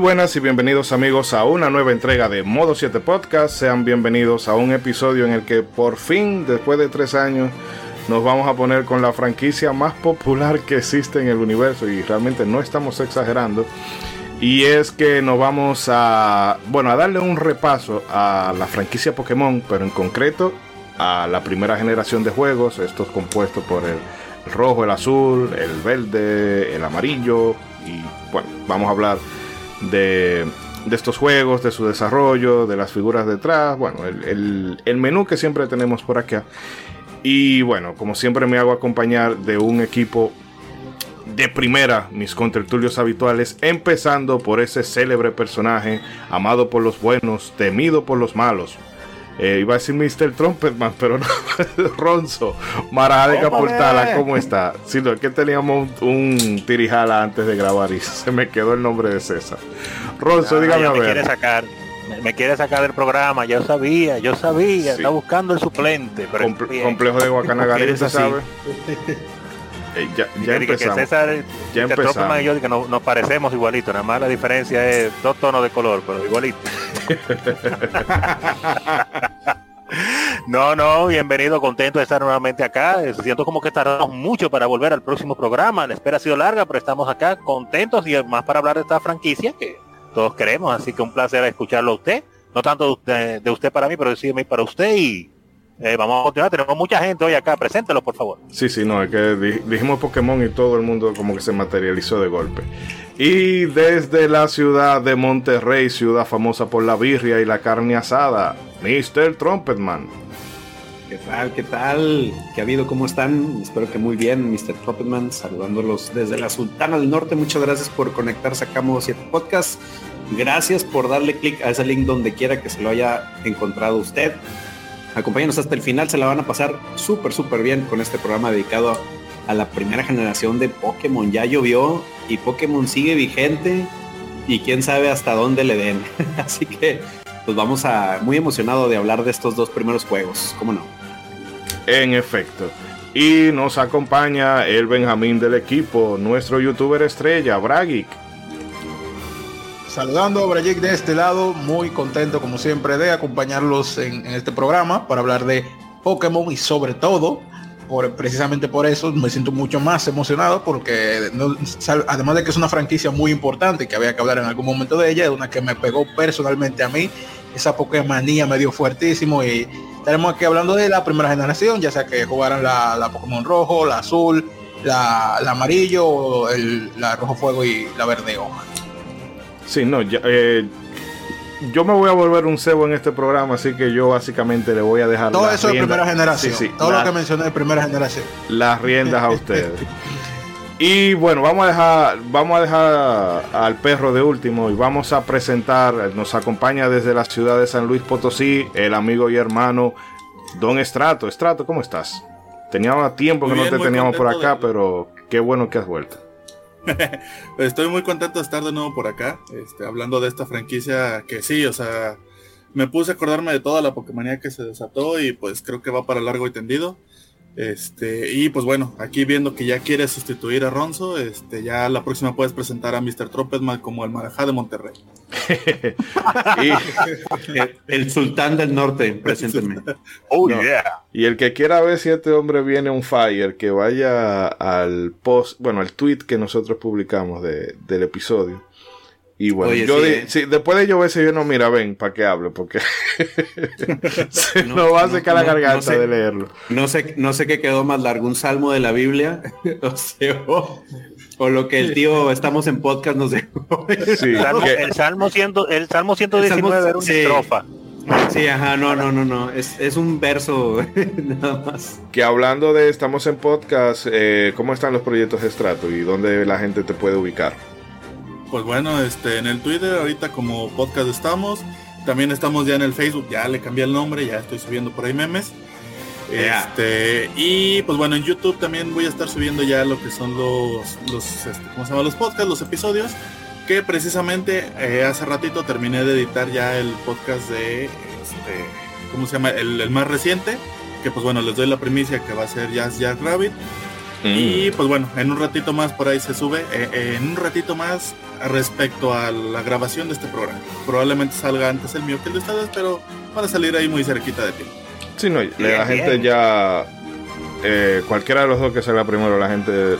Buenas y bienvenidos amigos a una nueva entrega de Modo 7 Podcast. Sean bienvenidos a un episodio en el que por fin, después de tres años, nos vamos a poner con la franquicia más popular que existe en el universo y realmente no estamos exagerando. Y es que nos vamos a, bueno, a darle un repaso a la franquicia Pokémon, pero en concreto a la primera generación de juegos, estos compuestos por el, rojo, el azul, el verde, el amarillo. Y bueno, vamos a hablar de, estos juegos, de su desarrollo, de las figuras detrás, bueno, el, el menú que siempre tenemos por acá. Y bueno, como siempre me hago acompañar de un equipo de primera, mis contertulios habituales, empezando por ese célebre personaje, amado por los buenos, temido por los malos, eh, iba a decir Mr. Trumpetman, pero no. Ronzo, Mara de Portala, ¿cómo está? Sí, no, es que teníamos un, tirijala antes de grabar y se me quedó el nombre de César. Ronzo, ah, dígame a ver. Me quiere sacar, me, quiere sacar del programa, yo sabía, yo sabía, está buscando el suplente. complejo de Guacanagari, ¿se sabe? Eh, ya, ya empezamos. Que César, ya empezamos. Y yo que nos, parecemos igualito, nada más la diferencia es dos tonos de color, pero igualito. no, no, bienvenido, contento de estar nuevamente acá. Siento como que tardamos mucho para volver al próximo programa. La espera ha sido larga, pero estamos acá contentos y más para hablar de esta franquicia que todos queremos. Así que un placer escucharlo a usted. No tanto de, de usted para mí, pero sí para usted y eh, vamos a continuar, tenemos mucha gente hoy acá, preséntelo por favor. Sí, sí, no, es que dijimos Pokémon y todo el mundo como que se materializó de golpe. Y desde la ciudad de Monterrey, ciudad famosa por la birria y la carne asada, Mr. Trumpetman. ¿Qué tal? ¿Qué tal? ¿Qué ha habido? ¿Cómo están? Espero que muy bien, Mr. Trumpetman, saludándolos desde la Sultana del Norte. Muchas gracias por conectarse a Camo 7 Podcast. Gracias por darle clic a ese link donde quiera que se lo haya encontrado usted. Acompáñanos hasta el final, se la van a pasar súper, súper bien con este programa dedicado a, la primera generación de Pokémon. Ya llovió y Pokémon sigue vigente y quién sabe hasta dónde le den. Así que pues vamos a muy emocionado de hablar de estos dos primeros juegos, ¿cómo no? En efecto. Y nos acompaña el Benjamín del equipo, nuestro youtuber estrella, Bragic. Saludando a Brayek de este lado, muy contento como siempre de acompañarlos en, este programa para hablar de Pokémon y sobre todo, por, precisamente por eso me siento mucho más emocionado porque además de que es una franquicia muy importante que había que hablar en algún momento de ella, es una que me pegó personalmente a mí, esa Pokémonía me dio fuertísimo y estaremos aquí hablando de la primera generación, ya sea que jugaran la, Pokémon rojo, la azul, la, amarillo, el, la rojo fuego y la verde hoja. Sí, no, eh, yo me voy a volver un cebo en este programa, así que yo básicamente le voy a dejar. Todo eso de primera generación. Sí, Todo lo que mencioné de primera generación. Las riendas a ustedes. y bueno, vamos a dejar, vamos a dejar al perro de último y vamos a presentar. Nos acompaña desde la ciudad de San Luis Potosí el amigo y hermano Don Estrato. Estrato, ¿cómo estás? Teníamos tiempo que no te teníamos por acá, pero qué bueno que has vuelto. Estoy muy contento de estar de nuevo por acá, este, hablando de esta franquicia que sí, o sea, me puse a acordarme de toda la Pokémonía que se desató y pues creo que va para largo y tendido. Este, y pues bueno, aquí viendo que ya quiere sustituir a Ronzo, este, ya la próxima puedes presentar a Mr. Trumpetman como el Marajá de Monterrey. el, sultán del norte, presénteme. Oh, y el que quiera ver si este hombre viene un fire, que vaya al post, bueno, al tweet que nosotros publicamos del episodio y bueno, yo eh. después de llover yo no, mira, ven, para que hable, porque se no, va a secar la garganta de leerlo. No sé, no sé qué quedó más largo, un salmo de la Biblia, o, lo que el tío estamos en podcast nos dejó. Sí, el, salmo, ciento, el salmo 119 era una estrofa. Sí, ajá, no, no, no, no, es, es un verso nada más. Que hablando de estamos en podcast, eh, ¿cómo están los proyectos de Estrato y dónde la gente te puede ubicar? Pues bueno, este, en el Twitter ahorita como podcast estamos. También estamos ya en el Facebook, ya le cambié el nombre, ya estoy subiendo por ahí memes. Este, y pues bueno, en YouTube también voy a estar subiendo ya lo que son los, los este, ¿cómo se llama? Los podcasts, los episodios. Que precisamente eh, hace ratito terminé de editar ya el podcast de, este, ¿cómo se llama? El, más reciente. Que pues bueno, les doy la primicia que va a ser Jazz Jack Rabbit. Y pues bueno, en un ratito más por ahí se sube, eh, eh, en un ratito más respecto a la grabación de este programa. Probablemente salga antes el mío que el de ustedes, pero para salir ahí muy cerquita de ti. Sí, no, la gente ya, eh, cualquiera de los dos que salga primero, la gente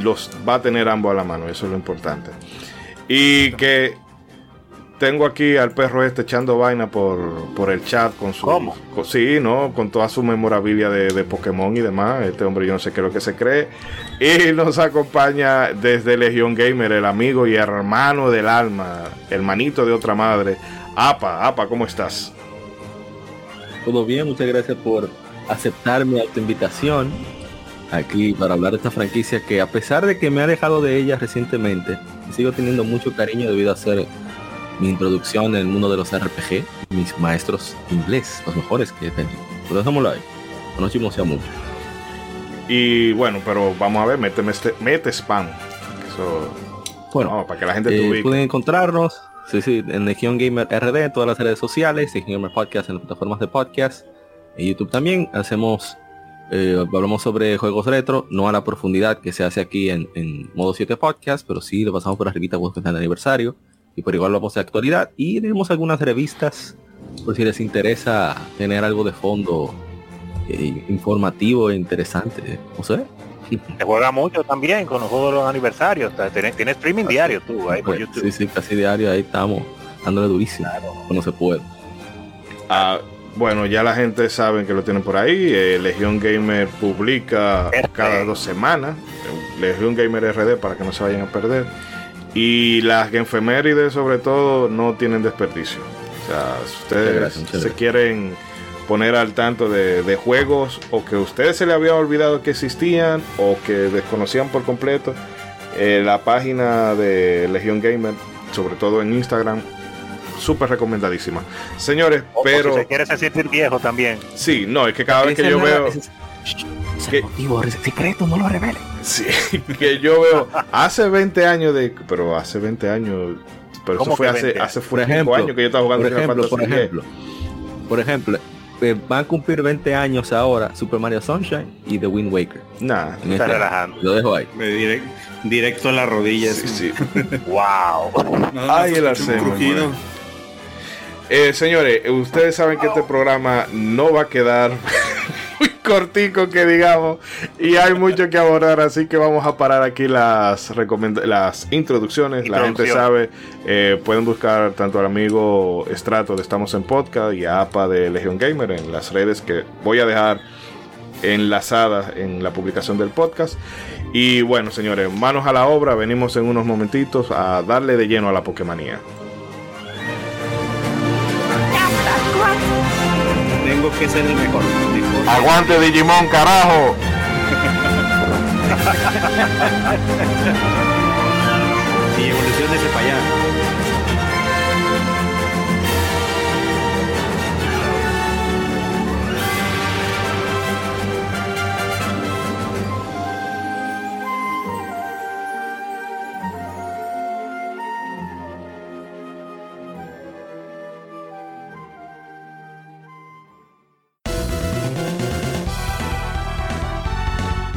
los va a tener ambos a la mano, eso es lo importante. Y que tengo aquí al perro este echando vaina por, el chat con su. ¿Cómo? sí, ¿no? Con toda su memorabilia de, Pokémon y demás. Este hombre, yo no sé qué es lo que se cree. Y nos acompaña desde Legión Gamer, el amigo y hermano del alma, hermanito de otra madre. Apa, Apa, ¿cómo estás? Todo bien, muchas gracias por aceptar mi invitación aquí para hablar de esta franquicia que a pesar de que me ha dejado de ella recientemente, sigo teniendo mucho cariño debido a ser mi introducción en el mundo de los RPG, mis maestros inglés, los mejores que he tenido. Mucho. Y bueno, pero vamos a ver, mete, mete spam. Eso, bueno, para que la gente eh, Pueden encontrarnos sí, sí, en Legion Gamer RD, en todas las redes sociales, Legion Gamer Podcast en las plataformas de podcast. En YouTube también hacemos, eh, hablamos sobre juegos retro, no a la profundidad que se hace aquí en, modo 7 podcast, pero sí lo pasamos por arribita juegos que están de aniversario y por igual vamos de actualidad y tenemos algunas revistas por si les interesa tener algo de fondo eh, informativo e interesante, no sé. Se juega mucho también con los juegos de los aniversarios. Tienes, streaming diario tú ahí por pues, YouTube. Sí, sí, casi diario ahí estamos dándole durísimo cuando se puede. Ah, bueno, ya la gente sabe que lo tienen por ahí. Eh, Legión Gamer publica cada dos semanas. Legión Gamer RD para que no se vayan a perder. Y las genfemérides sobre todo no tienen desperdicio. O sea, si ustedes se quieren poner al tanto de, juegos o que a ustedes se les había olvidado que existían o que desconocían por completo, eh, la página de Legion Gamer, sobre todo en Instagram, súper recomendadísima. Señores, pero... Si se quiere sentir viejo también. Sí, no, es que cada vez que yo veo que, motivo secreto, no lo revele. Sí, que yo veo hace 20 años de. Pero hace 20 años. Pero eso fue hace, hace por ejemplo, años que yo estaba jugando por ejemplo, por ejemplo, por ejemplo, eh, van a cumplir 20 años ahora Super Mario Sunshine y The Wind Waker. Nah, está este relajando. Lo dejo ahí. directo a las rodillas. Sí, wow. Ay, el arceno. Eh, señores, ustedes saben que este programa no va a quedar muy cortico que digamos y hay mucho que abordar así que vamos a parar aquí las las introducciones la gente sabe eh, pueden buscar tanto al amigo Estrato de Estamos en Podcast y a APA de Legion Gamer en las redes que voy a dejar enlazadas en la publicación del podcast. Y bueno señores manos a la obra venimos en unos momentitos a darle de lleno a la Pokémonía tengo que ser el mejor. Aguante Digimon, carajo. y evolución de para allá.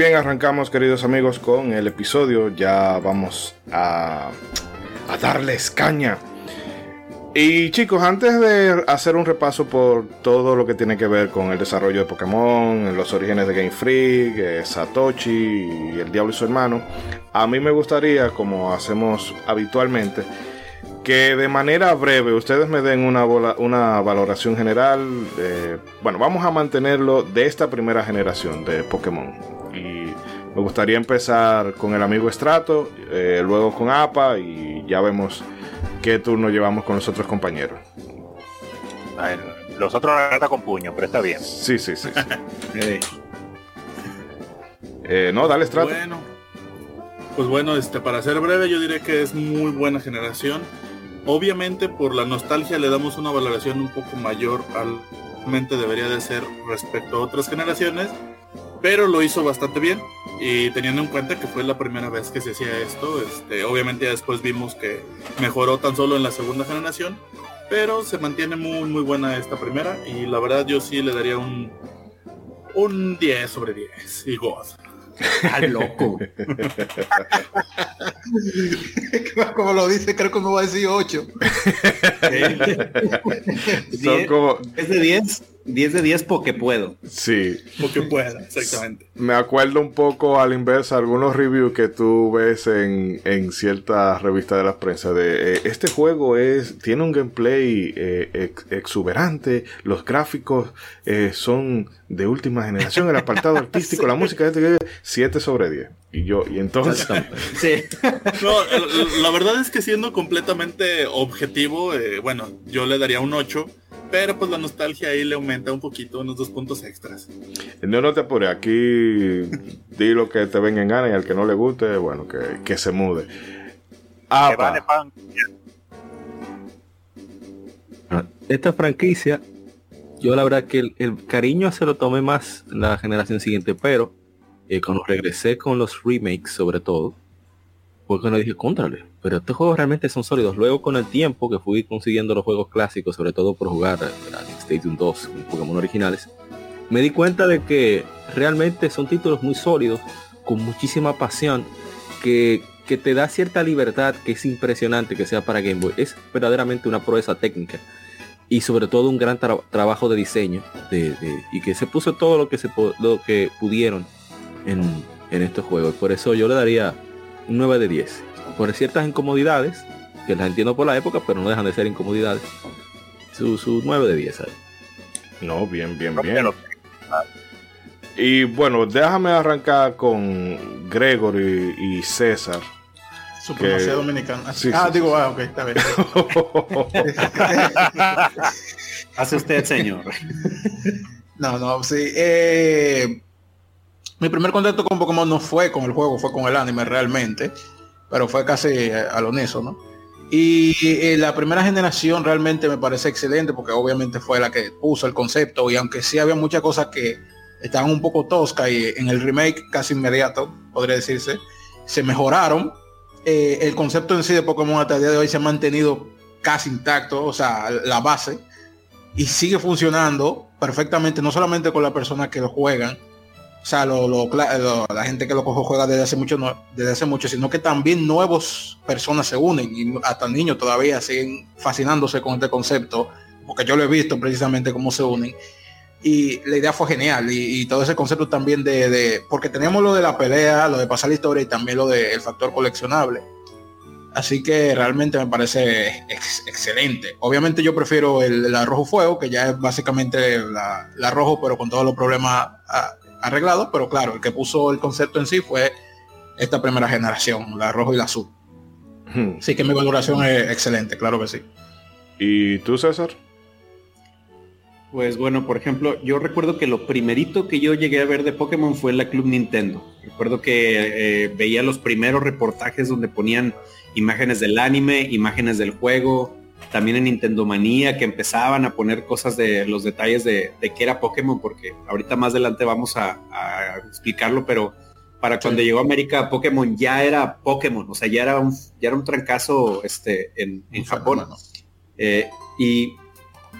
Bien, arrancamos queridos amigos con el episodio. Ya vamos a, darles caña. Y chicos, antes de hacer un repaso por todo lo que tiene que ver con el desarrollo de Pokémon, los orígenes de Game Freak, eh, Satoshi y el Diablo y su hermano, a mí me gustaría, como hacemos habitualmente, que de manera breve ustedes me den una, una valoración general. bueno, vamos a mantenerlo de esta primera generación de Pokémon. Y me gustaría empezar con el amigo Estrato, eh, luego con APA y ya vemos qué turno llevamos con los otros compañeros. los otros la con puño, pero está bien. Sí, sí, sí. Eh, no, dale Estrato. Bueno, pues bueno, este, para ser breve, yo diré que es muy buena generación. Obviamente por la nostalgia le damos una valoración un poco mayor al debería de ser respecto a otras generaciones pero lo hizo bastante bien y teniendo en cuenta que fue la primera vez que se hacía esto, este, obviamente ya después vimos que mejoró tan solo en la segunda generación, pero se mantiene muy muy buena esta primera y la verdad yo sí le daría un un 10 sobre 10 y God. ¡Al loco! como lo dice, creo que me va a decir 8. ¿Es de 10? 10 de 10 porque puedo. Sí. Porque pueda, exactamente. Me acuerdo un poco al inverso algunos reviews que tú ves en, en ciertas revistas de la prensa de eh, este juego es tiene un gameplay eh, exuberante, los gráficos eh, son de última generación, el apartado artístico, la música, este, 7 sobre 10. Y yo, y entonces... sí. No, la verdad es que siendo completamente objetivo, bueno, yo le daría un 8 pero pues la nostalgia ahí le aumenta un poquito, unos dos puntos extras. No, no te apures, aquí di lo que te venga en gana y al que no le guste, bueno, que, se mude. Ah, Esta franquicia, yo la verdad que el, cariño se lo tomé más la generación siguiente, pero eh, cuando regresé con los remakes sobre todo, fue cuando dije, contrale, pero estos juegos realmente son sólidos. Luego con el tiempo que fui consiguiendo los juegos clásicos, sobre todo por jugar Stadium 2, Pokémon originales, me di cuenta de que realmente son títulos muy sólidos, con muchísima pasión, que, que te da cierta libertad que es impresionante que sea para Game Boy. Es verdaderamente una proeza técnica y sobre todo un gran trabajo de diseño y que se puso todo lo que se lo que pudieron en, en estos juegos. Por eso yo le daría 9 de 10. Por ciertas incomodidades, que las entiendo por la época, pero no dejan de ser incomodidades. Su, 9 de 10. No, bien, bien, bien. Y bueno, déjame arrancar con Gregory y César. Supremacía dominicana. ah, digo, ah, ok, está bien. Hace usted, señor. no, no, sí. Eh, mi primer contacto con Pokémon no fue con el juego, fue con el anime realmente, pero fue casi eh, al unísono. Y eh, la primera generación realmente me parece excelente porque obviamente fue la que puso el concepto y aunque sí había muchas cosas que estaban un poco toscas y en el remake casi inmediato, podría decirse, se mejoraron. Eh, el concepto en sí de Pokémon hasta el día de hoy se ha mantenido casi intacto, o sea, la base, y sigue funcionando perfectamente, no solamente con las personas que lo juegan, o sea, la gente que lo cojo juega desde hace mucho, desde hace mucho, sino que también nuevos personas se unen y hasta niños todavía siguen fascinándose con este concepto, porque yo lo he visto precisamente cómo se unen. Y la idea fue genial y, todo ese concepto también de, porque tenemos lo de la pelea, lo de pasar la historia y también lo del factor coleccionable. Así que realmente me parece excelente. Obviamente yo prefiero el, arrojo fuego, que ya es básicamente la, arrojo, pero con todos los problemas ah, arreglado, pero claro, el que puso el concepto en sí fue esta primera generación, la rojo y la azul. Hmm. Sí que mi valoración es excelente, claro que sí. ¿Y tú, César? Pues bueno, por ejemplo, yo recuerdo que lo primerito que yo llegué a ver de Pokémon fue la Club Nintendo. Recuerdo que eh, veía los primeros reportajes donde ponían imágenes del anime, imágenes del juego, también en Nintendo Manía, que empezaban a poner cosas de los detalles de, de qué era Pokémon, porque ahorita más adelante vamos a, explicarlo, pero para cuando llegó a América Pokémon ya era Pokémon, o sea, ya era un, ya era un trancazo este, en, Japón. Eh, y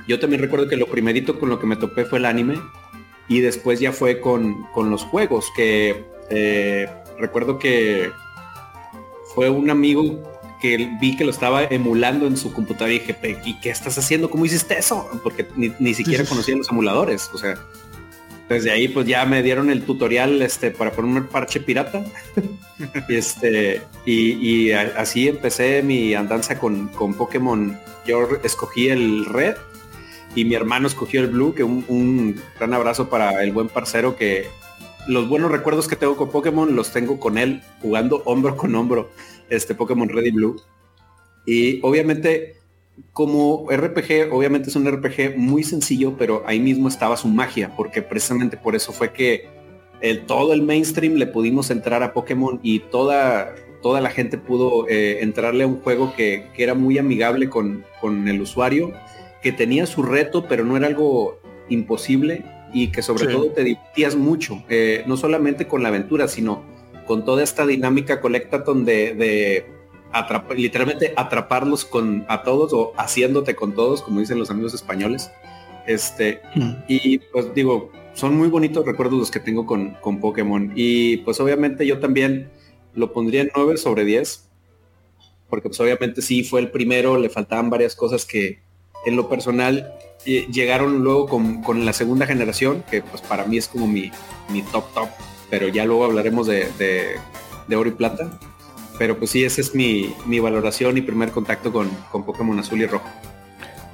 yo también recuerdo que lo primerito con lo que me topé fue el anime. y después ya fue con, con los juegos, que eh, recuerdo que fue un amigo que vi que lo estaba emulando en su computadora y dije, ¿y qué estás haciendo? ¿Cómo hiciste eso? Porque ni, siquiera conocía los emuladores, o sea, desde ahí pues ya me dieron el tutorial este, para poner un parche pirata. este, y, así empecé mi andanza con, con Pokémon. Yo escogí el red y mi hermano escogió el blue, que un, gran abrazo para el buen parcero que los buenos recuerdos que tengo con Pokémon los tengo con él jugando hombro con hombro este Pokémon Red y Blue. Y obviamente como RPG, obviamente es un RPG muy sencillo, pero ahí mismo estaba su magia, porque precisamente por eso fue que el, todo el mainstream le pudimos entrar a Pokémon y toda, toda la gente pudo eh, entrarle a un juego que, era muy amigable con, con el usuario que tenía su reto, pero no era algo imposible y que sobre todo te divertías mucho, eh, no solamente con la aventura, sino con toda esta dinámica colectaton de, de literalmente atraparlos con a todos o haciéndote con todos, como dicen los amigos españoles. Este, hmm. y pues digo, son muy bonitos recuerdos los que tengo con, con Pokémon. Y pues obviamente yo también lo pondría en 9 sobre 10. Porque pues obviamente sí fue el primero, le faltaban varias cosas que, en lo personal eh, llegaron luego con, la segunda generación, que pues para mí es como mi, top top, pero ya luego hablaremos de, de, oro y plata. Pero pues sí, esa es mi, valoración y primer contacto con, con, Pokémon Azul y Rojo.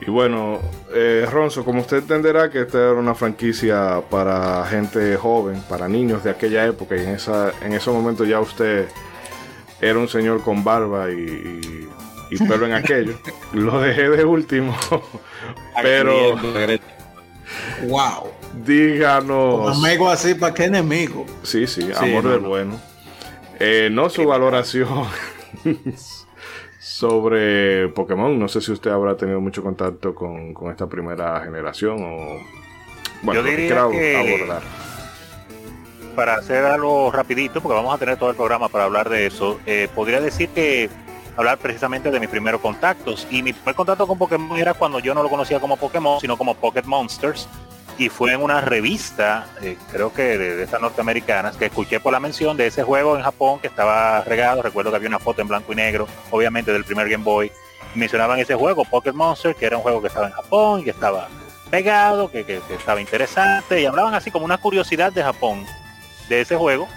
Y bueno, eh, Ronzo, como usted entenderá que esta era una franquicia para gente joven, para niños de aquella época, y en, esa, en ese momento ya usted era un señor con barba y y pero en aquello. Lo dejé de último. pero. Wow. Díganos. amigo así, ¿para qué enemigo? Sí, sí, amor del bueno. Eh, no su valoración sobre Pokémon. No sé si usted habrá tenido mucho contacto con, esta primera generación o. Bueno, Yo diría que abordar. Para hacer algo rapidito, porque vamos a tener todo el programa para hablar de eso, eh, podría decir que hablar precisamente de mis primeros contactos. Y mi primer contacto con Pokémon era cuando yo no lo conocía como Pokémon, sino como Pocket Monsters. Y fue en una revista, eh, creo que de, estas norteamericanas, que escuché por la mención de ese juego en Japón que estaba regado. Recuerdo que había una foto en blanco y negro, obviamente del primer Game Boy. Mencionaban ese juego, Pocket Monsters, que era un juego que estaba en Japón que estaba pegado, que, que, estaba interesante. Y hablaban así como una curiosidad de Japón, de ese juego.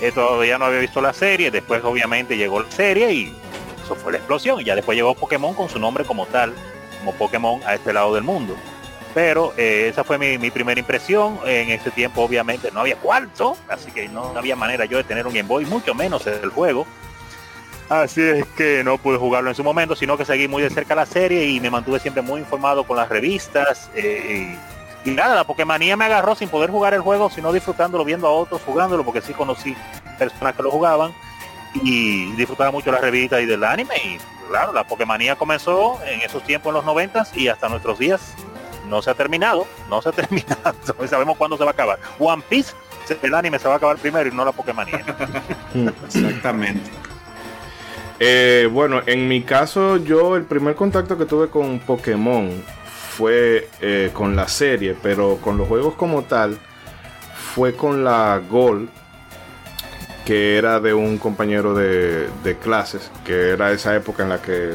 Eh, todavía no había visto la serie, después obviamente llegó la serie y fue la explosión. Y ya después llegó Pokémon con su nombre como tal, como Pokémon a este lado del mundo. Pero eh, esa fue mi, primera impresión. En ese tiempo obviamente no había cuarto, así que no había manera yo de tener un Game Boy, mucho menos el juego. Así es que no pude jugarlo en su momento, sino que seguí muy de cerca la serie y me mantuve siempre muy informado con las revistas. Eh, y, nada, la Pokémonía me agarró sin poder jugar el juego, sino disfrutándolo, viendo a otros jugándolo, porque sí conocí personas que lo jugaban y disfrutaba mucho la revista y del anime y claro, la Pokémonía comenzó en esos tiempos en los noventas y hasta nuestros días no se ha terminado, no se ha terminado, sabemos cuándo se va a acabar. One Piece, el anime se va a acabar primero y no la Pokémonía. Exactamente. Eh, bueno, en mi caso yo el primer contacto que tuve con Pokémon fue eh, con la serie, pero con los juegos como tal fue con la Gold que era de un compañero de, clases, que era esa época en la que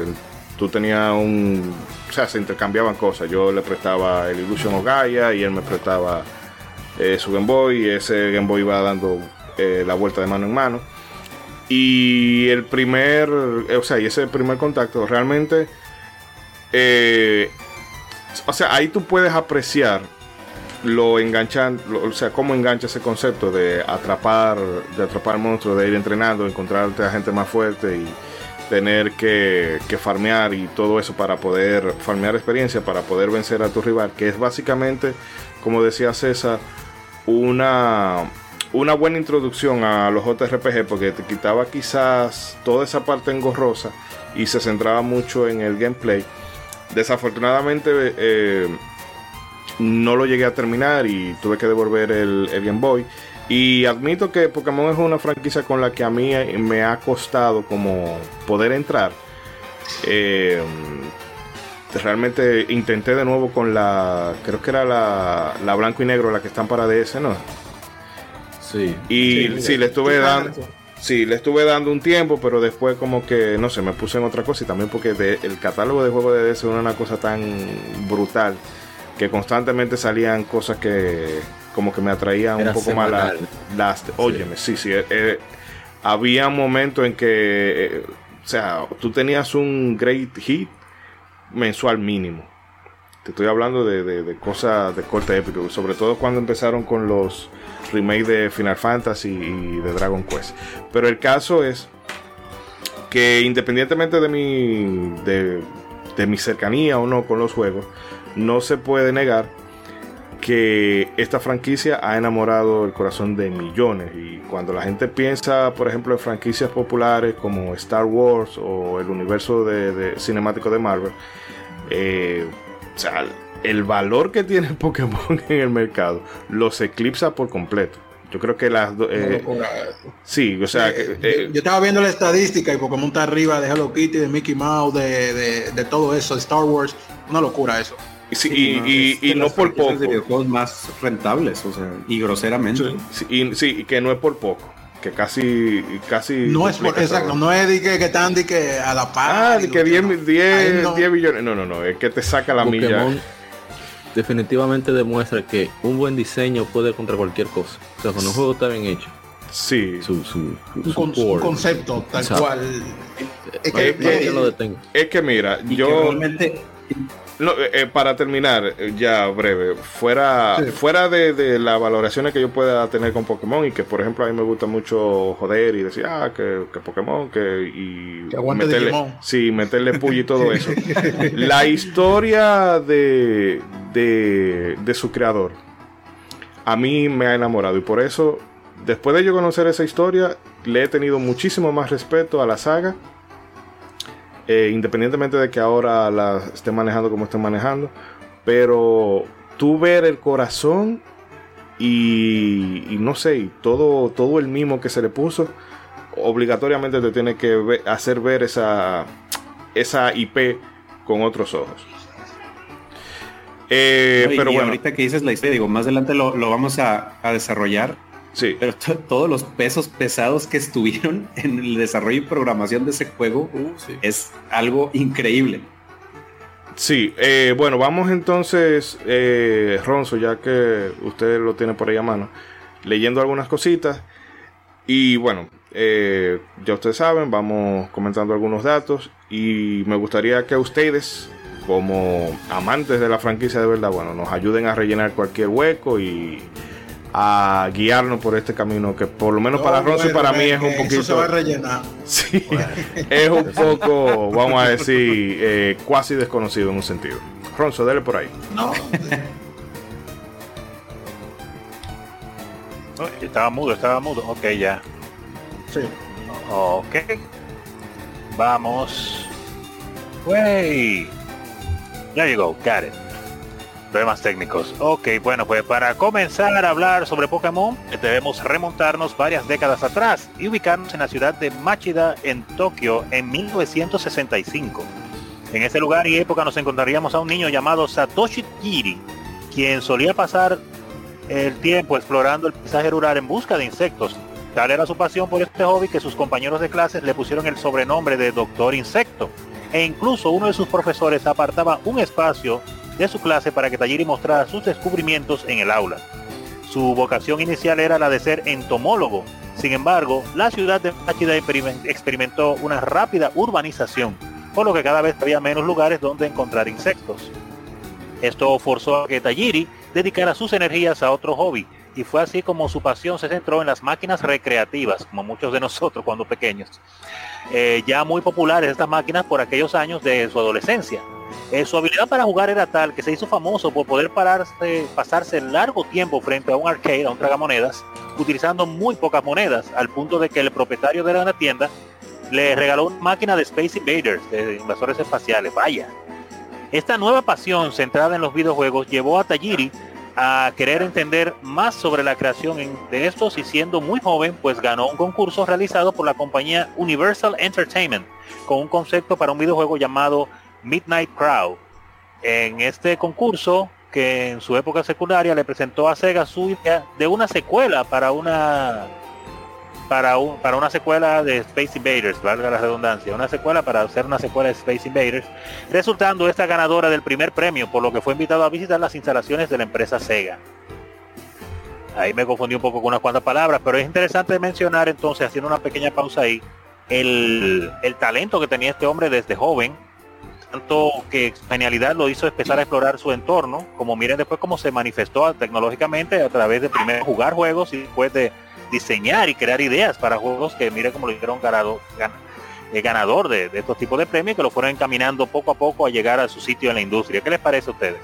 tú tenías un... Sea, se intercambiaban cosas. Yo le prestaba el Illusion of Gaia y él me prestaba eh, su Game Boy y ese Game Boy iba dando eh, la vuelta de mano en mano. Y el primer, o sea, y ese primer contacto realmente... Eh, o sea, ahí tú puedes apreciar lo enganchan, o sea, cómo engancha ese concepto de atrapar, de atrapar monstruos, de ir entrenando, encontrarte a gente más fuerte y tener que, farmear y todo eso para poder farmear experiencia, para poder vencer a tu rival, que es básicamente, como decía César, una, una buena introducción a los JRPG porque te quitaba quizás toda esa parte engorrosa y se centraba mucho en el gameplay. Desafortunadamente, eh, no lo llegué a terminar y tuve que devolver el, Game Boy. Y admito que Pokémon es una franquicia con la que a mí me ha costado como poder entrar. Eh, realmente intenté de nuevo con la, creo que era la, la blanco y negro, la que están para DS, ¿no? Sí. Y sí, le estuve dando... Sí, le estuve dando un tiempo, pero después como que, no sé, me puse en otra cosa y también porque el catálogo de juegos de DS era una cosa tan brutal que constantemente salían cosas que como que me atraían un poco más las... óyeme, sí, sí, eh, eh, había momentos en que, eh, o sea, tú tenías un great hit mensual mínimo. Te estoy hablando de, cosas de corte épico, sobre todo cuando empezaron con los remakes de Final Fantasy y de Dragon Quest. Pero el caso es que independientemente de mi, de, de mi cercanía o no con los juegos, no se puede negar que esta franquicia ha enamorado el corazón de millones y cuando la gente piensa por ejemplo en franquicias populares como Star Wars o el universo de, cinemático de Marvel eh, o sea, el valor que tiene Pokémon en el mercado los eclipsa por completo yo creo que las dos. Eh, sí, o sea. Eh, yo, estaba viendo la estadística y Pokémon está arriba de Hello Kitty, de Mickey Mouse, de, de, de todo eso, de Star Wars. Una locura eso y, no por poco. videojuegos más rentables, o sea, y groseramente. Sí, sí, que no es por poco. Que casi, casi. No es por, exacto, no es de que, que están de que a la par. Ah, de que 10, 10, no. billones. No, no, no, es que te saca la milla. Definitivamente demuestra que un buen diseño puede contra cualquier cosa. O sea, cuando un juego está bien hecho. Sí. Su, su, un, concepto tal cual. Es que, es que mira, yo. realmente no, eh, eh, para terminar, eh, ya breve, fuera, fuera de, las valoraciones que yo pueda tener con Pokémon y que por ejemplo a mí me gusta mucho joder y decir, ah, que, Pokémon, que y meterle, sí, meterle y todo eso. la historia de, de, de su creador a mí me ha enamorado y por eso, después de yo conocer esa historia, le he tenido muchísimo más respeto a la saga eh, independientemente de que ahora la esté manejando como esté manejando, pero tú ver el corazón y, no sé, todo, todo el mimo que se le puso, obligatoriamente te tiene que hacer ver esa, esa IP con otros ojos. Eh, pero bueno, ahorita que dices la historia, digo, más adelante lo, vamos a, a desarrollar Sí. Pero todos los pesos pesados que estuvieron en el desarrollo y programación de ese juego uh, es algo increíble. Sí, eh, bueno, vamos entonces, eh, Ronzo, ya que usted lo tiene por ahí a mano, leyendo algunas cositas. Y bueno, eh, ya ustedes saben, vamos comentando algunos datos. Y me gustaría que ustedes, como amantes de la franquicia de verdad, bueno, nos ayuden a rellenar cualquier hueco y a guiarnos por este camino que por lo menos para Ronzo y para mí es un poquito se va a rellenar. Sí es un poco vamos a decir eh, cuasi desconocido en un sentido. Ronzo dale por ahí. No estaba mudo estaba mudo. Ok ya. Sí. Ok. Vamos. Wey. Ya llegó got it problemas técnicos. Ok, bueno, pues para comenzar a hablar sobre Pokémon, debemos remontarnos varias décadas atrás y ubicarnos en la ciudad de Machida, en Tokio, en 1965. En ese lugar y época nos encontraríamos a un niño llamado Satoshi Kiri, quien solía pasar el tiempo explorando el paisaje rural en busca de insectos. Tal era su pasión por este hobby que sus compañeros de clases le pusieron el sobrenombre de Doctor Insecto. E incluso uno de sus profesores apartaba un espacio de su clase para que Tajiri mostrara sus descubrimientos en el aula. Su vocación inicial era la de ser entomólogo. Sin embargo, la ciudad de Machida experimentó una rápida urbanización, por lo que cada vez había menos lugares donde encontrar insectos. Esto forzó a que Tajiri dedicara sus energías a otro hobby, y fue así como su pasión se centró en las máquinas recreativas, como muchos de nosotros cuando pequeños. Eh, ya muy populares estas máquinas por aquellos años de su adolescencia. Eh, su habilidad para jugar era tal que se hizo famoso por poder pararse, pasarse largo tiempo frente a un arcade, a un tragamonedas, utilizando muy pocas monedas, al punto de que el propietario de la tienda le regaló una máquina de Space Invaders, de invasores espaciales. Vaya. Esta nueva pasión centrada en los videojuegos llevó a Tajiri a querer entender más sobre la creación de estos y siendo muy joven, pues ganó un concurso realizado por la compañía Universal Entertainment con un concepto para un videojuego llamado Midnight Crowd, en este concurso que en su época secundaria le presentó a Sega su idea de una secuela para una para un, para una secuela de Space Invaders, valga la redundancia, una secuela para hacer una secuela de Space Invaders, resultando esta ganadora del primer premio, por lo que fue invitado a visitar las instalaciones de la empresa Sega. Ahí me confundí un poco con unas cuantas palabras, pero es interesante mencionar entonces, haciendo una pequeña pausa ahí, el, el talento que tenía este hombre desde joven, tanto que genialidad lo hizo empezar a explorar su entorno, como miren después cómo se manifestó tecnológicamente a través de primero jugar juegos y después de diseñar y crear ideas para juegos que mire como lo hicieron ganado, eh, ganador de, estos tipos de premios que lo fueron encaminando poco a poco a llegar a su sitio en la industria. ¿Qué les parece a ustedes?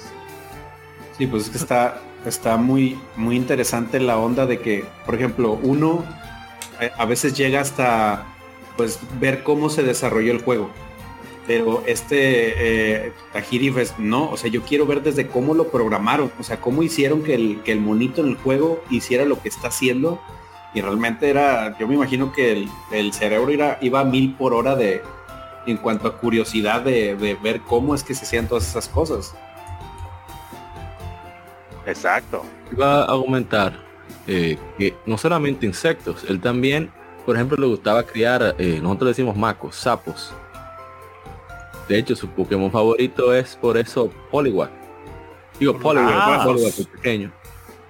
Sí, pues es que está, está muy, muy interesante la onda de que, por ejemplo, uno eh, a veces llega hasta pues ver cómo se desarrolló el juego. Pero este eh, Tajiri pues, no, o sea, yo quiero ver desde cómo lo programaron, o sea, cómo hicieron que el, que el monito en el juego hiciera lo que está haciendo y realmente era, yo me imagino que el, cerebro iba a mil por hora de, en cuanto a curiosidad de, ver cómo es que se hacían todas esas cosas. Exacto. Iba a aumentar eh, que no solamente insectos, él también, por ejemplo, le gustaba criar, eh, nosotros decimos macos, sapos. De hecho, su Pokémon favorito es por eso Poliwag. Digo, Poliwag, ah. Poliwag, pequeño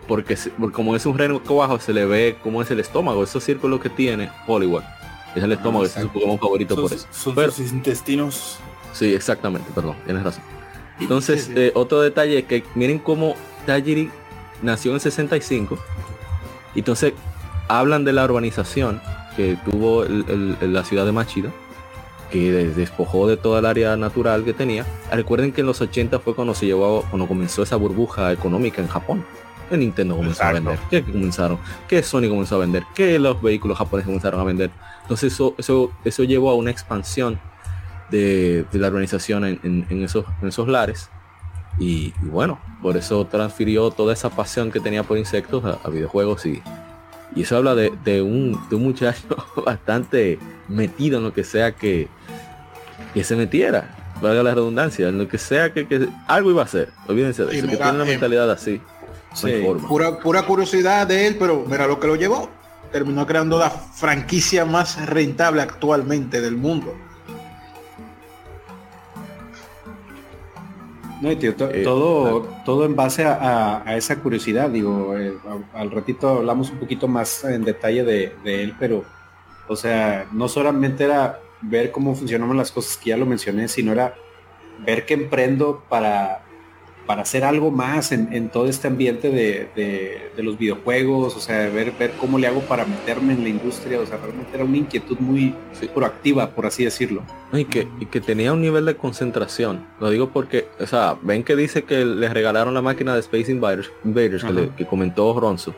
porque, como es un reno bajo se le ve como es el estómago, esos círculos que tiene Poliwag. Es el estómago, es su Pokémon favorito por eso. Son sus intestinos. Sí, exactamente, perdón, tienes razón. Entonces, eh, otro detalle es que miren cómo Tajiri nació en 65. Entonces, hablan de la urbanización que tuvo la ciudad de Machida, que despojó de toda el área natural que tenía. Recuerden que en los 80 fue cuando se llevó, cuando comenzó esa burbuja económica en Japón que Nintendo comenzó a vender, que comenzaron, que Sony comenzó a vender, que los vehículos japoneses comenzaron a vender. Entonces eso, eso, eso llevó a una expansión de, la organización en, esos, en esos lares. Y, bueno, por eso transfirió toda esa pasión que tenía por insectos a, videojuegos y, y eso habla de, un, de un muchacho bastante metido en lo que sea que, que se metiera, valga la redundancia, en lo que sea que, algo iba a hacer. Olvídense de eso, que tiene una mentalidad así. Sí, pura, pura curiosidad de él, pero mira lo que lo llevó. Terminó creando la franquicia más rentable actualmente del mundo. No, tío, eh, todo, todo en base a, esa curiosidad, digo, eh, al ratito hablamos un poquito más en detalle de, de, él, pero, o sea, no solamente era ver cómo funcionaban las cosas que ya lo mencioné, sino era ver qué emprendo para, para hacer algo más en, todo este ambiente de, los videojuegos, o sea, ver, ver cómo le hago para meterme en la industria, o sea, realmente era una inquietud muy proactiva, por así decirlo. Y que, y que tenía un nivel de concentración, lo digo porque, o sea, ven que dice que le regalaron la máquina de Space Invaders, que, comentó Ronzo,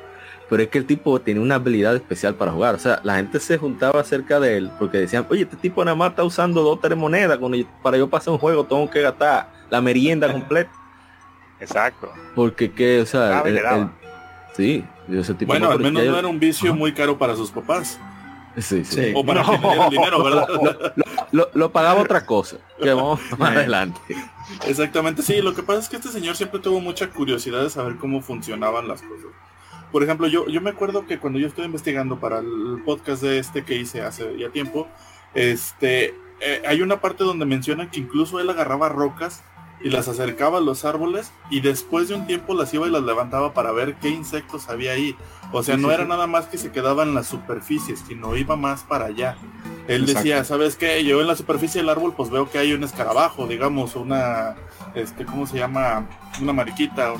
pero es que el tipo tiene una habilidad especial para jugar. O sea, la gente se juntaba cerca de él porque decían, oye, este tipo nada más está usando dos tres monedas. Cuando para yo pasar un juego tengo que gastar la merienda completa. Exacto. Porque que, o sea, sí, ese tipo Bueno, al menos no era un vicio muy caro para sus papás. Sí, sí. O para no. dinero, ¿verdad? Lo, pagaba otra cosa, que vamos más adelante. Exactamente, sí, lo que pasa es que este señor siempre tuvo mucha curiosidad de saber cómo funcionaban las cosas. Por ejemplo, yo, yo me acuerdo que cuando yo estoy investigando para el podcast de este que hice hace ya tiempo, este, eh, hay una parte donde menciona que incluso él agarraba rocas y las acercaba a los árboles y después de un tiempo las iba y las levantaba para ver qué insectos había ahí. O sea, no era nada más que se quedaba en las superficies, sino iba más para allá. Él decía, ¿sabes qué? Yo en la superficie del árbol pues veo que hay un escarabajo, digamos, una, este, ¿cómo se llama? Una mariquita,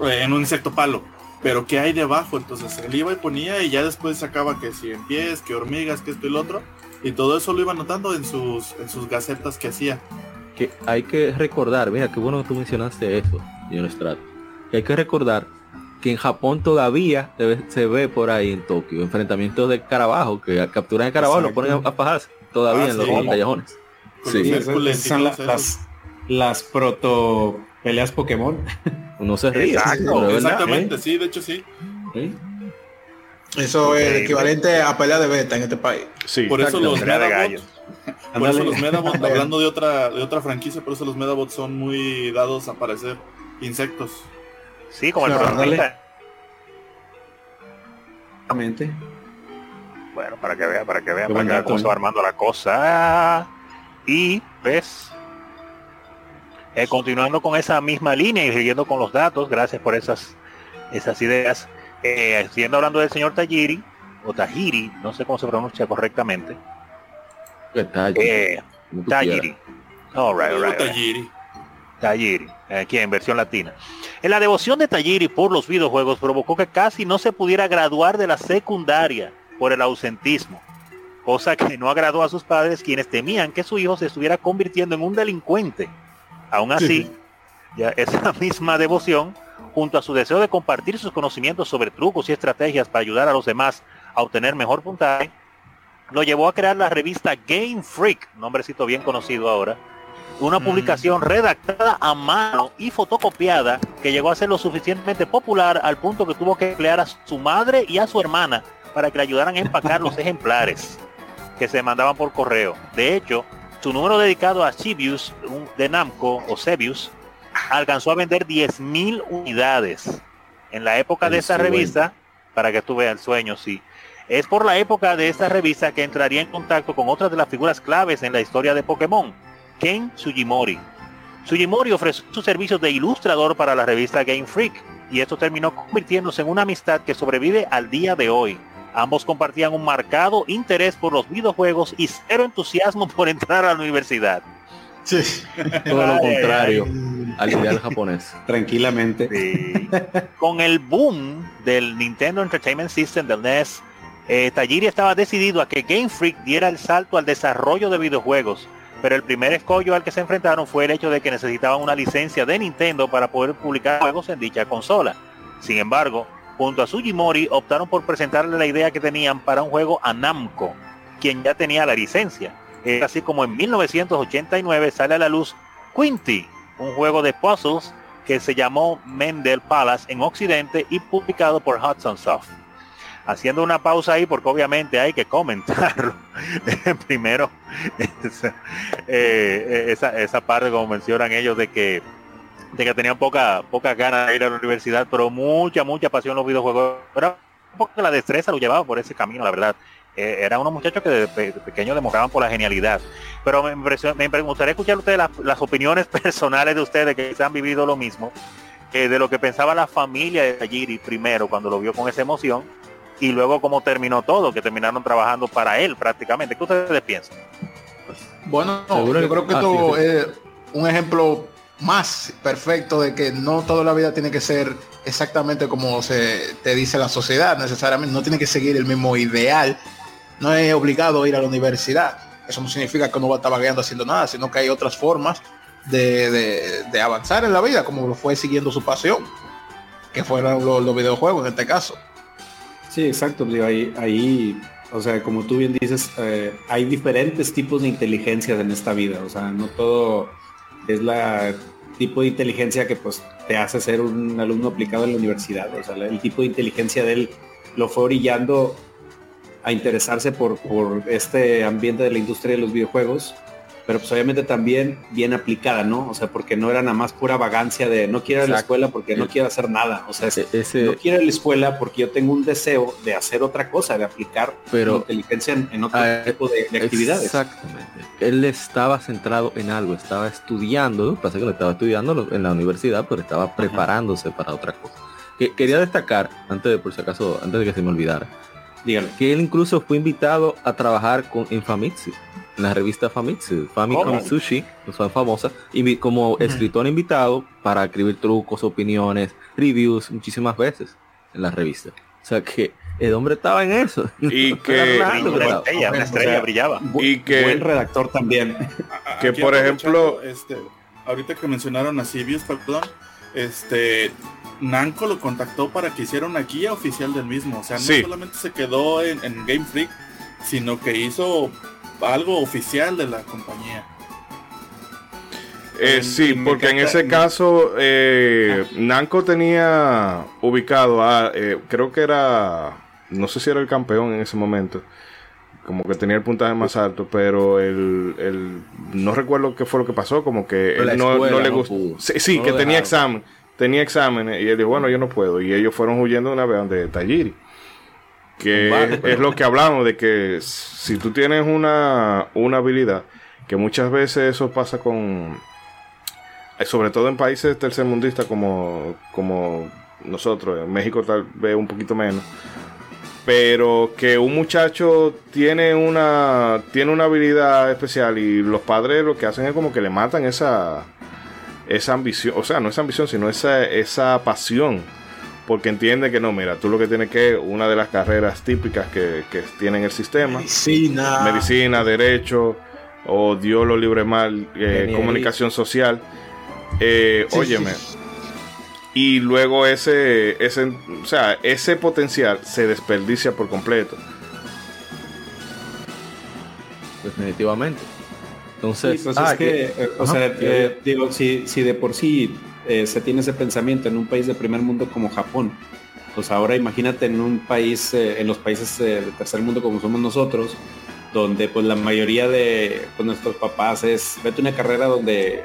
en un insecto palo. Pero ¿qué hay debajo? Entonces él iba y ponía y ya después sacaba que si en pies, que hormigas, que esto y lo otro. Y todo eso lo iba notando en sus, en sus gacetas que hacía que hay que recordar, mira, qué bueno que tú mencionaste eso, señor Estrato, que hay que recordar que en Japón todavía se ve, por ahí en Tokio enfrentamientos de carabajo, que capturan el carabajo lo ponen a pajarse todavía ah, en los callejones. Sí, son las, las, proto peleas Pokémon. Uno se ríe. exactamente, sí, de hecho sí. Eso es equivalente a pelea de beta en este país. Sí, por eso los Por eso los Medabots, hablando de otra, de otra franquicia, por eso los Medabots son muy dados a parecer insectos. Sí, como el protagonista. Bueno, para que vea, para que vea, para que vea cómo se va armando la cosa. Y ves, eh, continuando con esa misma línea y siguiendo con los datos, gracias por esas, esas ideas. Eh, siguiendo hablando del señor Tajiri, o Tajiri, no sé cómo se pronuncia correctamente. Eh, Tajiri. All right, Tajiri. Tajiri, aquí en versión latina. En la devoción de Tajiri por los videojuegos provocó que casi no se pudiera graduar de la secundaria por el ausentismo, cosa que no agradó a sus padres quienes temían que su hijo se estuviera convirtiendo en un delincuente. Aún así, ya esa misma devoción, junto a su deseo de compartir sus conocimientos sobre trucos y estrategias para ayudar a los demás a obtener mejor puntaje, lo llevó a crear la revista Game Freak, nombrecito bien conocido ahora, una mm. publicación redactada a mano y fotocopiada que llegó a ser lo suficientemente popular al punto que tuvo que emplear a su madre y a su hermana para que le ayudaran a empacar los ejemplares que se mandaban por correo. De hecho, su número dedicado a Cibius de Namco o Cebius alcanzó a vender 10.000 unidades. En la época de esta revista, para que tú veas el sueño, sí. Es por la época de esta revista que entraría en contacto con otras de las figuras claves en la historia de Pokémon, Ken Sugimori. Sugimori ofreció sus servicios de ilustrador para la revista Game Freak y esto terminó convirtiéndose en una amistad que sobrevive al día de hoy. Ambos compartían un marcado interés por los videojuegos y cero entusiasmo por entrar a la universidad. Sí. Todo lo contrario al ideal japonés. Tranquilamente. Con el boom del Nintendo Entertainment System del NES, eh, estaba decidido a que Game Freak diera el salto al desarrollo de videojuegos, pero el primer escollo al que se enfrentaron fue el hecho de que necesitaban una licencia de Nintendo para poder publicar juegos en dicha consola. Sin embargo, junto a Sugimori optaron por presentarle la idea que tenían para un juego a Namco, quien ya tenía la licencia. Es así como en 1989 sale a la luz Quinty, un juego de puzzles que se llamó Mendel Palace en Occidente y publicado por Hudson Soft. Haciendo una pausa ahí porque obviamente hay que comentarlo. Primero, eh, esa, esa parte como mencionan ellos de que de que tenían poca, poca ganas de ir a la universidad, pero mucha, mucha pasión los videojuegos. Pero porque la destreza lo llevaba por ese camino, la verdad. Eh, eran unos muchachos que desde pequeños demostraban por la genialidad. Pero me, gustaría escuchar ustedes las, opiniones personales de ustedes que han vivido lo mismo, de lo que pensaba la familia de Tajiri primero cuando lo vio con esa emoción y luego cómo terminó todo, que terminaron trabajando para él prácticamente. ¿Qué ustedes piensan? Bueno, yo creo que esto es un ejemplo más perfecto de que no toda la vida tiene que ser exactamente como se te dice la sociedad, necesariamente no tiene que seguir el mismo ideal, no es obligado a ir a la universidad. Eso no significa que uno va a estar vagueando haciendo nada, sino que hay otras formas de, avanzar en la vida, como lo fue siguiendo su pasión, que fueron los, videojuegos en este caso. Sí, exacto, ahí, ahí o sea, como tú bien dices, eh, hay diferentes tipos de inteligencias en esta vida, o sea, no todo es la tipo de inteligencia que pues te hace ser un alumno aplicado en la universidad. O sea, el tipo de inteligencia de él lo fue orillando a interesarse por, por este ambiente de la industria de los videojuegos pero pues obviamente también bien aplicada, ¿no? O sea, porque no era nada más pura vagancia de no quiero ir a la escuela porque no quiero hacer nada. O sea, e-, no quiero ir a la escuela porque yo tengo un deseo de hacer otra cosa, de aplicar pero, inteligencia en, otro ah, tipo de, actividades. Exactamente. Él estaba centrado en algo, estaba estudiando, pasa que lo estaba estudiando en la universidad, pero estaba preparándose para otra cosa. Que, quería destacar, antes de por si acaso, antes de que se me olvidara, Dígale. que él incluso fue invitado a trabajar con en la revista Famitsu, Famicom Sushi, que son famosas, y como escritor invitado para escribir trucos, opiniones, reviews muchísimas veces en la revista. O sea que el hombre estaba en eso. Y que una estrella, brillaba. Y que buen redactor también. Que por ejemplo, este, ahorita que mencionaron a Sibius, perdón, este Nanco lo contactó para que hiciera una guía oficial del mismo. O sea, no solamente se quedó en, en Game Freak, sino que hizo algo oficial de la compañía. Eh, sí, porque en ese caso eh, Nanco tenía ubicado a, eh, creo que era, no sé si era el campeón en ese momento, como que tenía el puntaje más alto, pero el, el no recuerdo qué fue lo que pasó, como que él no, le gustó. sí, que tenía examen, tenía exámenes y él dijo, bueno, yo no puedo. Y ellos fueron huyendo una vez donde Tajiri. Que es lo que hablamos de que si tú tienes una, una habilidad, que muchas veces eso pasa con, sobre todo en países tercermundistas como, como nosotros, en México tal vez un poquito menos, pero que un muchacho tiene una tiene una habilidad especial y los padres lo que hacen es como que le matan esa esa ambición, o sea, no esa ambición, sino esa esa pasión, porque entiende que no, mira, tú lo que tienes que una de las carreras típicas que, que tienen el sistema, medicina, medicina, derecho o Dios lo libre mal, eh, comunicación social, eh, óyeme. Y luego ese, ese, o sea, ese potencial se desperdicia por completo. Definitivamente. Entonces, pues es que, eh, o sea, eh, digo, si, si de por sí eh, se tiene ese pensamiento en un país de primer mundo como Japón, pues ahora imagínate en un país, en los países de tercer mundo como somos nosotros, donde pues la mayoría de pues, nuestros papás es, vete una carrera donde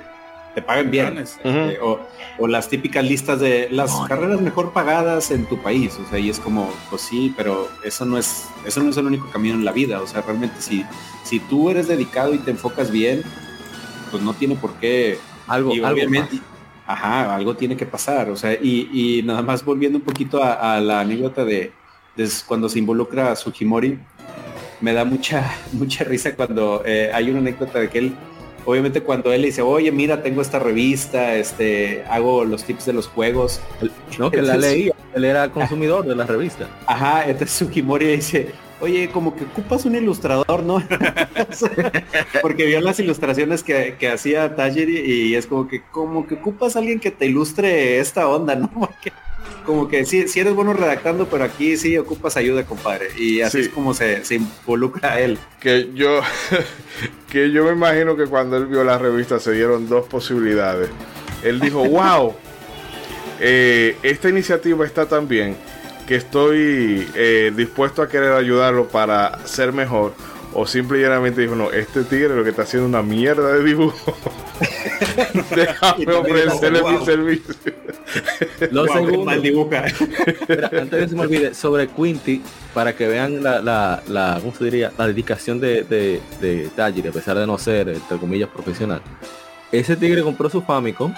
te paguen bien. Este, o, las típicas listas de las carreras mejor pagadas en tu país. O sea, y es como, pues sí, pero eso no es, eso no es el único camino en la vida. O sea, realmente si, si tú eres dedicado y te enfocas bien, pues no tiene por qué. Algo, obviamente, ajá, algo tiene que pasar. O sea, y, nada más volviendo un poquito a, la anécdota de, cuando se involucra a Sujimori, me da mucha, mucha risa cuando eh, hay una anécdota de que él obviamente cuando él dice, oye, mira, tengo esta revista, este, hago los tips de los juegos. No, que la leía, él era consumidor de la revista. Ajá, entonces Sukimori dice, oye, como que ocupas un ilustrador, ¿no? Porque vio las ilustraciones que, hacía Tajiri y es como que, como que ocupas a alguien que te ilustre esta onda, ¿no? Porque como que sí, sí eres bueno redactando, pero aquí sí ocupas ayuda, compadre. Y así es como se, se, involucra él. Que yo, que yo me imagino que cuando él vio la revista se dieron dos posibilidades. Él dijo, wow, eh, esta iniciativa está tan bien que estoy eh, dispuesto a querer ayudarlo para ser mejor. O simplemente dijo, no, este tigre lo que está haciendo una mierda de dibujo. Déjame ofrecerle mi servicio. Lo segundo, antes de que se me olvide, sobre Quinty, para que vean la, la, la ¿cómo se diría? La dedicación de, de, de a pesar de no ser, entre comillas, profesional. Ese tigre compró su Famicom,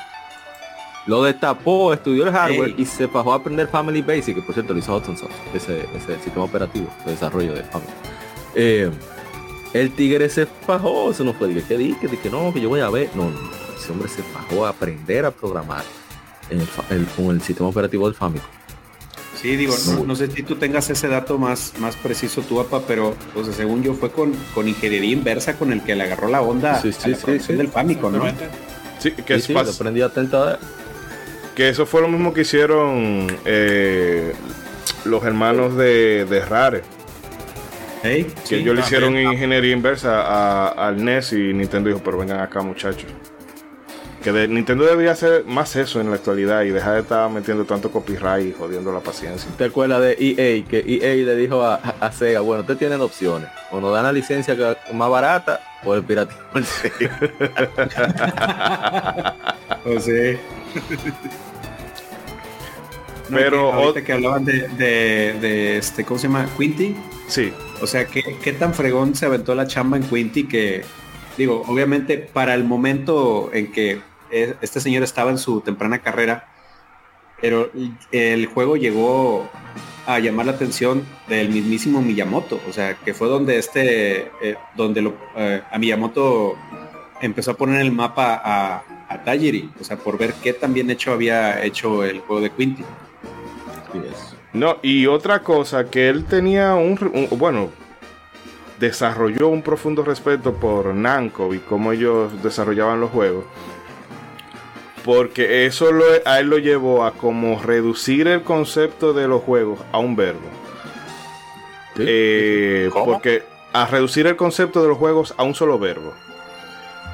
lo destapó, estudió el hardware y se bajó a aprender Family Basic, que por cierto lo hizo Hudson Soft, ese, ese sistema operativo de desarrollo de Family. Eh, el tigre se fajó, eso no fue, dije, que dije, que no, que yo voy a ver. No, no, ese hombre se fajó a aprender a programar con el sistema operativo del Famicom. Sí, digo, no, sé si tú tengas ese dato más, más preciso tu papá, pero pues, según yo fue con, con ingeniería inversa con el que le agarró la onda sí, sí, a la del Famicom, ¿no? Sí, que es aprendí atento Que eso fue lo mismo que hicieron eh, los hermanos de, de Rare que ellos le hicieron ingeniería inversa al NES y Nintendo dijo, pero vengan acá muchachos. Que de, Nintendo debería hacer más eso en la actualidad y dejar de estar metiendo tanto copyright y jodiendo la paciencia. ¿Te acuerdas de EA? Que EA le dijo a, Sega, bueno, ustedes tienen opciones. O nos dan la licencia más barata o el pirateo. o sí. pero que, que hablaban de, de, este, ¿cómo se llama? Quinty. Sí. O sea, ¿qué, tan fregón se aventó la chamba en Quinty que, digo, obviamente para el momento en que e, este señor estaba en su temprana carrera, pero el juego llegó a llamar la atención del mismísimo Miyamoto, o sea, que fue donde este, eh, donde lo, eh, a Miyamoto empezó a poner el mapa a, a Tajiri, o sea, por ver qué tan bien hecho había hecho el juego de Quinty. No, y otra cosa, que él tenía un, bueno, desarrolló un profundo respeto por Namco y cómo ellos desarrollaban los juegos. Porque eso lo, a él lo llevó a como reducir el concepto de los juegos a un verbo. Eh, porque a reducir el concepto de los juegos a un solo verbo.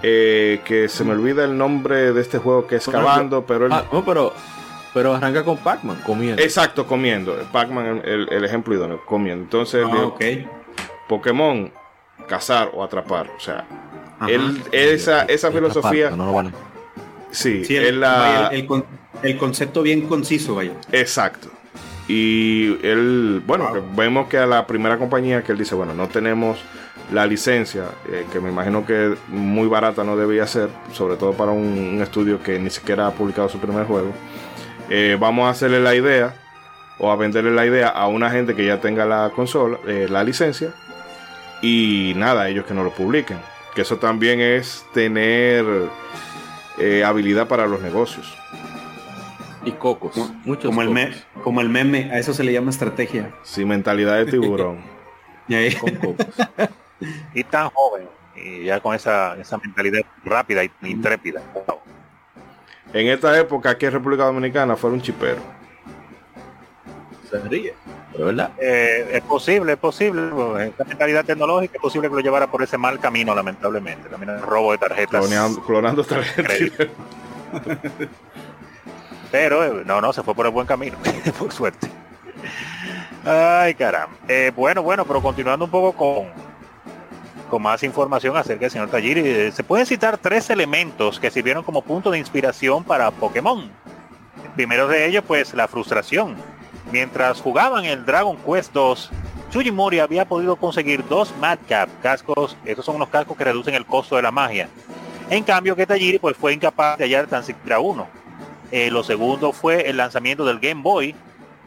Eh, que se me olvida el nombre de este juego que es Cavando, pero... Ah, no, pero pero arranca con Pac-Man, comiendo. Exacto, comiendo. Pac-Man, el, ejemplo idóneo, comiendo. Entonces, ah, Pokémon, cazar o atrapar. O sea, él, esa, esa filosofía... Sí, el, el, concepto bien conciso, vaya. Exacto. Y él, bueno, vemos que a la primera compañía que él dice, bueno, no tenemos la licencia, eh, que me imagino que muy barata no debía ser, sobre todo para un, estudio que ni siquiera ha publicado su primer juego. Eh, vamos a hacerle la idea o a venderle la idea a una gente que ya tenga la consola, eh, la licencia, y nada, ellos que no lo publiquen. Que eso también es tener habilidad para los negocios. Y cocos. Muchos como, El como el meme, a eso se le llama estrategia. Sí, mentalidad de tiburón. y tan joven. Y ya con esa, esa mentalidad rápida y intrépida. En esta época aquí en República Dominicana fue un chipero. Se ríe. ¿verdad? Eh, es posible, es posible. Esta mentalidad tecnológica es posible que lo llevara por ese mal camino, lamentablemente. Camino de robo de tarjetas. clonando tarjetas. Pero eh, no, no, se fue por el buen camino, por suerte. Ay, caramba. Eh, bueno, bueno, pero continuando un poco con, con más información acerca del señor Tajiri, eh, se pueden citar tres elementos que sirvieron como punto de inspiración para Pokémon. Primero de ellos, pues, la frustración. Mientras jugaban el Dragon Quest 2, Mori había podido conseguir dos Madcap cascos. Esos son unos cascos que reducen el costo de la magia. En cambio, que Tajiri pues, fue incapaz de hallar tan siquiera uno. Eh, lo segundo fue el lanzamiento del Game Boy,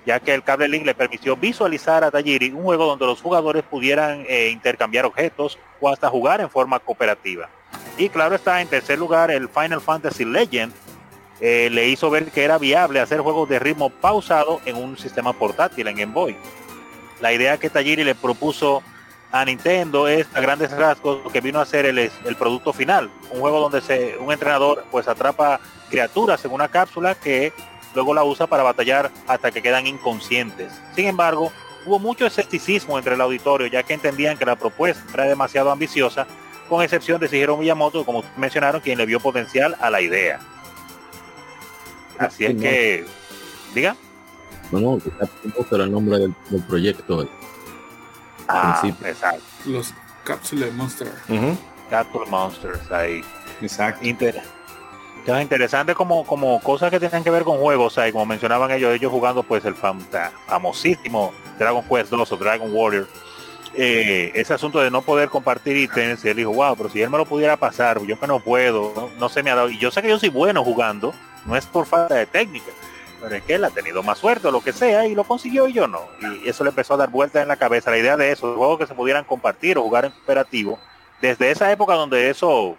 ya que el cable link le permitió visualizar a Tajiri un juego donde los jugadores pudieran eh, intercambiar objetos o hasta jugar en forma cooperativa. Y claro está, en tercer lugar, el Final Fantasy Legend eh, le hizo ver que era viable hacer juegos de ritmo pausado en un sistema portátil en Game Boy. La idea que Tajiri le propuso a Nintendo es a grandes rasgos lo que vino a ser el, el producto final, un juego donde se, un entrenador pues atrapa criaturas en una cápsula que luego la usa para batallar hasta que quedan inconscientes. Sin embargo, hubo mucho escepticismo entre el auditorio ya que entendían que la propuesta era demasiado ambiciosa, con excepción de Shigeru Miyamoto, como mencionaron, quien le vio potencial a la idea. Así es que, diga. No, no, era el nombre del, proyecto. Ah, exacto. Los Capsule Monsters. Capsule Monsters, ahí. Exacto interesante como, como cosas que tienen que ver con juegos, como mencionaban ellos, ellos jugando pues el famosísimo Dragon Quest 2 o Dragon Warrior. Eh, ese asunto de no poder compartir ítems, y él dijo, wow, pero si él me lo pudiera pasar, yo que no puedo, no, se me ha dado. Y yo sé que yo soy bueno jugando, no es por falta de técnica, pero es que él ha tenido más suerte o lo que sea y lo consiguió y yo no. Y eso le empezó a dar vueltas en la cabeza, la idea de eso, juegos que se pudieran compartir o jugar en cooperativo. Desde esa época donde eso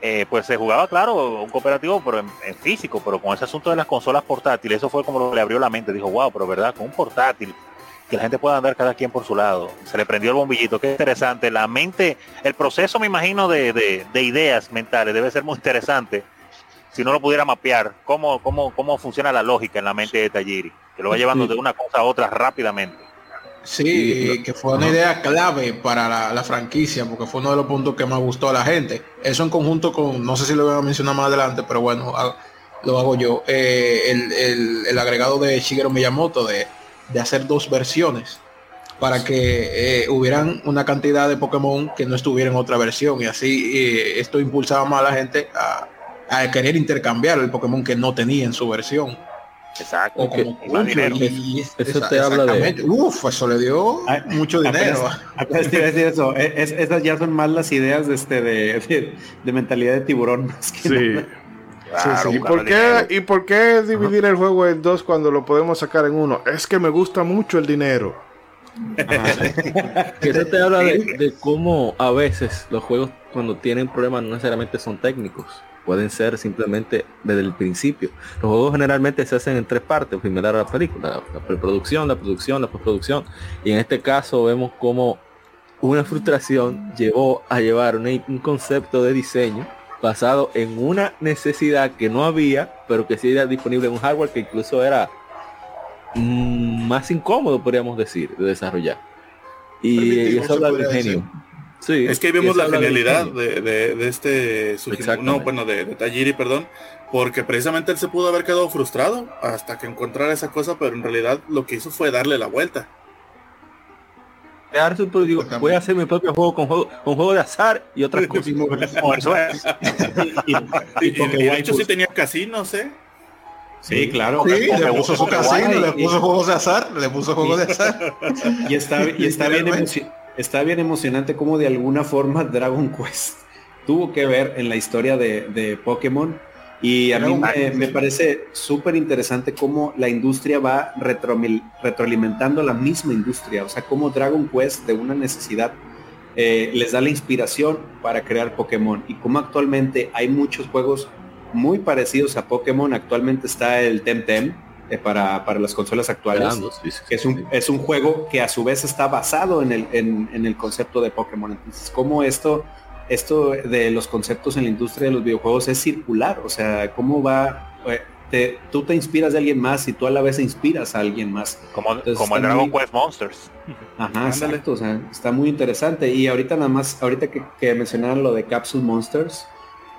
eh, pues se jugaba, claro, un cooperativo, pero en, físico, pero con ese asunto de las consolas portátiles, eso fue como lo que le abrió la mente. Dijo, wow, pero verdad, con un portátil, que la gente pueda andar cada quien por su lado. Se le prendió el bombillito, qué interesante. La mente, el proceso, me imagino, de, ideas mentales debe ser muy interesante. Si no lo pudiera mapear, cómo, cómo, cómo funciona la lógica en la mente de Tajiri, que lo va llevando de una cosa a otra rápidamente. Sí, que fue una idea clave para la, franquicia, porque fue uno de los puntos que más gustó a la gente. Eso en conjunto con, no sé si lo voy a mencionar más adelante, pero bueno, lo hago yo. Eh, el, agregado de Shigeru Miyamoto de, hacer dos versiones para que eh, hubieran una cantidad de Pokémon que no estuviera en otra versión y así eh, esto impulsaba más a la gente a, a querer intercambiar el Pokémon que no tenía en su versión. Exacto. O como eso te habla de... Uf, eso le dio ah, mucho dinero. eso. esas ya son más las ideas de, este, de, de, mentalidad de tiburón. sí. ¿Y, por qué, ¿Y por qué dividir el juego en dos cuando lo podemos sacar en uno? Es que me gusta mucho el dinero. eso te habla de, de cómo a veces los juegos cuando tienen problemas no necesariamente son técnicos pueden ser simplemente desde el principio. Los juegos generalmente se hacen en tres partes. Primero la película, la preproducción, la producción, la postproducción. Y en este caso vemos como una frustración llevó a llevar un, concepto de diseño basado en una necesidad que no había, pero que sí era disponible en un hardware que incluso era mm, más incómodo, podríamos decir, de desarrollar. Y, eso habla del genio es que ahí vemos la genialidad de, de, este no, bueno, de, de Tajiri, perdón, porque precisamente él se pudo haber quedado frustrado hasta que encontrara esa cosa, pero en realidad lo que hizo fue darle la vuelta. voy a hacer mi propio juego con juego, con juego de azar y otras cosas. y, de hecho sí tenía casinos, ¿eh? Sí, claro. Sí, le puso su casino, le puso juegos de azar, le puso juegos de azar. Y está, y está bien, está bien emocionante como de alguna forma Dragon Quest tuvo que ver en la historia de, de Pokémon. Y a mí me, parece súper interesante cómo la industria va retroalimentando la misma industria, o sea, cómo Dragon Quest de una necesidad eh, les da la inspiración para crear Pokémon. Y cómo actualmente hay muchos juegos muy parecidos a Pokémon, actualmente está el Temtem eh, para, para, las consolas actuales, que es un, es un juego que a su vez está basado en el, en, en el concepto de Pokémon, entonces cómo esto esto de los conceptos en la industria de los videojuegos es circular, o sea, cómo va, eh, te, tú te inspiras de alguien más y tú a la vez inspiras a alguien más. Como, como el Dragon Quest Monsters. Ajá, exacto, o sea, está muy interesante. Y ahorita nada más, ahorita que, que mencionaron lo de Capsule Monsters,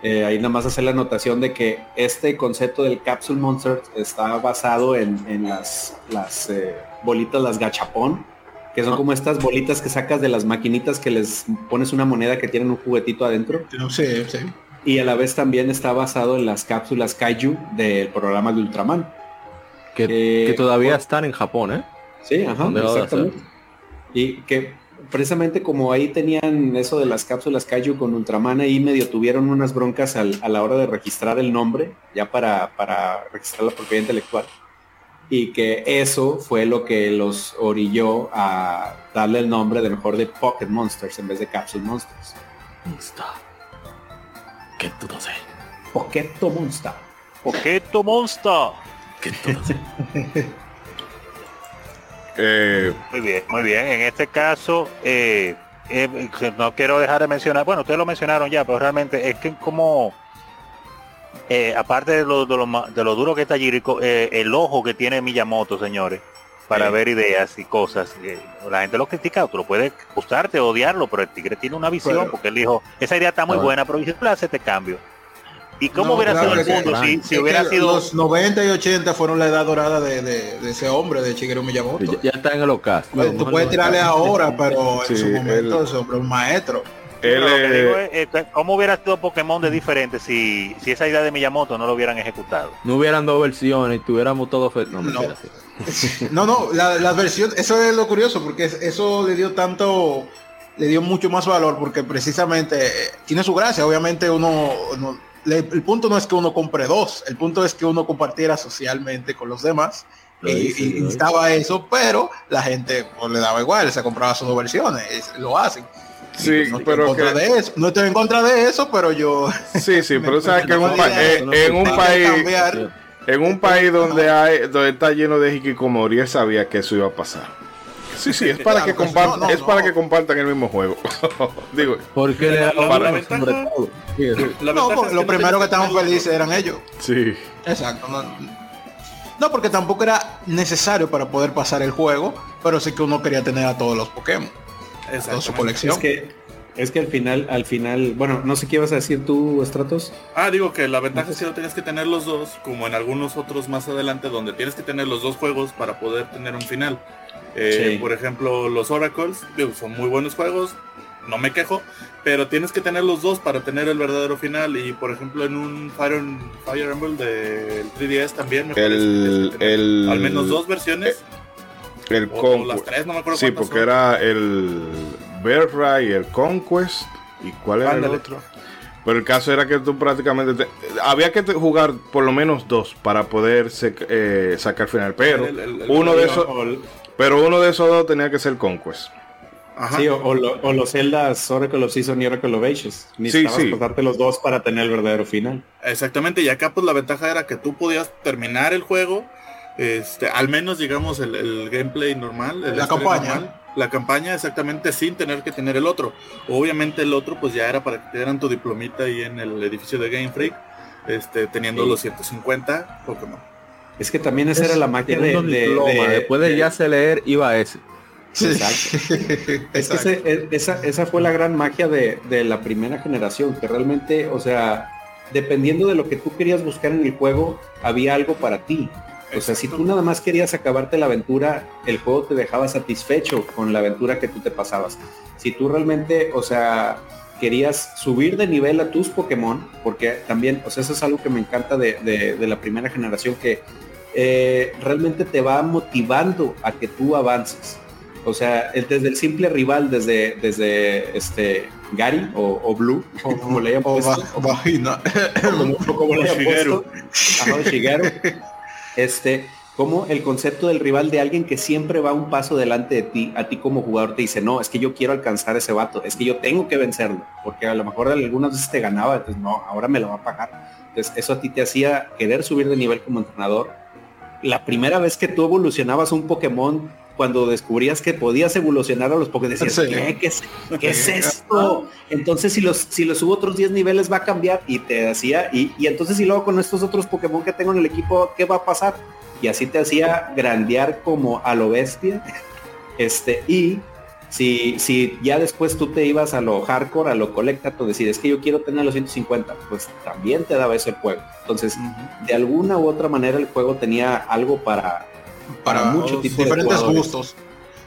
eh, ahí nada más hacer la anotación de que este concepto del Capsule Monsters está basado en, en las, las eh, bolitas, las gachapón, que son como estas bolitas que sacas de las maquinitas que les pones una moneda que tienen un juguetito adentro. Sí, sí. Y a la vez también está basado en las cápsulas Kaiju del programa de Ultraman. Que, todavía están en Japón, ¿eh? Sí, ajá, exactamente. Y que precisamente como ahí tenían eso de las cápsulas Kaiju con Ultraman, ahí medio tuvieron unas broncas a la hora de registrar el nombre, ya para, para registrar la propiedad intelectual y que eso fue lo que los orilló a darle el nombre de mejor de Pocket Monsters en vez de Capsule Monsters. Monster. ¿Qué tú no sé? Pocket Monster. Pocket Monster. eh, muy bien, muy bien. En este caso, eh, eh, no quiero dejar de mencionar, bueno, ustedes lo mencionaron ya, pero realmente es que como eh, aparte de lo, de, lo, duro que está Jirico, eh, el ojo que tiene Miyamoto, señores, para ver ideas y cosas. Eh, la gente lo critica, tú lo puedes gustarte, odiarlo, pero el tigre tiene una visión, porque él dijo, esa idea está muy buena, pero dice, hace este cambio. ¿Y cómo hubiera sido el mundo si, hubiera sido... Los 90 y 80 fueron la edad dorada de, ese hombre, de Shigeru Miyamoto. Ya, está en el ocaso. Tú puedes tirarle ahora, pero en su momento es un maestro. Eh, ¿Cómo hubiera sido Pokémon de diferente si, si esa idea de Miyamoto no lo hubieran ejecutado? No hubieran dos versiones y tuviéramos todo no, no. no, no, la, versión, eso es lo curioso, porque eso le dio tanto, le dio mucho más valor, porque precisamente eh, tiene su gracia, obviamente uno, el punto no es que uno compre dos, el punto es que uno compartiera socialmente con los demás. y, estaba eso, pero la gente pues, le daba igual, se compraba sus dos versiones, lo hacen. Sí, no pero que... de eso. no estoy en contra de eso, pero yo. Sí, sí, pero sabes que en un, en un país, en un país donde hay, donde está lleno de hikikomori, él sabía que eso iba a pasar. Sí, sí, es para que compartan, es para que compartan el mismo juego. Digo, porque No, lo primero que estaban felices eran ellos. Sí. Exacto. No, porque tampoco era necesario para poder pasar el juego, pero sí que uno quería tener a todos los Pokémon su colección. Es que, es que al final, al final, bueno, no sé qué ibas a decir tú, Stratos. Ah, digo que la ventaja es que no tienes que tener los dos, como en algunos otros más adelante, donde tienes que tener los dos juegos para poder tener un final. Eh, por ejemplo, los Oracles, son muy buenos juegos, no me quejo, pero tienes que tener los dos para tener el verdadero final. Y por ejemplo, en un Fire, Fire Emblem del 3DS también me el, el, al menos dos versiones. Eh, el Sí, porque era el y el Conquest. ¿Y cuál era el otro? Pero el caso era que tú prácticamente había que jugar por lo menos dos para poder eh, sacar final. Pero uno de esos, pero uno de esos dos tenía que ser Conquest. Sí, o, los celdas Oracle of Season y Oracle of Ages. Necesitabas sí, pasarte los dos para tener el verdadero final. Exactamente, y acá pues la ventaja era que tú podías terminar el juego este, al menos digamos el, gameplay normal, la campaña. la campaña exactamente sin tener que tener el otro. Obviamente el otro pues ya era para que te dieran tu diplomita ahí en el edificio de Game Freak, este, teniendo los 150 Pokémon. Es que también esa era la magia de, Después de, ya se leer, iba a ese. Exacto. es que e, esa, esa fue la gran magia de, de la primera generación, que realmente, o sea, dependiendo de lo que tú querías buscar en el juego, había algo para ti. O sea, si tú nada más querías acabarte la aventura, el juego te dejaba satisfecho con la aventura que tú te pasabas. Si tú realmente, o sea, querías subir de nivel a tus Pokémon, porque también, o sea, eso es algo que me encanta de, la primera generación, que eh, realmente te va motivando a que tú avances. O sea, desde el simple rival, desde, desde este Gary o, Blue, como, le hayan puesto, o, vagina. como, le hayan puesto, este, como el concepto del rival de alguien que siempre va un paso delante de ti, a ti como jugador te dice, no, es que yo quiero alcanzar ese vato, es que yo tengo que vencerlo, porque a lo mejor algunas veces te ganaba, entonces no, ahora me lo va a pagar. Entonces eso a ti te hacía querer subir de nivel como entrenador. La primera vez que tú evolucionabas un Pokémon, cuando descubrías que podías evolucionar a los Pokémon, decías, ¿Qué, es, esto? Entonces si los, si los subo otros 10 niveles va a cambiar y te hacía, y, y entonces si luego con estos otros Pokémon que tengo en el equipo, ¿qué va a pasar? y así te hacía grandear como a lo bestia. Este, y si, si ya después tú te ibas a lo hardcore, a lo colecta, tú decides que yo quiero tener los 150, pues también te daba eso el juego. Entonces, de alguna u otra manera el juego tenía algo para, para, tipos diferentes gustos.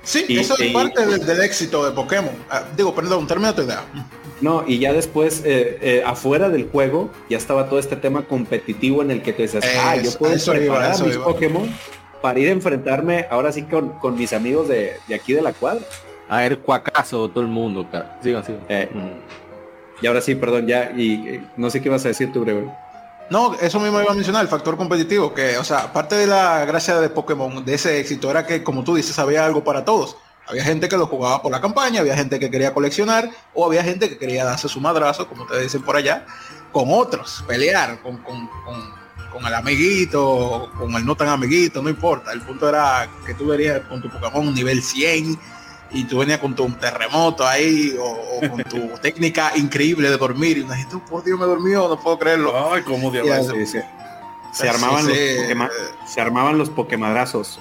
Sí, eso es parte del, éxito de Pokémon. Ah, digo, perdón, termina tu idea. No, y ya después, eh, eh, afuera del juego, ya estaba todo este tema competitivo en el que te dices, ah, yo puedo preparar mis Pokémon para ir a enfrentarme ahora sí con, con mis amigos de, aquí de la cuadra. A ver, cuacaso todo el mundo, cara. Sigan, sigan. Eh, y ahora sí, perdón, ya, y no sé qué vas a decir tú, Gregorio. No, eso mismo iba a mencionar, el factor competitivo, que, o sea, parte de la gracia de Pokémon, de ese éxito, era que, como tú dices, había algo para todos. Había gente que lo jugaba por la campaña, había gente que quería coleccionar, o había gente que quería darse su madrazo, como ustedes dicen por allá, con otros, pelear con, con, el amiguito, con el no tan amiguito, no importa. El punto era que tú verías con tu Pokémon nivel 100 y tú venías con tu terremoto ahí o, con tu técnica increíble de dormir y una gente, por Dios me dormió, no puedo creerlo. Ay, cómo Dios. Se, armaban los se armaban los Pokémadrazos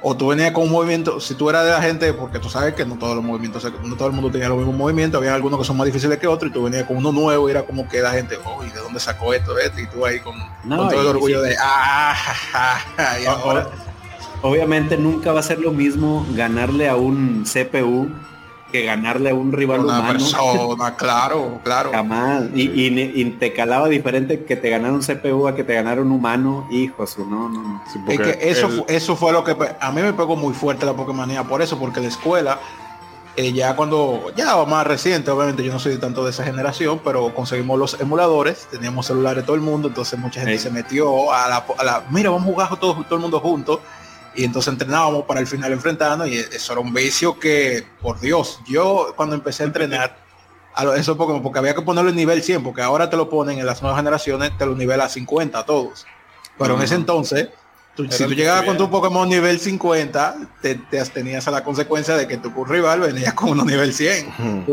o tú venías con un movimiento, si tú eras de la gente, porque tú sabes que no todos los movimientos, no todo el mundo tenía los mismos movimientos, había algunos que son más difíciles que otros, y tú venías con uno nuevo y era como que la gente, oh, ¿y de dónde sacó esto, esto? Y tú ahí con, todo el orgullo de, ah, y ahora... Obviamente nunca va a ser lo mismo ganarle a un CPU que ganarle a un rival Una persona, claro, claro. Jamás. Y, te calaba diferente que te ganara un CPU a que te ganara un humano, hijos, no, no, no. es que eso, eso fue lo que a mí me pegó muy fuerte la Pokémonía por eso, porque la escuela, eh, ya cuando, ya más reciente, obviamente yo no soy tanto de esa generación, pero conseguimos los emuladores, teníamos celulares todo el mundo, entonces mucha gente se metió a la, a la, mira, vamos a jugar todo, todo el mundo juntos y entonces entrenábamos para el final enfrentarnos y eso era un vicio que, por Dios, yo cuando empecé a entrenar, a eso porque, porque había que ponerlo en nivel 100, porque ahora te lo ponen en las nuevas generaciones, te lo nivela a 50 a todos. Pero en ese entonces, si tú llegabas con tu Pokémon nivel 50, te, te tenías a la consecuencia de que tu rival venía con uno nivel 100.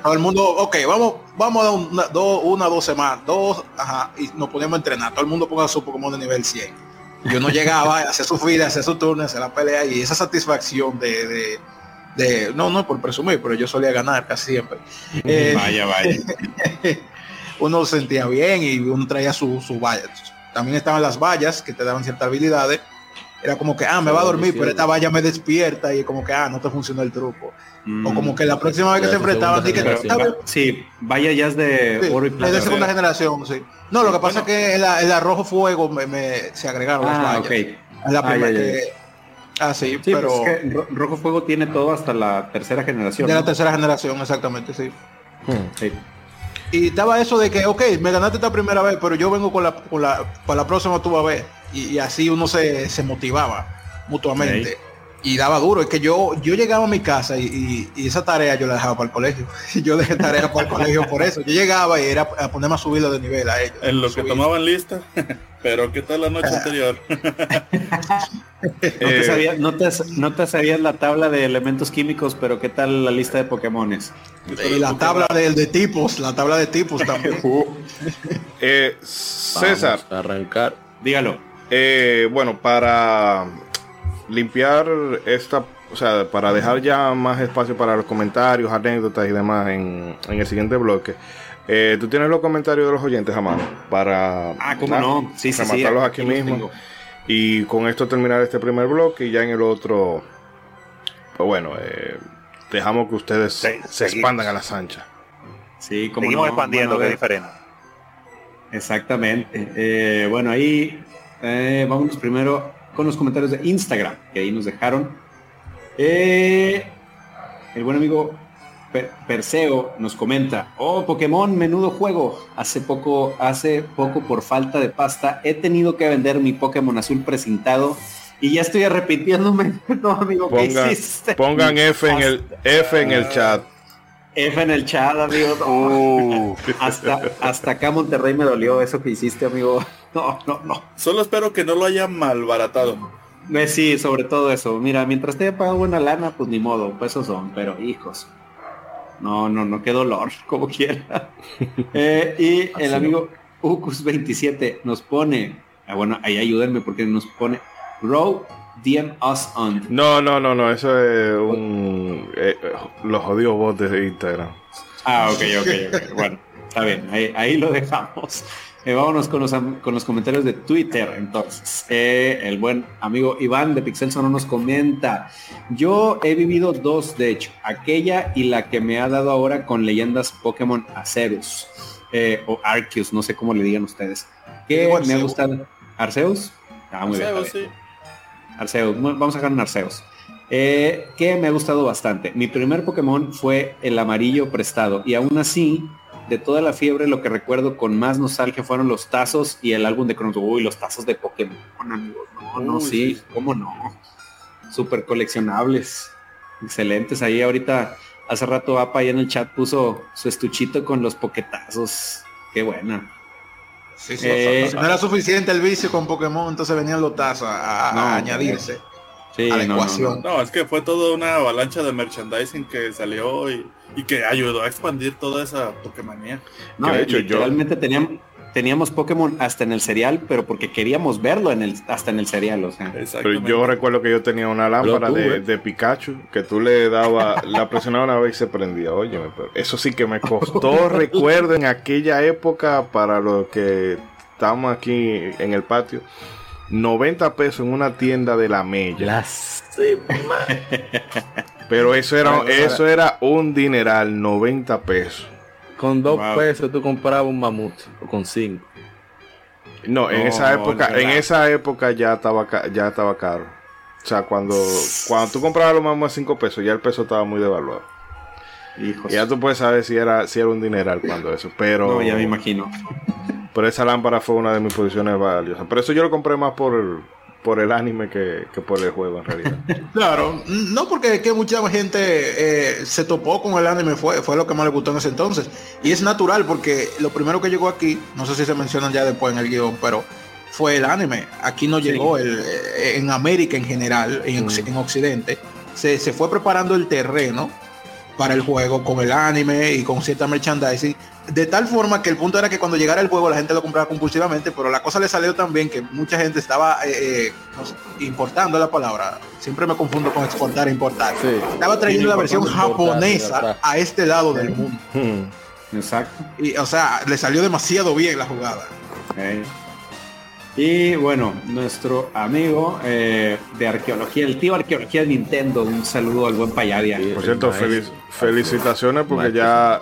todo el mundo, ok, vamos, vamos a dar una, dos, una, dos semanas, dos, ajá, y nos poníamos a entrenar. Todo el mundo ponga su Pokémon de nivel 100 yo no llegaba, a hacer su fila, hacer su turno, hacer la pelea y esa satisfacción de, de, no, no por presumir, pero yo solía ganar casi siempre. Eh, vaya, vaya. uno sentía bien y uno traía su, su valla. También estaban las vallas que te daban ciertas habilidades. Era como que, ah, me va a dormir, pero esta valla me despierta y como que, ah, no te funcionó el truco. o como que la próxima vez que se enfrentaban, que, sí, vaya ya es de oro y plata. Es de segunda generación, sí. No, lo que pasa es que el, el, arrojo fuego me, se agregaron las ah, vallas. la ah, primera que, Ah, sí, pero... Pues Rojo Fuego tiene todo hasta la tercera generación. De la tercera generación, exactamente, sí. sí. Y estaba eso de que, ok, me ganaste esta primera vez, pero yo vengo con la, con la, para la próxima tú vas a ver. Y, así uno se, se motivaba mutuamente y daba duro. Es que yo, yo llegaba a mi casa y, esa tarea yo la dejaba para el colegio. Yo dejé tarea para el colegio por eso. Yo llegaba y era a ponerme a subirlo de nivel a ellos. En lo que tomaban lista. Pero ¿qué tal la noche anterior? no, te sabías, la tabla de elementos químicos, pero ¿qué tal la lista de Pokémones? Y la tabla de, de, tipos, la tabla de tipos también. eh, César. arrancar. Dígalo. Eh, bueno, para limpiar esta, o sea, para dejar ya más espacio para los comentarios, anécdotas y demás en, el siguiente bloque. Eh, ¿Tú tienes los comentarios de los oyentes a mano? Para ah, ¿cómo no? Sí, sí, aquí mismo. Y con esto terminar este primer bloque y ya en el otro, pues bueno, eh, dejamos que ustedes se expandan a las anchas. Sí, como Seguimos expandiendo, que es diferente. Exactamente. Eh, bueno, ahí eh, vamos primero con los comentarios de Instagram, que ahí nos dejaron. Eh, el buen amigo Perseo nos comenta, oh Pokémon, menudo juego. Hace poco, hace poco por falta de pasta he tenido que vender mi Pokémon azul presentado y ya estoy arrepintiéndome. No, amigo, pongan, hiciste? Pongan F en el F en el chat. F en el chat, amigo. Uh. hasta, hasta acá Monterrey me dolió eso que hiciste, amigo. No, no, no. Solo espero que no lo haya malbaratado. Eh, sí, sobre todo eso. Mira, mientras te haya pagado buena lana, pues ni modo, pues esos son, pero hijos. No, no, no, qué dolor, como quiera. Eh, y el amigo Ucus27 nos pone, ah, bueno, ahí ayúdenme porque nos pone Row DM us on. No, no, no, no, eso es un eh, los jodidos bots de Instagram. Ah, ok, ok, bueno, está bien, ahí, lo dejamos. Eh, vámonos con los, con los comentarios de Twitter. Entonces, eh, el buen amigo Iván de Pixel Sono nos comenta, yo he vivido dos, de hecho, aquella y la que me ha dado ahora con leyendas Pokémon Arceus, o Arceus, no sé cómo le digan ustedes. ¿Qué me ha gustado? ¿Arceus? Ah, muy bien. Sí. Arceus, vamos a dejar en Arceus. Eh, que me ha gustado bastante. Mi primer Pokémon fue el amarillo prestado y aún así, de toda la fiebre, lo que recuerdo con más nostalgia fueron los tazos y el álbum de Cronos. Uy, los tazos de Pokémon, amigos. No, no, sí, cómo no. Súper coleccionables. Excelentes. Ahí ahorita, hace rato APA ahí en el chat puso su estuchito con los poquetazos. Qué buena. Eh, no era suficiente el vicio con Pokémon, entonces venían los tazos a, añadirse a la ecuación. No, es que fue toda una avalancha de merchandising que salió y, que ayudó a expandir toda esa Pokémonía. No, de hecho, realmente teníamos, teníamos Pokémon hasta en el serial, pero porque queríamos verlo en el, hasta en el serial, o sea. Pero yo recuerdo que yo tenía una lámpara de, Pikachu que tú le dabas, la presionaba una vez y se prendía. Oye, pero eso sí que me costó, recuerdo, en aquella época para los que estamos aquí en el patio. 90 pesos en una tienda de la Mella. Pero eso era, eso era un dineral, 90 pesos. Con dos pesos tú comprabas un mamut, o con cinco. No, en esa época, en esa época ya estaba ya estaba caro. O sea, cuando, cuando tú comprabas los mamuts a cinco pesos, ya el peso estaba muy devaluado. Y ya tú puedes saber si era, si era un dineral cuando eso. Pero. No, ya me imagino. Pero esa lámpara fue una de mis posiciones valiosas. Pero eso yo lo compré más por, por el anime que, por el juego en realidad. claro, no porque que mucha gente eh, se topó con el anime, fue, fue lo que más le gustó en ese entonces. Y es natural porque lo primero que llegó aquí, no sé si se mencionan ya después en el guion, pero fue el anime. Aquí no llegó el, eh, en América en general, en, mm. en Occidente. Se, se fue preparando el terreno para el juego con el anime y con cierta merchandising de tal forma que el punto era que cuando llegara el juego la gente lo compraba compulsivamente, pero la cosa le salió también que mucha gente estaba eh, eh, importando la palabra. Siempre me confundo con exportar e importar. Estaba trayendo la versión japonesa a este lado del mundo. Hmm. Exacto. Y, o sea, le salió demasiado bien la jugada. Y bueno, nuestro amigo eh, de arqueología, el tío arqueología de Nintendo, un saludo al buen Payadia. Por cierto, felicitaciones porque ya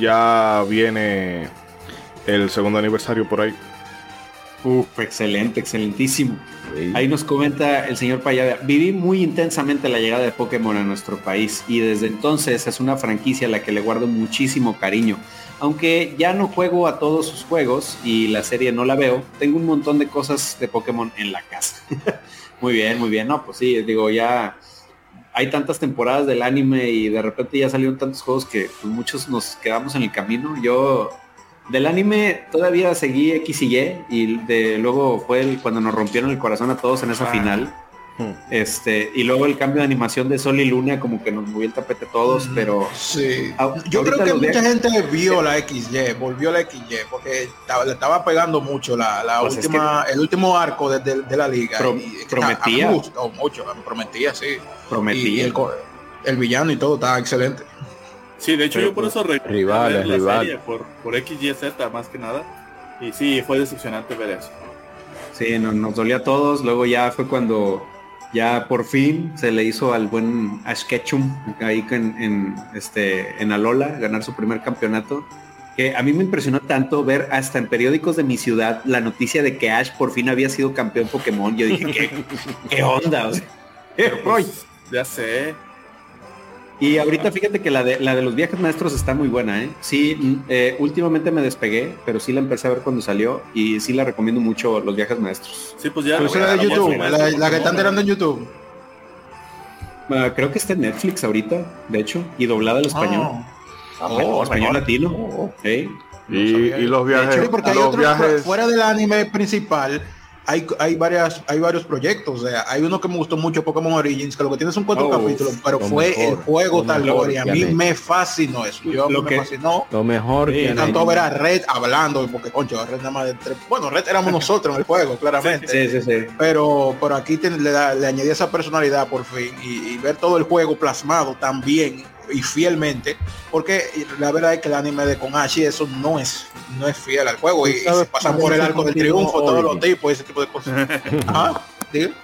ya viene el segundo aniversario por ahí. Uf, excelente, excelentísimo. Ahí nos comenta el señor Payada. Viví muy intensamente la llegada de Pokémon a nuestro país y desde entonces es una franquicia a la que le guardo muchísimo cariño. Aunque ya no juego a todos sus juegos y la serie no la veo, tengo un montón de cosas de Pokémon en la casa. muy bien, muy bien. No, pues sí, digo, ya hay tantas temporadas del anime y de repente ya salieron tantos juegos que pues, muchos nos quedamos en el camino. Yo del anime todavía seguí X y Y y de, luego fue cuando nos rompieron el corazón a todos en esa ah. final. Hmm. Este, y luego el cambio de animación de Sol y Luna como que nos movió el tapete a todos, pero sí. yo creo que mucha gente vio la XY, volvió la XY, porque le estaba pegando mucho la, pues última, el último arco de, la liga. prometía. mucho, prometía, sí. Prometía. el, villano y todo estaba excelente. Sí, de hecho yo por eso rivales, la por, por XYZ más que nada. Y sí, fue decepcionante ver eso. Sí, nos dolió a todos. Luego ya fue cuando ya por fin se le hizo al buen Ash Ketchum ahí en, en, este, en Alola ganar su primer campeonato. Que a mí me impresionó tanto ver hasta en periódicos de mi ciudad la noticia de que Ash por fin había sido campeón Pokémon. Yo dije, ¿qué, qué onda? Pues, ya sé. Y ahorita fíjate que la de, la de los viajes maestros está muy buena, ¿eh? Sí, mm, eh, últimamente me despegué, pero sí la empecé a ver cuando salió y sí la recomiendo mucho los viajes maestros. Sí, pues ya. la de YouTube, la, que están tirando en YouTube. Ah, creo que está en Netflix ahorita, de hecho, y doblada al español. Ah, oh, español latino. Oh. y, los viajes, porque hay los viajes... fuera del anime principal hay, hay varias, hay varios proyectos. O sea, hay uno que me gustó mucho, Pokémon Origins, que lo que tiene son cuatro capítulos, pero fue el juego tal y a mí me fascinó eso. Yo lo me que, fascinó. Lo mejor Me encantó ver a Red hablando, porque concho, Red nada más de tres. Bueno, Red éramos nosotros en el juego, claramente. Sí, sí, sí. Pero, pero aquí le, le añadí esa personalidad por fin y, y ver todo el juego plasmado también y fielmente, porque la verdad es que el anime de Konashi eso no es no es fiel al juego y, se pasan por el arco del triunfo, todos los tipos, ese tipo de cosas.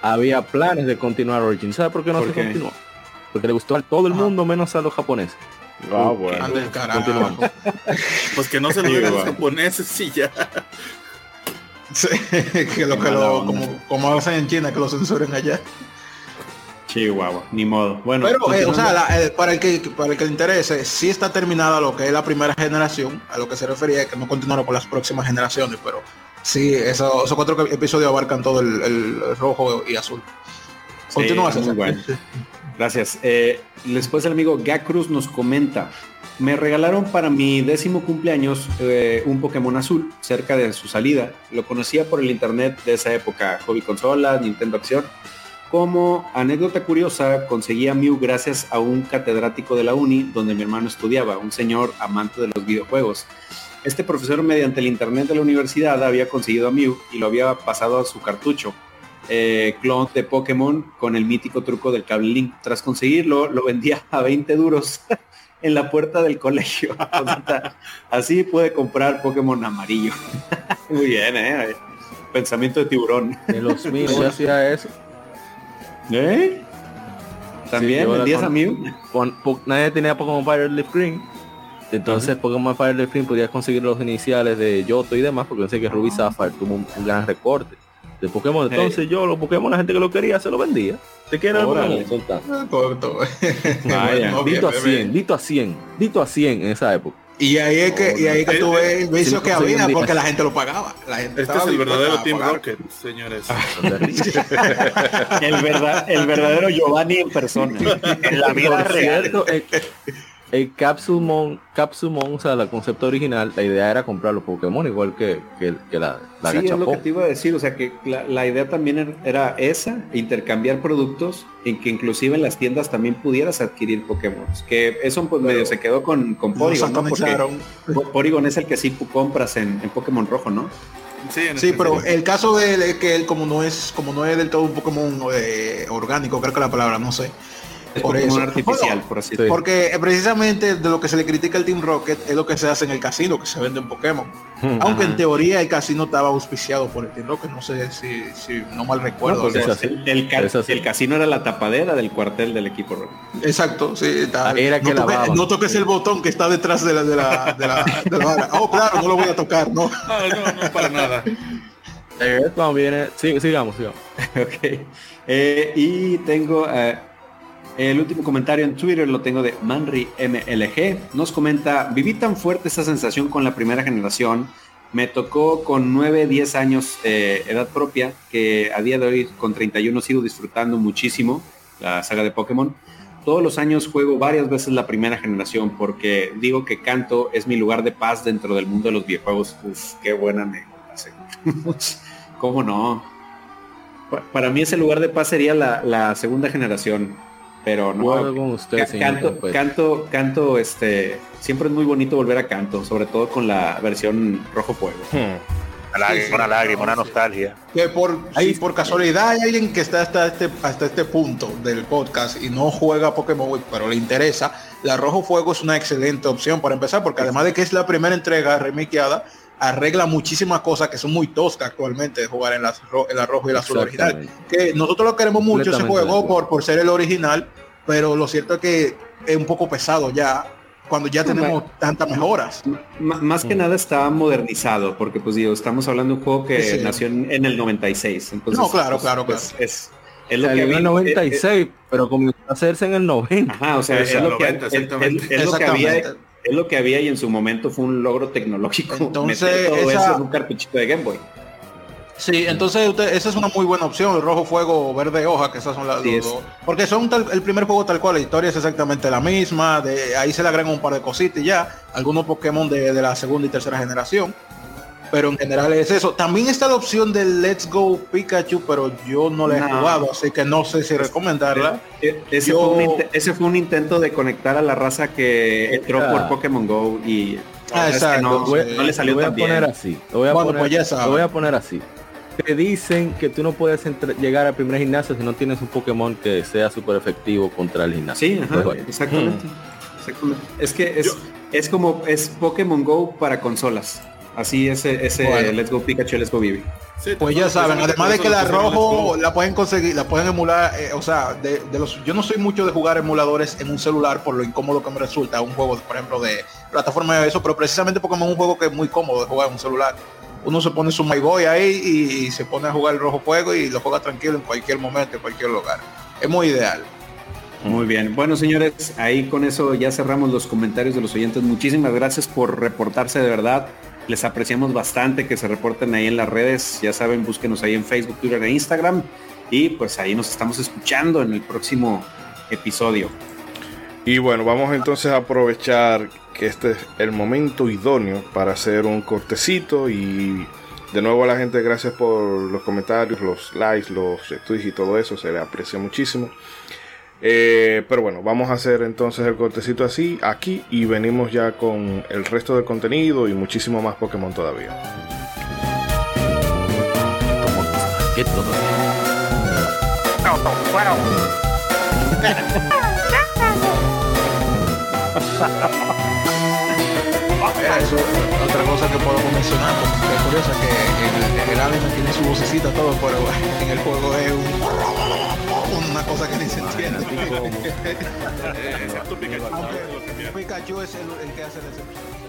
Había planes de continuar Origin, ¿sabes por qué no se continuó? Porque le gustó a todo el mundo menos a los japoneses. Ah, bueno. pues que no se lo digan a los japoneses, sí ya. que lo que lo, como, como hacen en China, que lo censuren allá. Chihuahua, ni modo. Bueno, pero eh, o sea, eh, para el que para el que le interese, sí está terminada lo que es la primera generación, a lo que se refería que no continuaron con las próximas generaciones, pero sí, esos, cuatro episodios abarcan todo el, rojo y azul. Continúa, bueno. Gracias. Eh, después el amigo Gakruz nos comenta, me regalaron para mi décimo cumpleaños un Pokémon azul cerca de su salida. Lo conocía por el internet de esa época, hobby consola, Nintendo Acción como anécdota curiosa, conseguí a Mew gracias a un catedrático de la uni donde mi hermano estudiaba, un señor amante de los videojuegos. Este profesor mediante el internet de la universidad había conseguido a Mew y lo había pasado a su cartucho, eh, clon de Pokémon con el mítico truco del cable link. Tras conseguirlo, lo vendía a 20 duros en la puerta del colegio. Así puede comprar Pokémon amarillo. Muy bien, ¿eh? Pensamiento de tiburón. De los míos hacía eso. ¿Eh? ¿También vendías a Mew? nadie tenía Pokémon Fire Leaf Green. Entonces Pokémon Fire Leaf Green podías conseguir los iniciales de Yoto y demás, porque pensé que Ruby Sapphire tuvo un, gran recorte de Pokémon. Entonces yo los Pokémon, la gente que lo quería, se lo vendía. ¿Te queda el Dito a 100, dito a 100, dito a 100 en esa época. Y ahí es que, y ahí que tú ves el vicio que había porque la gente lo pagaba. La gente este es el verdadero Team Rocket, señores. el, verdad, el verdadero Giovanni en persona. En la vida real el Capsumon, Capsumon, o sea, el concepto original, la idea era comprar los Pokémon igual que, que, la, la Sí, es lo que te iba a decir, o sea, que la, idea también er, era esa, intercambiar productos, en que inclusive en las tiendas también pudieras adquirir Pokémon. Que eso pues medio se quedó con, con Porygon, ¿no? Porque Porygon es el que sí compras en, en Pokémon rojo, ¿no? Sí, sí pero el caso de, que él como no es como no es del todo un Pokémon eh, orgánico, creo que la palabra, no sé por eso. artificial, por así decirlo. Porque precisamente de lo que se le critica al Team Rocket es lo que se hace en el casino, que se vende en Pokémon. Aunque en teoría el casino estaba auspiciado por el Team Rocket, no sé si, si no mal recuerdo. el, el, casino era la tapadera del cuartel del equipo Rocket. Exacto, sí. Está, era no, toques, no, toques el botón que está detrás de la, de la, de la, Oh, claro, no lo voy a tocar, no. No, no, para nada. Eh, viene, sí, sigamos, sigamos. ok. Eh, y tengo eh, el último comentario en Twitter lo tengo de Manry MLG. Nos comenta, viví tan fuerte esa sensación con la primera generación. Me tocó con 9, 10 años de edad propia, que a día de hoy con 31 sigo disfrutando muchísimo la saga de Pokémon. Todos los años juego varias veces la primera generación porque digo que Canto es mi lugar de paz dentro del mundo de los videojuegos. Uf, qué buena me ¿Cómo no? Para mí ese lugar de paz sería la segunda generación pero no canto, canto, canto, este, siempre es muy bonito volver a canto, sobre todo con la versión rojo fuego. Hmm. Una lágrima, una nostalgia. Que por, si por casualidad hay alguien que está hasta este, hasta este punto del podcast y no juega Pokémon, pero le interesa, la Rojo Fuego es una excelente opción para empezar, porque además de que es la primera entrega remiqueada, arregla muchísimas cosas que son muy toscas actualmente de jugar en, las, en la roja y la azul original. Que nosotros lo queremos mucho ese juego por, por ser el original, pero lo cierto es que es un poco pesado ya cuando ya tenemos tantas mejoras. más que mm. nada está modernizado, porque pues digo, estamos hablando de un juego que nació en, el 96. Entonces, no, claro, pues, claro, pues, claro. Es, es lo que había en el 96, eh, eh, pero comenzó a hacerse en el 90. Ajá, o sea, es, lo, que, es, lo que había es lo que había y en su momento fue un logro tecnológico. Entonces, todo eso en un cartuchito de Game Boy. Sí, entonces usted, esa es una muy buena opción, el rojo fuego, verde hoja, que esas son las dos. Porque son el primer juego tal cual, la historia es exactamente la misma, de ahí se le agregan un par de cositas y ya, algunos Pokémon de, la segunda y tercera generación. Pero en general es eso. También está la opción de Let's Go Pikachu, pero yo no la he jugado, así que no sé si recomendarla. E, ese, fue un, intento de conectar a la raza que entró por Pokémon Go y ah, exacto, no, le salió voy a poner así. Lo voy a, poner, pues lo voy a poner así te dicen que tú no puedes llegar al primer gimnasio si no tienes un Pokémon que sea súper efectivo contra el gimnasio. Sí, pues exactamente. Es que es, es como es Pokémon Go para consolas. Así ese, ese Let's Go Pikachu, Let's Go Vivi. pues ya saben, además de que la rojo la pueden conseguir, la pueden emular, eh, o sea, de, los, yo no soy mucho de jugar emuladores en un celular por lo incómodo que me resulta un juego, por ejemplo, de plataforma de eso, pero precisamente Pokémon es un juego que es muy cómodo de jugar en un celular uno se pone su My Boy ahí y, se pone a jugar el rojo fuego y lo juega tranquilo en cualquier momento, en cualquier lugar. Es muy ideal. Muy bien. Bueno, señores, ahí con eso ya cerramos los comentarios de los oyentes. Muchísimas gracias por reportarse de verdad. Les apreciamos bastante que se reporten ahí en las redes. Ya saben, búsquenos ahí en Facebook, Twitter e Instagram. Y pues ahí nos estamos escuchando en el próximo episodio. Y bueno, vamos entonces a aprovechar que este es el momento idóneo para hacer un cortecito y de nuevo a la gente gracias por los comentarios, los likes, los tweets y todo eso, se le aprecia muchísimo. Eh, pero bueno, vamos a hacer entonces el cortecito así aquí y venimos ya con el resto del contenido y muchísimo más Pokémon todavía. eso, otra cosa que podemos mencionar, es curiosa, que en, el anime tiene su vocecita todo, pero en el juego es una cosa que ni se entiende. Pikachu es el, el que hace la excepción.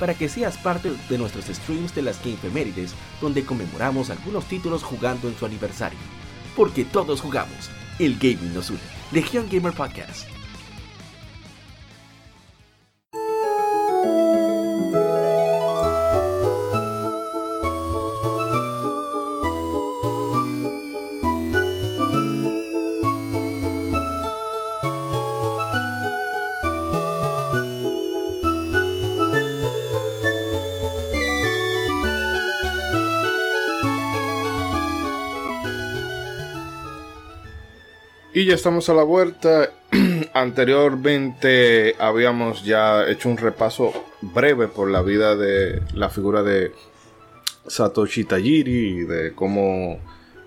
para que seas parte de nuestros streams de las Game Femérides, donde conmemoramos algunos títulos jugando en su aniversario. Porque todos jugamos, el gaming nos une. Legión Gamer Podcast. Y ya estamos a la vuelta. Anteriormente habíamos ya hecho un repaso breve por la vida de la figura de Satoshi Tajiri y de cómo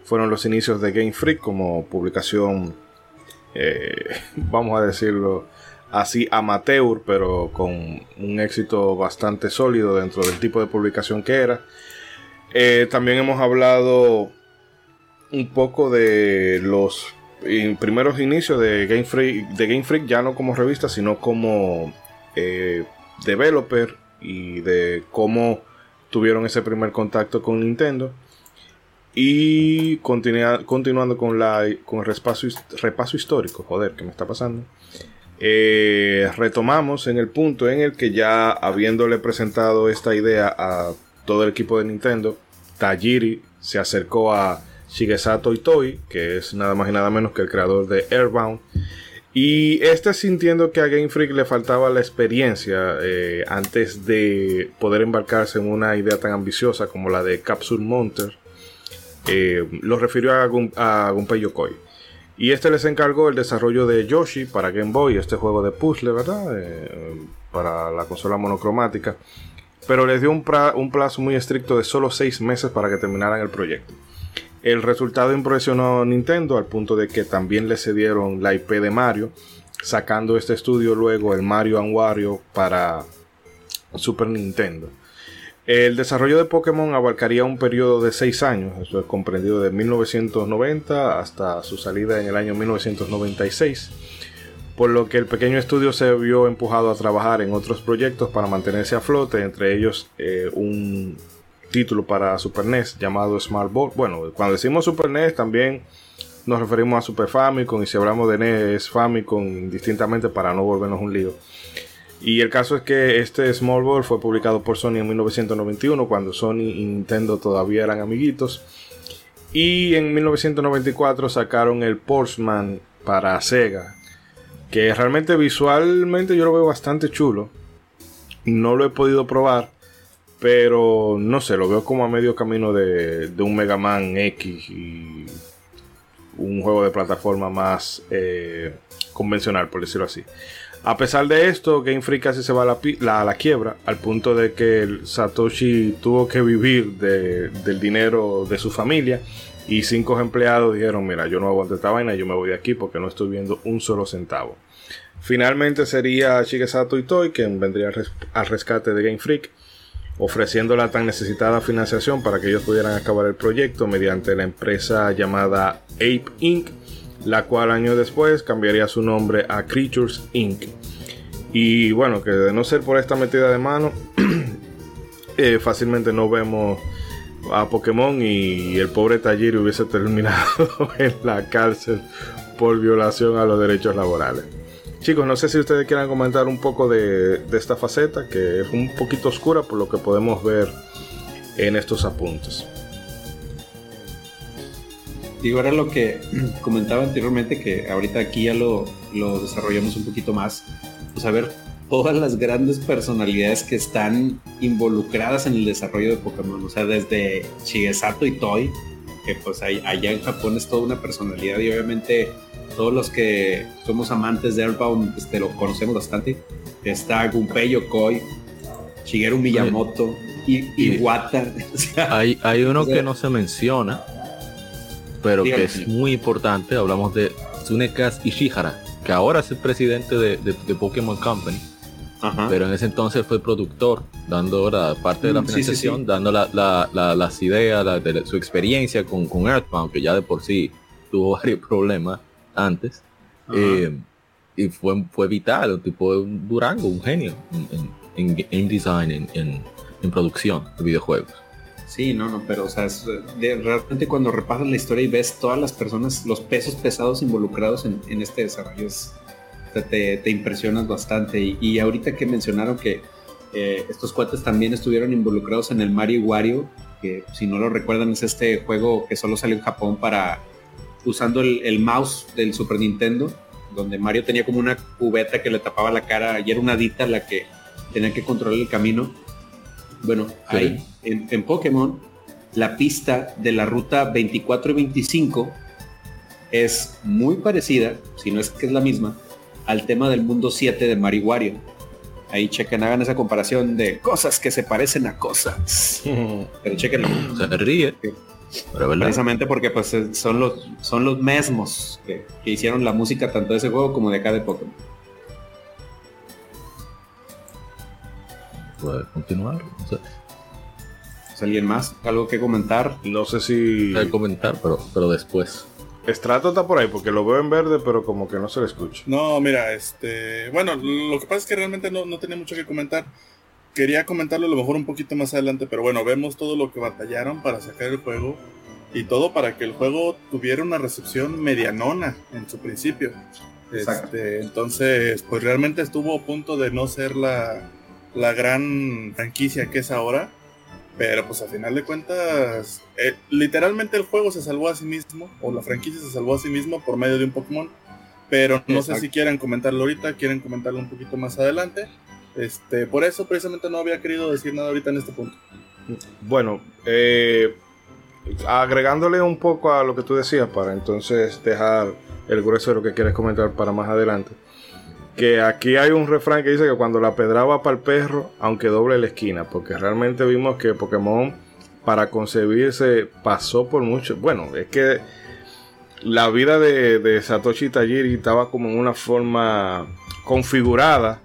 fueron los inicios de Game Freak como publicación, eh, vamos a decirlo así, amateur, pero con un éxito bastante sólido dentro del tipo de publicación que era. Eh, también hemos hablado un poco de los primeros inicios de Game Freak, de Game Freak ya no como revista, sino como eh, developer y de cómo tuvieron ese primer contacto con Nintendo. Y continuando con, la, con el repaso, repaso histórico, joder, ¿qué me está pasando? Eh, retomamos en el punto en el que ya habiéndole presentado esta idea a todo el equipo de Nintendo, Tajiri se acercó a Shigesato Itoi, que es nada más y nada menos que el creador de Airbound. Y este sintiendo que a Game Freak le faltaba la experiencia eh, antes de poder embarcarse en una idea tan ambiciosa como la de Capsule Monster, eh, lo refirió a, Gunpei Yokoi. Y este les encargó el desarrollo de Yoshi para Game Boy, este juego de puzzle, ¿verdad? Eh, para la consola monocromática. Pero les dio un, un plazo muy estricto de solo 6 meses para que terminaran el proyecto. El resultado impresionó a Nintendo al punto de que también le cedieron la IP de Mario, sacando este estudio luego el Mario Wario para Super Nintendo. El desarrollo de Pokémon abarcaría un periodo de 6 años, eso es comprendido de 1990 hasta su salida en el año 1996, por lo que el pequeño estudio se vio empujado a trabajar en otros proyectos para mantenerse a flote, entre ellos eh, un título para Super NES llamado Smart Ball. Bueno, cuando decimos Super NES también nos referimos a Super Famicom y si hablamos de NES, Famicom distintamente para no volvernos un lío. Y el caso es que este Small Ball fue publicado por Sony en 1991 cuando Sony y Nintendo todavía eran amiguitos. Y en 1994 sacaron el Portsman para Sega, que realmente visualmente yo lo veo bastante chulo. No lo he podido probar, pero no sé, lo veo como a medio camino de, un Mega Man X y un juego de plataforma más eh, convencional, por decirlo así. A pesar de esto, Game Freak casi se va a la, quiebra, al punto de que Satoshi tuvo que vivir del dinero de su familia. Y cinco empleados dijeron, mira, yo no aguanto esta vaina, yo me voy de aquí porque no estoy viendo un solo centavo. Finalmente sería Shigesato Itoi quien vendría al rescate de Game Freak ofreciendo la tan necesitada financiación para que ellos pudieran acabar el proyecto mediante la empresa llamada Ape Inc., la cual años después cambiaría su nombre a Creatures Inc. Y bueno, que de no ser por esta metida de mano, eh, fácilmente no vemos a Pokémon y el pobre Tajiri hubiese terminado en la cárcel por violación a los derechos laborales. Chicos, no sé si ustedes quieran comentar un poco de, esta faceta, que es un poquito oscura por lo que podemos ver en estos apuntes. Digo, era lo que comentaba anteriormente, que ahorita aquí ya lo, desarrollamos un poquito más. Pues a ver, todas las grandes personalidades que están involucradas en el desarrollo de Pokémon. O sea, desde Shigesato y Toy, que pues allá en Japón es toda una personalidad y obviamente todos los que somos amantes de Airbound este, lo conocemos bastante. Está Gunpei Yokoi, Shigeru Miyamoto, y, Wata. hay, hay uno que no se menciona, pero que es muy importante. Hablamos de Tsunekas Ishihara, que ahora es el presidente de, de, Pokémon Company. Pero en ese entonces fue productor, dando la parte de la mm, financiación, dando la, la, las ideas, de su experiencia con, con Earthbound, que ya de por sí tuvo varios problemas antes. Eh, y fue, fue vital, un tipo de un Durango, un genio en, en, design, en, en, producción de videojuegos. Sí, no, no, pero o sea, realmente cuando repasas la historia y ves todas las personas, los pesos pesados involucrados en, este desarrollo, te, te, impresionas bastante. Y, ahorita que mencionaron que eh, estos cuates también estuvieron involucrados en el Mario Wario, que si no lo recuerdan es este juego que solo salió en Japón para usando el, el mouse del Super Nintendo donde Mario tenía como una cubeta que le tapaba la cara y era una dita la que tenía que controlar el camino. Bueno, ahí en, Pokémon, la pista de la ruta 24 y 25 es muy parecida, si no es que es la misma, al tema del mundo 7 de Mario Wario. Ahí chequen, hagan esa comparación de cosas que se parecen a cosas. Pero chequen. Se ríe. Precisamente porque pues son los, son los mismos que, hicieron la música tanto de ese juego como de acá de Pokémon. ¿Puede continuar? ¿Alguien más? ¿Algo que comentar? No sé si... que comentar, pero, pero después. Estrato está por ahí porque lo veo en verde, pero como que no se le escucha. No, mira, este. Bueno, lo que pasa es que realmente no, no tenía mucho que comentar quería comentarlo a lo mejor un poquito más adelante, pero bueno, vemos todo lo que batallaron para sacar el juego y todo para que el juego tuviera una recepción medianona en su principio. Este, entonces, pues realmente estuvo a punto de no ser la, la gran franquicia que es ahora, pero pues a final de cuentas, eh, literalmente el juego se salvó a sí mismo, o la franquicia se salvó a sí mismo por medio de un Pokémon, pero no sé si quieren comentarlo ahorita, quieren comentarlo un poquito más adelante. Este, por eso precisamente no había querido decir nada ahorita en este punto. Bueno, eh, agregándole un poco a lo que tú decías para entonces dejar el grueso de lo que quieres comentar para más adelante. Que aquí hay un refrán que dice que cuando la pedra va para el perro, aunque doble la esquina, porque realmente vimos que Pokémon para concebirse pasó por mucho. Bueno, es que la vida de, de Satoshi Tajiri estaba como en una forma configurada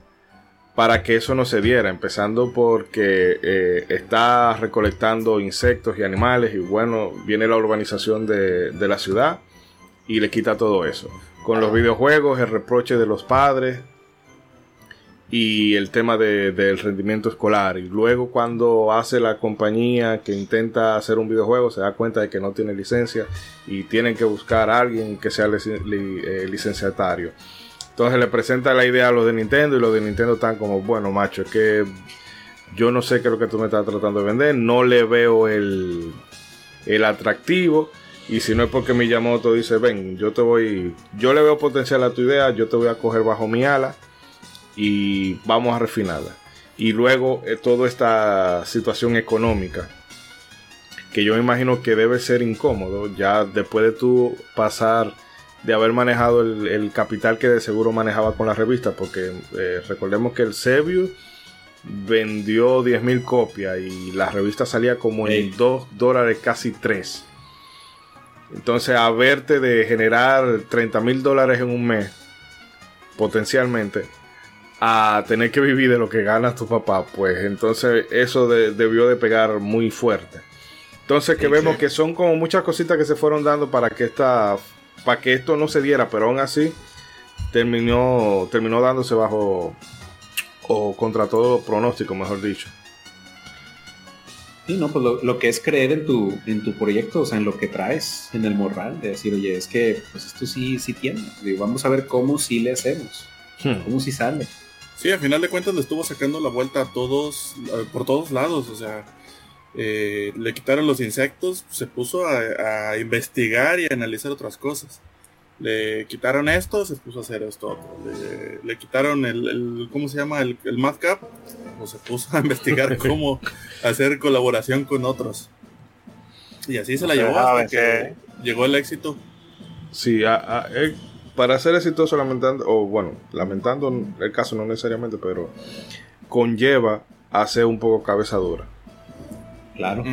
para que eso no se diera, empezando porque eh, está recolectando insectos y animales y bueno, viene la urbanización de, la ciudad y le quita todo eso. Con los videojuegos, el reproche de los padres y el tema del rendimiento escolar. Y luego cuando hace la compañía que intenta hacer un videojuego, se da cuenta de que no tiene licencia y tienen que buscar a alguien que sea eh, licenciatario. Entonces le presenta la idea a los de Nintendo y los de Nintendo están como, bueno, macho, es que yo no sé qué es lo que tú me estás tratando de vender, no le veo el, el atractivo. Y si no es porque Miyamoto dice, ven, yo te voy, yo le veo potencial a tu idea, yo te voy a coger bajo mi ala y vamos a refinarla. Y luego eh, toda esta situación económica, que yo imagino que debe ser incómodo, ya después de tú pasar de haber manejado el, capital que de seguro manejaba con la revista, porque eh, recordemos que el Sebius vendió 10.000 copias y la revista salía como en 2 dólares, casi 3. Entonces, a verte de generar 30 mil dólares en un mes, potencialmente, a tener que vivir de lo que gana tu papá, pues entonces eso debió de pegar muy fuerte. Entonces que vemos que son como muchas cositas que se fueron dando para que esta para que esto no se diera, pero aún así terminó, terminó dándose bajo o contra todo pronóstico, mejor dicho. Sí, no, pues lo, que es creer en tu, en tu proyecto, o sea, en lo que traes, en el moral, de decir, oye, es que pues esto sí, sí tiene. vamos a ver cómo sí le hacemos, hmm. cómo sí sale. Sí, al final de cuentas le estuvo sacando la vuelta a todos, por todos lados, o sea, eh, le quitaron los insectos, se puso a, investigar y a analizar otras cosas. Le quitaron esto, se puso a hacer esto otro. Le, quitaron el, ¿cómo se llama? El, el Madcap, pues se puso a investigar cómo hacer colaboración con otros. Y así se la llevó hasta que llegó el éxito. Sí, eh, para ser exitoso lamentando, o bueno, lamentando el caso no necesariamente, pero conlleva a ser un poco cabeza dura Claro.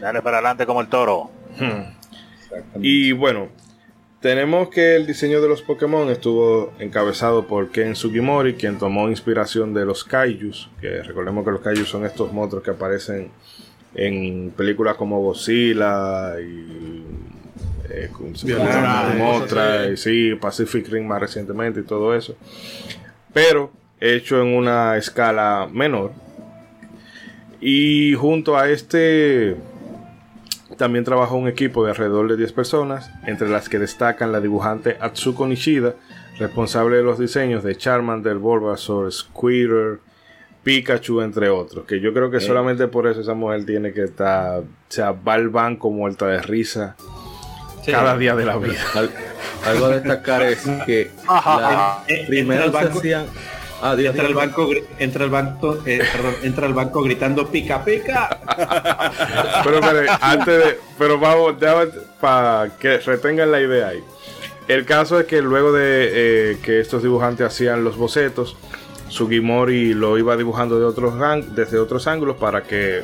Dale para adelante como el toro. Y bueno, tenemos que el diseño de los Pokémon estuvo encabezado por Ken Sugimori, quien tomó inspiración de los Kaijus, que recordemos que los Kaijus son estos monstruos que aparecen en películas como Godzilla y eh, Motra, y sí, Pacific Ring más recientemente y todo eso. Pero hecho en una escala menor. Y junto a este también trabajó un equipo de alrededor de 10 personas, entre las que destacan la dibujante Atsuko Nishida, responsable de los diseños de Charmander, Bulbasaur, Squirtle, Pikachu, entre otros. Que yo creo que solamente por eso esa mujer tiene que estar, o sea, va al banco muerta de risa cada día de la vida. algo a destacar es que primero se hacían Ah, entra al banco, entra al banco, eh, perdón, entra al banco gritando pica pica. pero antes de, pero vamos, para que retengan la idea ahí. El caso es que luego de eh, que estos dibujantes hacían los bocetos, Sugimori lo iba dibujando de otros desde otros ángulos para que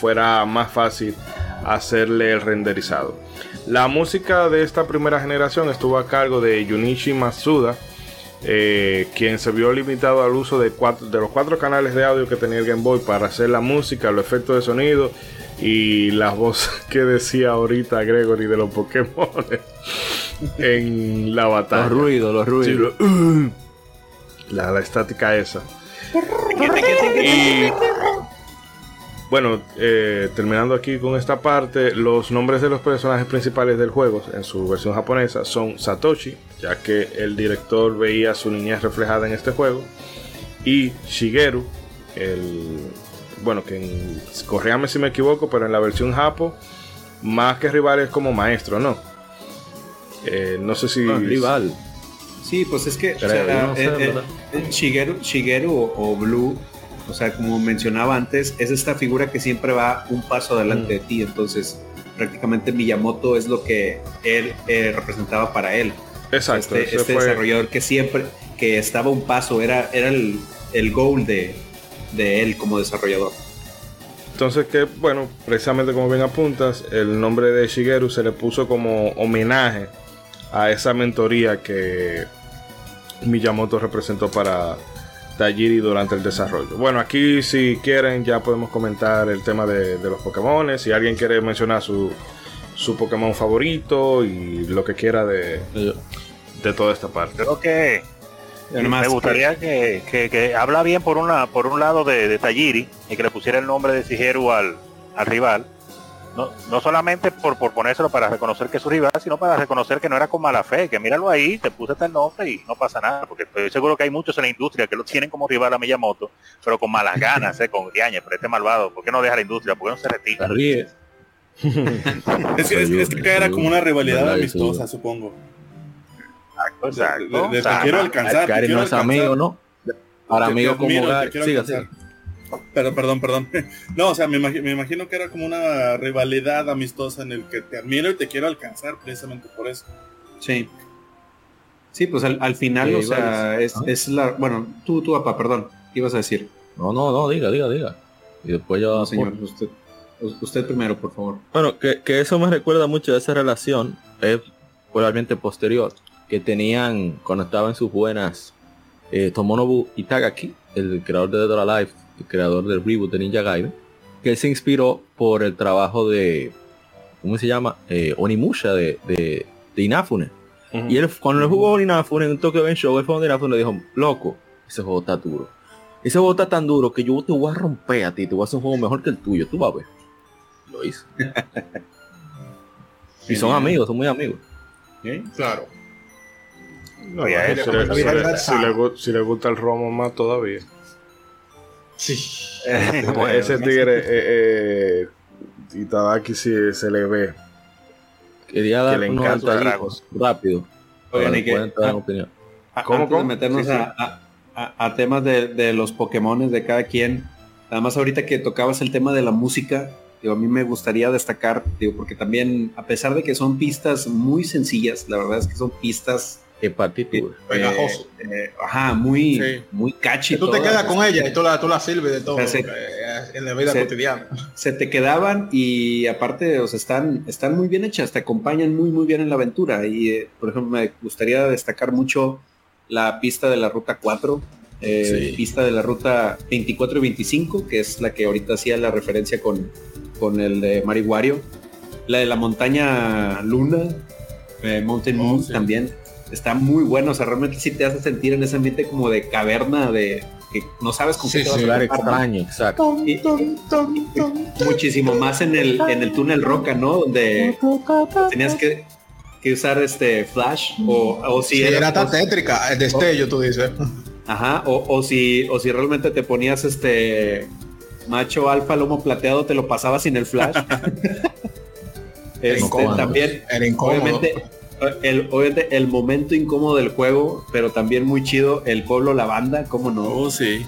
fuera más fácil hacerle el renderizado. La música de esta primera generación estuvo a cargo de Junichi Masuda, eh, quien se vio limitado al uso de, de los cuatro canales de audio que tenía el Game Boy para hacer la música, los efectos de sonido y las voces que decía ahorita Gregory de los Pokémon en la batalla. Los ruidos, los ruidos. la, la, estática esa. y bueno, eh, terminando aquí con esta parte, los nombres de los personajes principales del juego en su versión japonesa son Satoshi, ya que el director veía su niñez reflejada en este juego, y Shigeru, el bueno, que corríame si me equivoco, pero en la versión japo, más que rival es como maestro, ¿no? Eh, no sé si. rival. Sí, pues es que eh, Shigeru, Shigeru o Blue o sea, como mencionaba antes, es esta figura que siempre va un paso adelante de ti. Entonces, prácticamente Miyamoto es lo que él eh, representaba para él. Exacto. Este, este desarrollador que siempre, que estaba un paso, era, era el, el goal de, de él como desarrollador. Entonces que, bueno, precisamente como bien apuntas, el nombre de Shigeru se le puso como homenaje a esa mentoría que Miyamoto representó para, Tajiri durante el desarrollo. Bueno, aquí si quieren ya podemos comentar el tema de, los Pokémon. Si alguien quiere mencionar su, su Pokémon favorito y lo que quiera de, de toda esta parte. Ok. me gustaría que, que, habla bien por una por un lado de, de Tajiri y que le pusiera el nombre de Sigeru al, al rival no, solamente por, por ponérselo para reconocer que es su rival, sino para reconocer que no era con mala fe, que míralo ahí, te puse este nombre y no pasa nada, porque estoy seguro que hay muchos en la industria que lo tienen como rival a Miyamoto, pero con malas ganas, eh, con riaña, pero este malvado, ¿por qué no deja la industria? ¿Por qué no se retira? es, que, es, que era como una rivalidad amistosa, supongo. Exacto, te quiero alcanzar. no es amigo, ¿no? Para amigo como Gary. Siga. Perdón, perdón, perdón. No, o sea, me imagino, que era como una rivalidad amistosa en el que te admiro y te quiero alcanzar precisamente por eso. Sí. Sí, pues al, final, o sea, es, la... Bueno, tú, tú, papá, perdón, ¿qué ibas a decir? No, no, no, diga, diga, diga. Y después yo... señor, usted, usted primero, por favor. Bueno, que, eso me recuerda mucho de esa relación, es probablemente posterior, que tenían cuando estaban sus buenas eh, Tomonobu Itagaki, el creador de Dead or Alive, el creador del reboot de Ninja Gaiden, que él se inspiró por el trabajo de, ¿cómo se llama? Eh, Onimusha de, de, Inafune. Y él, cuando él jugó Inafune en un Tokyo Game Show, él fue donde Inafune le dijo, loco, ese juego está duro. Ese juego está tan duro que yo te voy a romper a ti, te voy a hacer un juego mejor que el tuyo, tú vas a ver. Lo hizo. y son amigos, son muy amigos. Claro. si, le, gusta el romo más todavía. Sí. ese tigre, eh, eh, Itadaki si se le ve. Quería dar que le encanta rápido. Oigan, y que, opinión. ¿Cómo, cómo? meternos A, a, temas de, de, los Pokémon de cada quien. Además, ahorita que tocabas el tema de la música, digo, a mí me gustaría destacar, digo, porque también, a pesar de que son pistas muy sencillas, la verdad es que son pistas hepatitis. Eh, ajá, muy, muy catchy. tú te quedas con ella y tú la, tú la sirves de todo. Se, en la vida cotidiana. Se te quedaban y aparte, o sea, están, están muy bien hechas, te acompañan muy, muy bien en la aventura. Y, eh, por ejemplo, me gustaría destacar mucho la pista de la ruta 4, eh, pista de la ruta 24 y 25, que es la que ahorita hacía la referencia con, con el de Marihuario. La de la montaña Luna, eh, Mountain oh, Moon también. Está muy bueno, o sea, realmente sí te hace sentir en ese ambiente como de caverna, de que no sabes con qué te vas a extraño, exacto. muchísimo más en el, en el túnel Roca, ¿no? Donde tenías que, que usar este flash o, o si era, tan tétrica, el destello, tú dices. Ajá, o, o, si, o si realmente te ponías este macho alfa lomo plateado, te lo pasabas sin el flash. este, también, obviamente, el, obviamente, el momento incómodo del juego, pero también muy chido, el pueblo la banda, ¿cómo no? Oh, sí.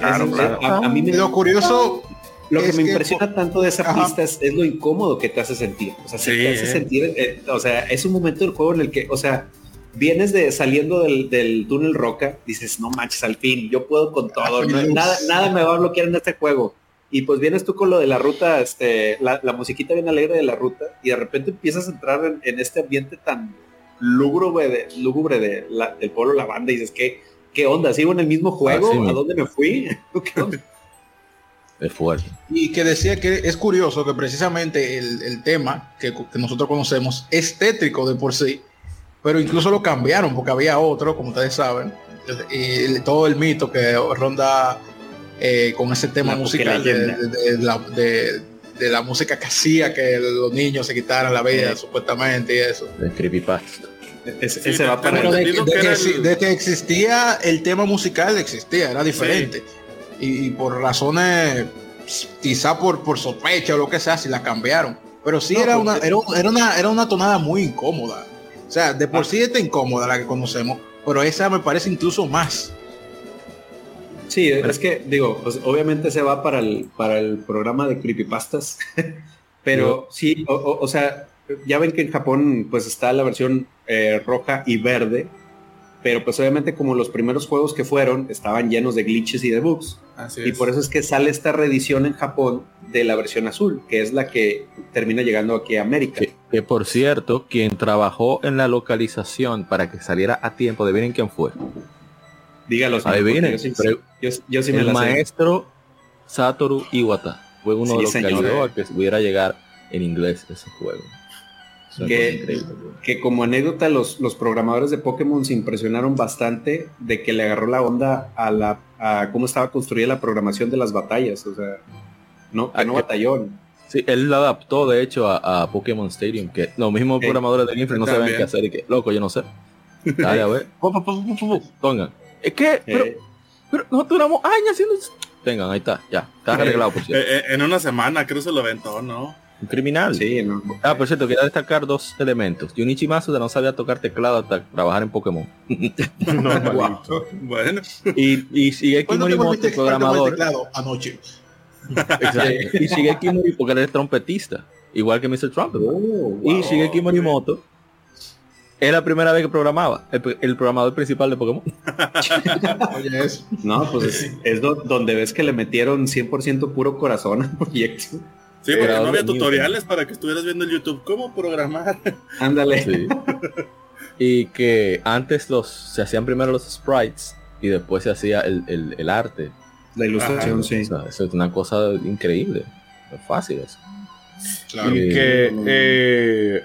A, mí me, lo curioso lo que me impresiona tanto de esa pista es, lo incómodo que te hace sentir. O sea, te hace sentir, eh, o sea, es un momento del juego en el que, o sea, vienes de saliendo del, túnel roca, dices, no manches, al fin, yo puedo con todo, nada, nada me va a bloquear en este juego. Y pues vienes tú con lo de la ruta, este, la, musiquita bien alegre de la ruta, y de repente empiezas a entrar en, este ambiente tan lúgubre, de, lúgubre de del pueblo La Banda, y dices, ¿qué, qué onda? ¿Sigo en el mismo juego? Ah, ¿A dónde me fui? Es fuerte. Y que decía que es curioso que precisamente el, tema que, que, nosotros conocemos es tétrico de por sí, pero incluso lo cambiaron porque había otro, como ustedes saben, y todo el mito que ronda eh, con ese tema musical de, la, música que hacía que los niños se quitaran la vida supuestamente y eso. De creepypasta. Ese, va para de, que, que, existía el tema musical existía, era diferente. Y, por razones, quizá por, por sospecha o lo que sea, si la cambiaron. Pero sí era, una, era, una, era una tonada muy incómoda. O sea, de por ah. sí está incómoda la que conocemos, pero esa me parece incluso más. Sí, es que, digo, pues, obviamente se va para el, para el programa de creepypastas, pero sí, o, sea, ya ven que en Japón pues está la versión eh, roja y verde, pero pues obviamente como los primeros juegos que fueron estaban llenos de glitches y de bugs. y por eso es que sale esta reedición en Japón de la versión azul, que es la que termina llegando aquí a América. Que, por cierto, quien trabajó en la localización para que saliera a tiempo, de ¿quién fue? Dígalo. Adivinen. Yo, yo, sí me el maestro Satoru Iwata fue uno de los que ayudó a que pudiera llegar en inglés ese juego. Que, como anécdota los, los programadores de Pokémon se impresionaron bastante de que le agarró la onda a la a cómo estaba construida la programación de las batallas, o sea, no, no batallón. Sí, él lo adaptó de hecho a, Pokémon Stadium, que los mismos programadores de Game no saben qué hacer y que, loco, yo no sé. Dale, a ver. Pongan. Es que, pero, pero nosotros duramos años haciendo Vengan, ahí está, ya, está arreglado por cierto. Eh, en una semana creo se lo aventó, ¿no? Un criminal. Sí, no. Ah, por cierto, quería destacar dos elementos. Junichi Masu no sabía tocar teclado hasta trabajar en Pokémon. no, Bueno. Y, y sigue Morimoto, programador. Anoche. Exacto. Y sigue Kimori porque él es trompetista, igual que Mr. Trump. Oh, y sigue Morimoto es la primera vez que programaba, el, programador principal de Pokémon. Oye, eso. No, pues es, donde ves que le metieron 100% puro corazón al proyecto. Sí, porque no había tutoriales para que estuvieras viendo el YouTube cómo programar. Ándale. y que antes los se hacían primero los sprites y después se hacía el, arte. La ilustración, sí. eso es una cosa increíble. Es fácil eso. Claro. Y que eh,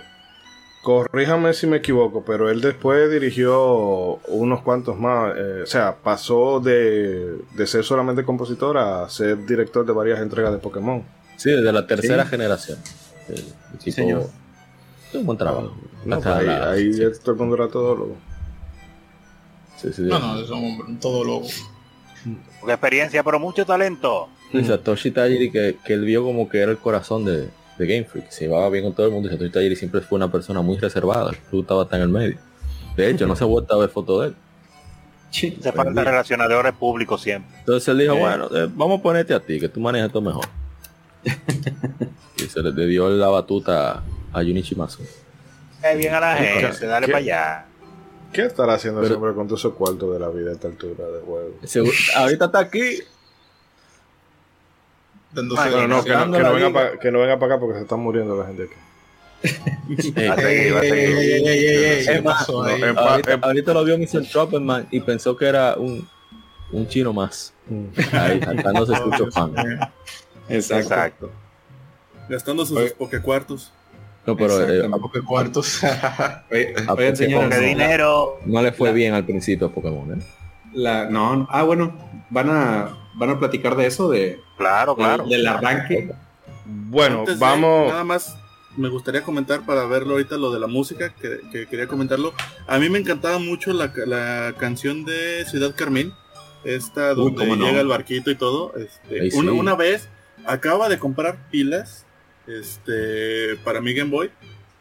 corríjame si me equivoco, pero él después dirigió unos cuantos más. Eh, o sea, pasó de, de, ser solamente compositor a ser director de varias entregas de Pokémon. Sí, desde la tercera generación. sí, señor. un buen trabajo. No, pues ahí, ahí todo el mundo era todólogo. Sí, sí, no, no, es un todólogo. Con experiencia, pero mucho talento. Sí, Satoshi Tajiri, que, que él vio como que era el corazón de, de Game Freak. Se llevaba bien con todo el mundo y Satoshi Tajiri siempre fue una persona muy reservada. Tú estaba hasta en el medio. De hecho, no se ha vuelto a ver foto de él. se falta relacionadores públicos siempre. Entonces él dijo, bueno, eh, vamos a ponerte a ti, que tú manejas todo mejor. y se le dio la batuta a Junichi Masu. Eh, bien a la gente, dale para allá. ¿Qué estará haciendo ese hombre con todo ese cuarto de la vida a esta altura de juego? ahorita está aquí. No, no, que, no, venga para, que no venga para acá porque se están muriendo la gente aquí. Ahorita lo vio Mr. Tropperman y pensó que era un, un chino más. Ahí, saltándose escucho. Exacto. Exacto. Gastando sus pokecuartos. No, pero eh, a Pokécuartos. oye, dinero. No le fue bien al principio a Pokémon, ¿eh? La, no, ah, bueno, van a van a platicar de eso, de claro, claro, del arranque. Bueno, vamos. nada más me gustaría comentar para verlo ahorita lo de la música, que, quería comentarlo. A mí me encantaba mucho la, canción de Ciudad Carmín, esta donde llega el barquito y todo. Este, una, vez acaba de comprar pilas este, para mi Game Boy,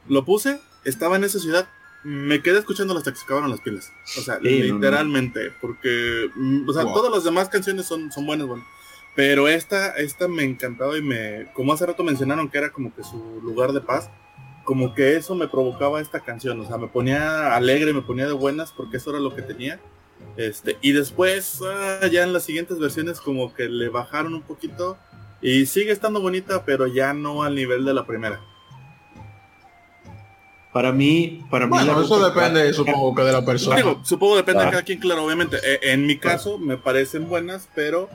lo puse, estaba en esa ciudad, me quedé escuchando hasta que se acabaron las pilas. O sea, literalmente, porque, o sea, todas las demás canciones son, son buenas, bueno. Pero esta, esta me encantaba y me, como hace rato mencionaron que era como que su lugar de paz, como que eso me provocaba esta canción, o sea, me ponía alegre, me ponía de buenas porque eso era lo que tenía. Este, y después, ah, ya en las siguientes versiones, como que le bajaron un poquito y sigue estando bonita, pero ya no al nivel de la primera. Para mí, para mí. eso depende, supongo que de la persona. Digo, supongo depende de cada quien, claro, obviamente. E, en mi caso, me parecen buenas, pero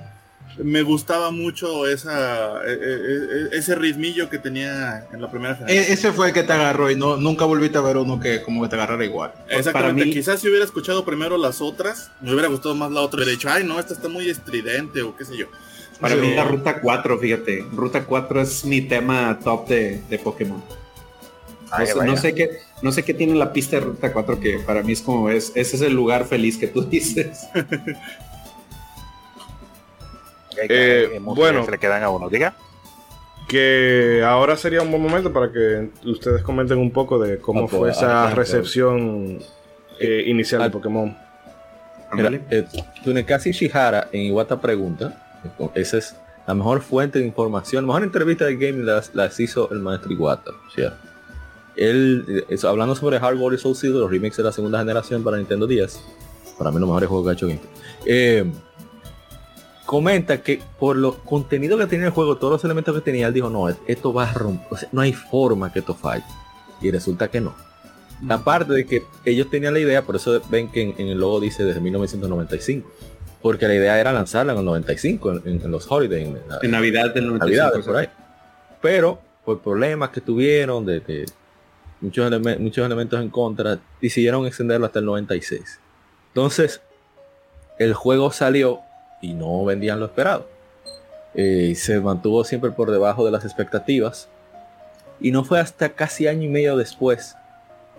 me gustaba mucho esa, e, e, ese ritmillo que tenía en la primera generación. Ese fue el que te agarró y no, nunca volviste a ver uno que como que te agarrara igual. Exactamente. Para Quizás si hubiera escuchado primero las otras, me hubiera gustado más la otra. Hubiera dicho, ay, no, esta está muy estridente o qué sé yo. Para mí la Ruta 4, fíjate. Ruta 4 es mi tema top de, de Pokémon no, sé, qué, no sé qué tiene la pista de Ruta 4 que para mí es como es, ese es el lugar feliz que tú dices. Eh, bueno, le quedan a uno, diga. Que ahora sería un buen momento para que ustedes comenten un poco de cómo ah, fue pues, esa recepción eh, inicial de ah. Pokémon. Mira, eh, Tunekasi Shihara en Iwata pregunta, esa es la mejor fuente de información, la mejor entrevista de gaming las, las hizo el maestro Iwata, ¿cierto? Él, hablando sobre Hardware y Soul Silver, los remakes de la segunda generación para Nintendo 10, para mí los mejores juegos que ha hecho Game, eh, comenta que por los contenido que tenía el juego, todos los elementos que tenía, él dijo, no, esto va a romper, no hay forma que esto falle. Y resulta que no. Mm. Aparte de que ellos tenían la idea, por eso ven que en, el logo dice desde 1995. Porque la idea era lanzarla en el 95, en, los holidays. En, Navidad del 95. por ahí. Pero por problemas que tuvieron de, de muchos, muchos elementos en contra, decidieron extenderlo hasta el 96. Entonces, el juego salió y no vendían lo esperado. Eh, se mantuvo siempre por debajo de las expectativas. Y no fue hasta casi año y medio después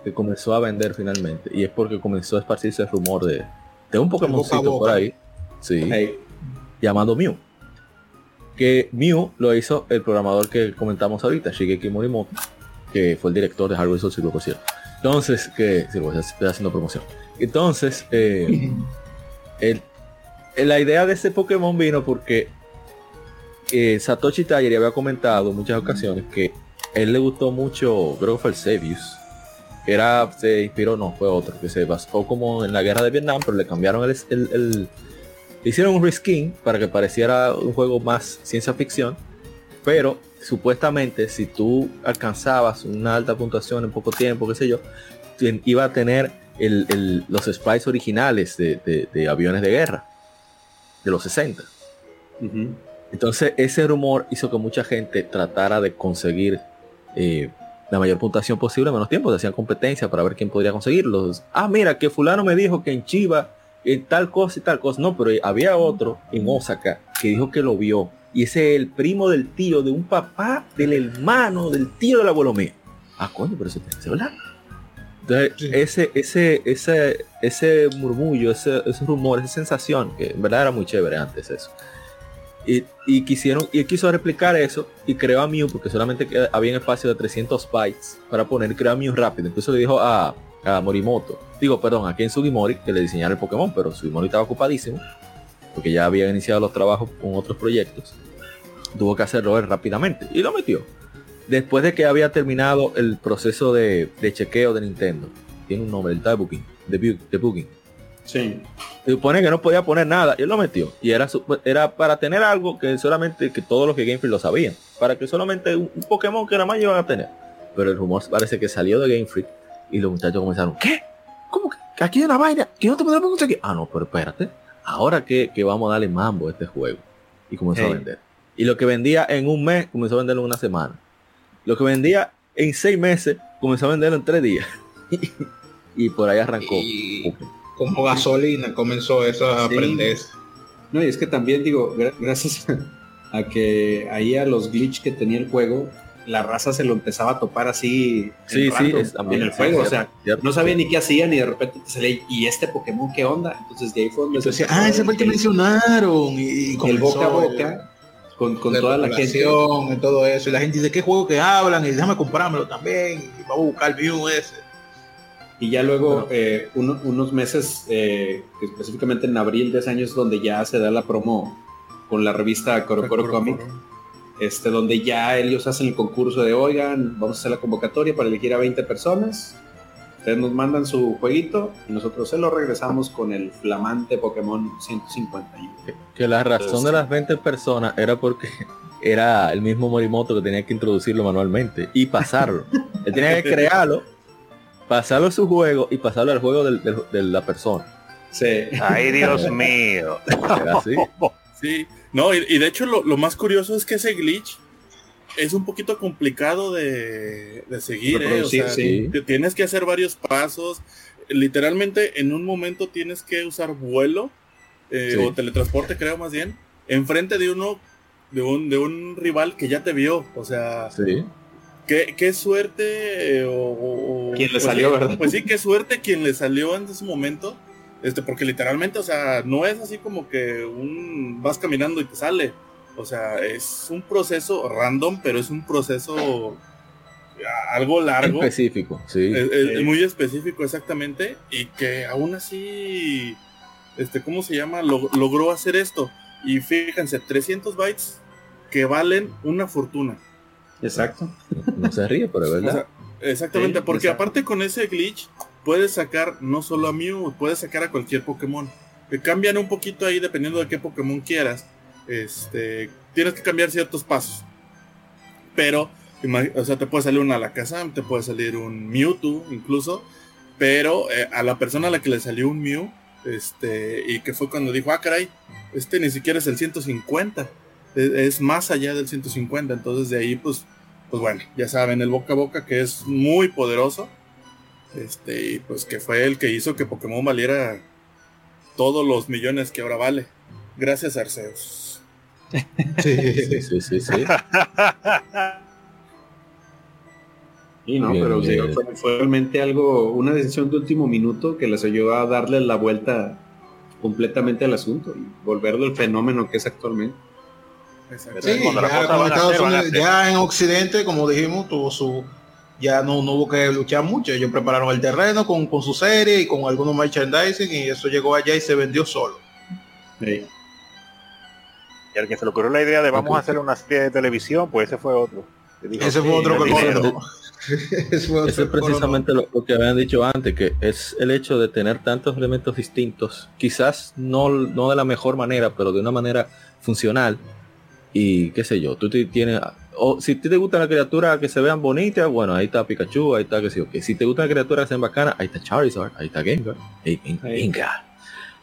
que comenzó a vender finalmente. Y es porque comenzó a esparcirse el rumor de, de un Pokémoncito por ahí. Sí. Llamado Mew. Que Mew lo hizo el programador que comentamos ahorita, Shigeki Morimoto que fue el director de Hardware Soul cierto. Entonces, que sí, pues, estoy haciendo promoción. Entonces, eh, la idea de este Pokémon vino porque eh, Satoshi Tajiri había comentado en muchas ocasiones que él le gustó mucho, creo que fue el Sebius. Era, se inspiró, no, fue otro, que se basó como en la guerra de Vietnam, pero le cambiaron el, el hicieron un reskin para que pareciera un juego más ciencia ficción, pero supuestamente si tú alcanzabas una alta puntuación en poco tiempo, qué sé yo, iba a tener los sprites originales de, aviones de guerra de los 60. Entonces ese rumor hizo que mucha gente tratara de conseguir eh, la mayor puntuación posible en menos tiempo. Se hacían competencia para ver quién podría conseguirlos. Ah, mira, que fulano me dijo que en Chiva en tal cosa y tal cosa. No, pero había otro en Osaka que dijo que lo vio y ese es el primo del tío, de un papá, del hermano, del tío del abuelo mío. Ah, coño, pero eso es verdad. Entonces, ese, ese, ese, ese murmullo, ese, ese, rumor, esa sensación, que en verdad era muy chévere antes eso. Y, y quisieron, y quiso replicar eso y creó a Mew, porque solamente había un espacio de 300 bytes para poner, creó a Mew rápido. Incluso le dijo a, a Morimoto, digo, perdón, a Ken Sugimori, que le diseñara el Pokémon, pero Sugimori estaba ocupadísimo porque ya había iniciado los trabajos con otros proyectos, tuvo que hacerlo él rápidamente y lo metió. Después de que había terminado el proceso de, chequeo de Nintendo, tiene un nombre, el debugging, debugging, Sí. Se supone que no podía poner nada. Y él lo metió. Y era, era para tener algo que solamente que todos los que Game Freak lo sabían. Para que solamente un, Pokémon que nada más iban a tener. Pero el rumor parece que salió de Game Freak. Y los muchachos comenzaron, ¿qué? ¿Cómo que aquí hay una vaina? ¿Que no te podemos conseguir? Ah, no, pero espérate. Ahora que, vamos a darle mambo a este juego. Y comenzó a vender. Y lo que vendía en un mes, comenzó a venderlo en una semana. Lo que vendía en seis meses, comenzó a venderlo en tres días. y por ahí arrancó. como gasolina comenzó eso a aprenderse. No, y es que también digo, gracias a que ahí a los glitch que tenía el juego, la raza se lo empezaba a topar así sí, sí, también en el juego. o sea, no sabía ni qué hacían y de repente te salía, ¿y este Pokémon qué onda? Entonces de ahí fue donde ah, ese fue el que mencionaron. Y, el boca a boca. con, con toda la gente. Y todo eso. Y la gente dice, ¿qué juego que hablan? Y déjame comprármelo también. Y vamos a buscar el Mew ese. Y ya luego, eh, unos meses, eh, específicamente en abril de ese año, es donde ya se da la promo con la revista Coro Coro Comic, este, donde ya ellos hacen el concurso de, oigan, vamos a hacer la convocatoria para elegir a 20 personas. Ustedes nos mandan su jueguito y nosotros se lo regresamos con el flamante Pokémon 151. Que la razón de las 20 personas era porque era el mismo Morimoto que tenía que introducirlo manualmente y pasarlo. Él tenía que crearlo pasarlo a su juego y pasarlo al juego de la persona. Sí. Ay, Dios mío. Sí. No, y, de hecho lo, más curioso es que ese glitch es un poquito complicado de, seguir. ¿eh? Tienes que hacer varios pasos. Literalmente en un momento tienes que usar vuelo eh, o teletransporte, creo más bien, enfrente de uno, de un, de un rival que ya te vio. O sea, sí. Qué, suerte eh, o, quien le pues salió, ¿verdad? Pues sí, qué suerte quien le salió en ese momento. Este, porque literalmente, o sea, no es así como que un vas caminando y te sale. O sea, es un proceso random, pero es un proceso algo largo. Específico, sí. Es, muy específico, exactamente. Y que aún así, este, ¿cómo se llama? logró hacer esto. Y fíjense, 300 bytes que valen una fortuna. Exacto. No se ríe, pero es verdad. exactamente, porque aparte con ese glitch puedes sacar no solo a Mew, puedes sacar a cualquier Pokémon. Que cambian un poquito ahí dependiendo de qué Pokémon quieras. Este, tienes que cambiar ciertos pasos. Pero, o sea, te puede salir un Alakazam, te puede salir un Mewtwo incluso. Pero eh, a la persona a la que le salió un Mew, este, y que fue cuando dijo, ah, caray, este ni siquiera es el 150 es, más allá del 150. Entonces de ahí, pues, pues bueno, ya saben, el boca a boca que es muy poderoso. Este, pues que fue el que hizo que Pokémon valiera todos los millones que ahora vale. Gracias, Arceus. Sí, sí, sí, sí. Y no, pero fue, realmente algo, una decisión de último minuto que les ayudó a darle la vuelta completamente al asunto y volverlo el fenómeno que es actualmente. Sí, ya, en Occidente, como dijimos, tuvo su ya no, no, hubo que luchar mucho. Ellos prepararon el terreno con, su serie y con algunos merchandising y eso llegó allá y se vendió solo. Y al que se le ocurrió la idea de vamos a hacer una serie de televisión, pues ese fue otro. ese fue otro que Eso es precisamente lo, que habían dicho antes, que es el hecho de tener tantos elementos distintos, quizás no, no de la mejor manera, pero de una manera funcional, y qué sé yo, tú tienes, o si te gusta la criatura que se vean bonitas, bueno, ahí está Pikachu, ahí está que sé yo, que si te gusta la criatura que sean bacanas, ahí está Charizard, ahí está Gengar, Gengar.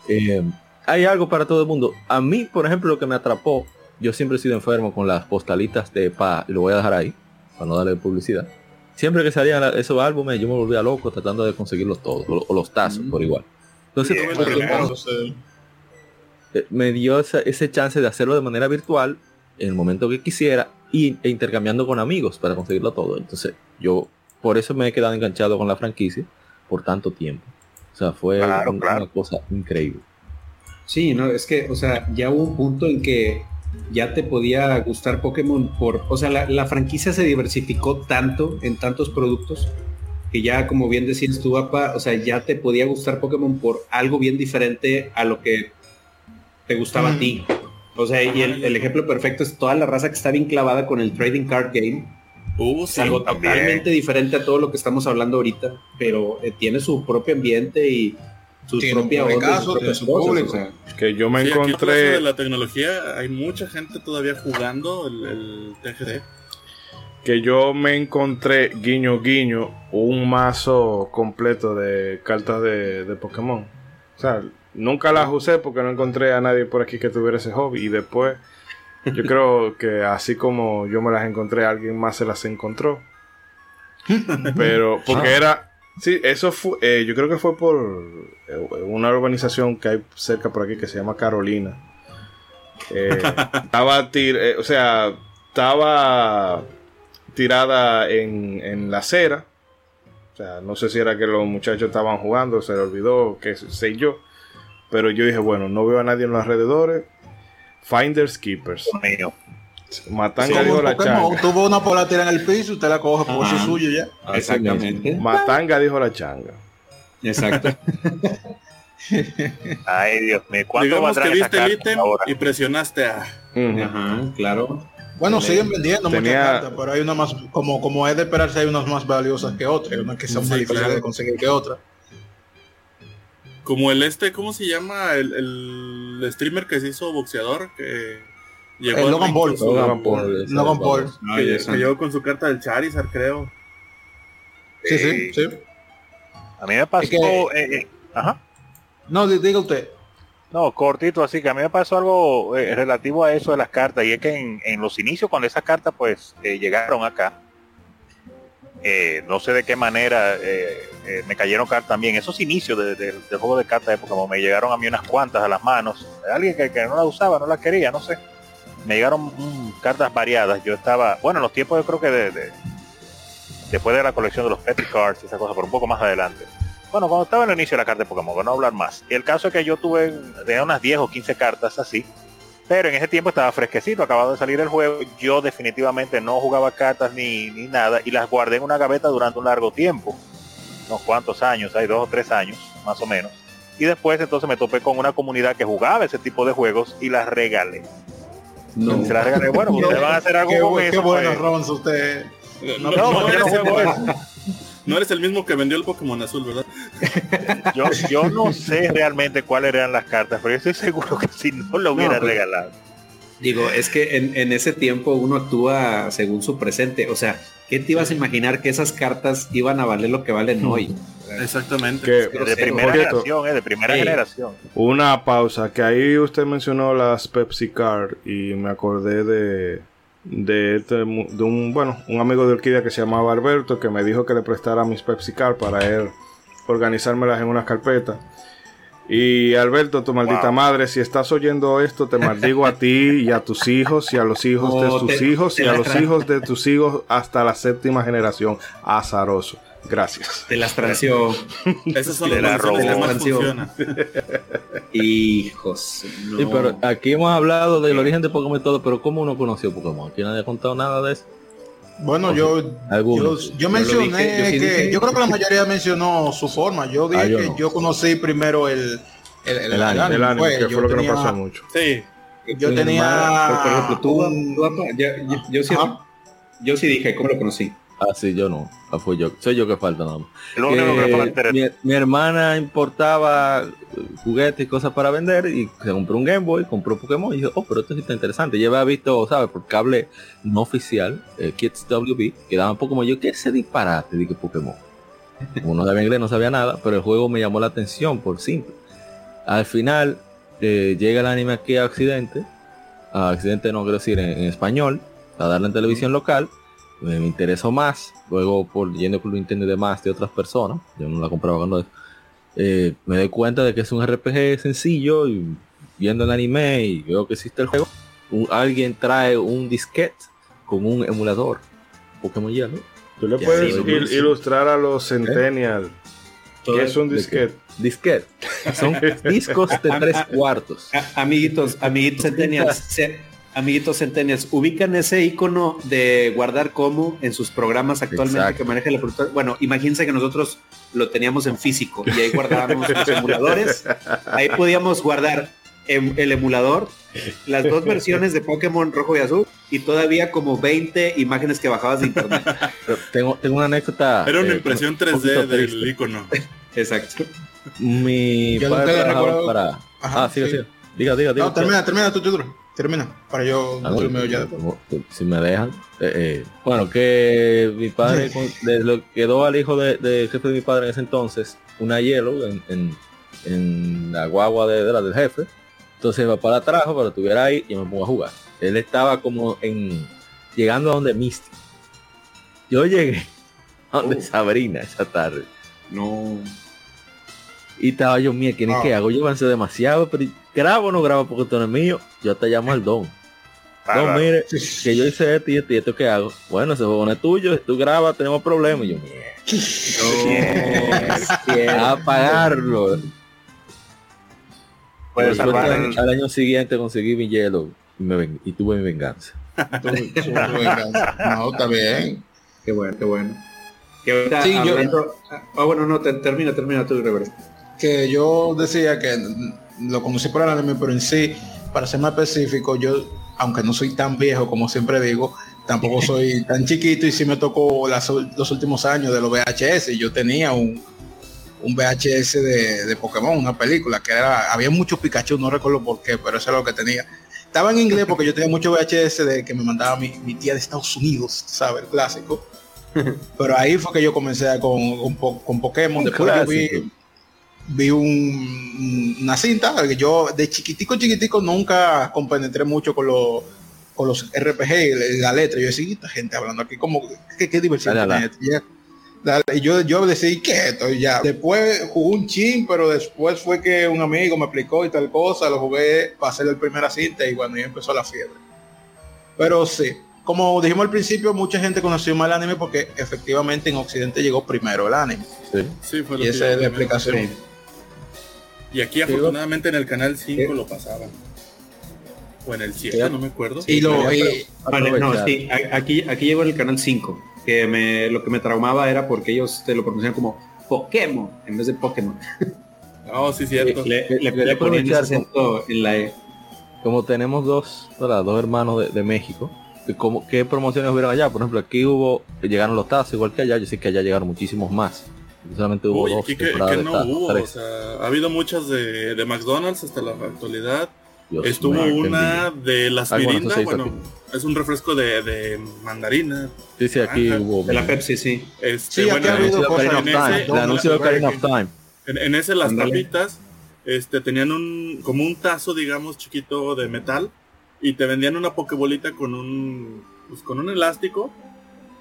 Eh, hay algo para todo el mundo. A mí, por ejemplo, lo que me atrapó, yo siempre he sido enfermo con las postalitas de pa, lo voy a dejar ahí, para no darle publicidad. Siempre que salían esos álbumes, yo me volvía loco tratando de conseguirlos todos, o, los tazos por igual. Entonces, eh, me dio ese chance de hacerlo de manera virtual en el momento que quisiera y, e intercambiando con amigos para conseguirlo todo. Entonces, yo por eso me he quedado enganchado con la franquicia por tanto tiempo. O sea, fue una cosa increíble. Sí, no, es que, o sea, ya hubo un punto en que ya te podía gustar Pokémon por, o sea, la, franquicia se diversificó tanto en tantos productos que ya, como bien decías tú, papá, o sea, ya te podía gustar Pokémon por algo bien diferente a lo que te gustaba a ti. O sea, y el, ejemplo perfecto es toda la raza que está bien clavada con el trading card game. Uh, es algo totalmente diferente a todo lo que estamos hablando ahorita, pero eh, tiene su propio ambiente y, su propia público. que yo me encontré de la tecnología hay mucha gente todavía jugando el, el TGD que yo me encontré guiño guiño un mazo completo de cartas de, de, Pokémon. O sea, nunca las usé porque no encontré a nadie por aquí que tuviera ese hobby. Y después, yo creo que así como yo me las encontré, alguien más se las encontró. Pero, porque ah. era. Sí, eso fue. Eh, yo creo que fue por eh, una urbanización que hay cerca por aquí que se llama Carolina. Eh, estaba tir, o sea, estaba tirada en, en la acera. O sea, no sé si era que los muchachos estaban jugando, se le olvidó, qué sé yo. Pero yo dije, bueno, no veo a nadie en los alrededores. Finders Keepers. Matanga dijo la changa. Tuvo una por la tira en el piso, usted la coge por su suyo ya. Exactamente. Matanga dijo la changa. Exacto. Ay, Dios mío. Digamos que viste el ítem y presionaste a. Ajá, claro. Bueno, siguen vendiendo muchas cartas, pero hay una más, como, como es de esperarse, hay unas más valiosas que otras, unas que son más difíciles de conseguir que otras. Como el este, ¿cómo se llama? El, el streamer que se hizo boxeador, que llegó el Logan Paul. Logan Paul. Logan Paul. que, llegó con su carta del Charizard, creo. Sí, sí, sí. A mí me pasó... Eh, eh, ajá. No, diga usted. No, cortito, así que a mí me pasó algo eh, relativo a eso de las cartas, y es que en, los inicios cuando esas cartas pues eh, llegaron acá, eh, no sé de qué manera me cayeron cartas también, esos inicios del juego de cartas de Pokémon me llegaron a mí unas cuantas a las manos, alguien que, no las usaba, no las quería, no sé, me llegaron mm, cartas variadas, yo estaba, bueno, en los tiempos yo creo que de, después de la colección de los Petty Cards y esa cosa, pero un poco más adelante bueno, cuando estaba en el inicio de la carta de Pokémon, no hablar más. El caso es que yo tuve, tenía unas 10 o 15 cartas así, pero en ese tiempo estaba fresquecito, acabado de salir el juego, yo definitivamente no jugaba cartas ni, ni nada y las guardé en una gaveta durante un largo tiempo, unos cuantos años, hay dos o tres años, más o menos. Y después entonces me topé con una comunidad que jugaba ese tipo de juegos y las regalé. No. Se las regalé, bueno, ustedes van a hacer algo con eso. Qué bueno, pues. usted. No, no, no, no no eres el mismo que vendió el Pokémon azul, ¿verdad? yo, yo no sé realmente cuáles eran las cartas, pero yo estoy seguro que si no lo hubiera pues, regalado. Digo, es que en, ese tiempo uno actúa según su presente. O sea, ¿qué te ibas a imaginar que esas cartas iban a valer lo que valen hoy? Exactamente. de primera generación, eh, de primera generación. Una pausa, que ahí usted mencionó las Pepsi Card y me acordé de de, este, de un, bueno, un amigo de Orquídea que se llamaba Alberto, que me dijo que le prestara mis Pepsi Car para él organizármelas en unas carpetas. Y Alberto, tu maldita madre, si estás oyendo esto, te maldigo a ti y a tus hijos y a los hijos de tus hijos y a los hijos de tus hijos hasta la séptima generación. Azaroso. Gracias. De las transió. Esas son de las Hijos. Sí, pero aquí hemos hablado del origen de Pokémon y todo, pero ¿cómo uno conoció Pokémon? ¿Quién nadie ha contado nada de eso? Bueno, yo, yo, mencioné que yo creo que la mayoría mencionó su forma. Yo dije ah, que yo conocí primero el el, el, el, anime, el anime, que fue lo que nos pasó mucho. Sí. Yo tenía por, ejemplo, tú, yo, yo, sí, yo sí dije cómo lo conocí. Ah, sí, yo no. Ah, yo. Soy yo que falta nada más. mi, hermana importaba juguetes y cosas para vender y se compró un Game Boy, compró Pokémon y dije, oh, pero esto sí está interesante. Yo había visto, ¿sabes? Por cable no oficial, eh, Kids WB, que daban Pokémon. Yo, ¿qué ese disparate? Dije Pokémon. Uno sabía inglés, no sabía nada, pero el juego me llamó la atención por simple. Al final, eh, llega el anime aquí a Occidente. A Occidente no quiero decir en español, a darle en televisión local me, interesó más. Luego, por yendo por lo Nintendo de más de otras personas, yo no la compraba cuando eh, me doy cuenta de que es un RPG sencillo y viendo el anime y veo que existe el juego, alguien trae un disquete con un emulador Pokémon Yellow. Tú le puedes ilustrar a los Centennial. ¿Qué es un disquete? Disquete. Son discos de tres cuartos. amiguitos, amiguitos Centennials, amiguitos centenias, ubican ese icono de guardar como en sus programas actualmente que maneja la productora. Bueno, imagínense que nosotros lo teníamos en físico y ahí guardábamos los emuladores. Ahí podíamos guardar em, el emulador, las dos versiones de Pokémon rojo y azul y todavía como 20 imágenes que bajabas de internet. tengo, tengo una anécdota. Era una eh, impresión 3D del icono. Exacto. Mi Yo padre te para. Ajá, ah, sigue, sí. sigue. Diga, diga, diga. No, termina, termina tu título. Termina. Para yo Ah, ya como- si me dejan. eh, eh, bueno, que mi padre con- le, le quedó al hijo de, de jefe de mi padre en ese entonces una hielo en, en, en la guagua de, de la del jefe. Entonces mi papá la trajo para que estuviera ahí y me pongo a jugar. Él estaba como en llegando a donde Misty. Yo llegué a donde Oh. Sabrina esa tarde. No. Y estaba yo, mía, ¿qué, Ah. ¿qué hago? Yo avancé demasiado, pero grabo o no grabo porque esto no es mío. Yo te llamo al don. Don, mire, que yo hice esto y esto y esto que hago. Bueno, ese juego no es tuyo, tú grabas, tenemos problemas. Y yo, mierda. a pagarlo. Puede Por suerte, salvar al, al año siguiente conseguí mi hielo y, me ven- y tuve mi venganza. Tú- tú- venga. No, está bien. Qué bueno, qué bueno. Que ahorita Sí, yo- Ah, bueno, no, te- termina, termina tú, Reverendo. que yo decía que lo conocí por el anime, pero en sí, para ser más específico, yo, aunque no soy tan viejo como siempre digo, tampoco soy tan chiquito y sí me tocó las- los últimos años de los VHS. Yo tenía un, un VHS de, de Pokémon, una película que era, había muchos Pikachu, no recuerdo por qué, pero eso era lo que tenía. Estaba en inglés porque yo tenía mucho VHS de que me mandaba mi, mi tía de Estados Unidos, ¿sabes? El clásico. Pero ahí fue que yo comencé con, con, con Pokémon. Después yo Clásico. vi, vi un- una cinta que yo de chiquitico chiquitico nunca compenetré mucho con los con los RPG la letra yo decía esta gente hablando aquí como qué, qué diversión Dale, tiene esto?". Ya. Y yo yo decía qué es esto Y ya después jugué un chin pero después fue que un amigo me explicó y tal cosa lo jugué para hacer el primera cinta y bueno y empezó la fiebre pero sí como dijimos al principio mucha gente conoció más el anime porque efectivamente en occidente llegó primero el anime Sí. Sí, fue lo y que esa es la explicación Y aquí afortunadamente en el canal 5 lo pasaban. O en el 7, no me acuerdo. y lo y- Vale, no, sí, aquí, aquí llegó el canal 5, que me, lo que me traumaba era porque ellos te lo pronunciaban como Pokémon en vez de Pokémon. Oh, sí, cierto. Le, le, Quería le ponían ese aprovechar acento en la E. Como tenemos dos, ¿verdad? dos hermanos de, de México, que como, ¿qué promociones hubieron allá? Por ejemplo, aquí hubo, llegaron los tazos igual que allá, yo sé que allá llegaron muchísimos más. Solamente hubo Uy, dos aquí que, temporadas que de no hubo. O sea, ha habido muchas de, de McDonald's hasta la actualidad. Dios Estuvo una de las Ah, bueno, es un refresco de, de mandarina. Sí, sí, aquí hubo. De la Pepsi, sí. Este, Sí, aquí bueno, ha habido cosas en Time. ese- El anuncio de Ocarina of Time. En, en ese las tapitas este, tenían un como un tazo, digamos, chiquito de metal y te vendían una pokebolita con un pues, con un elástico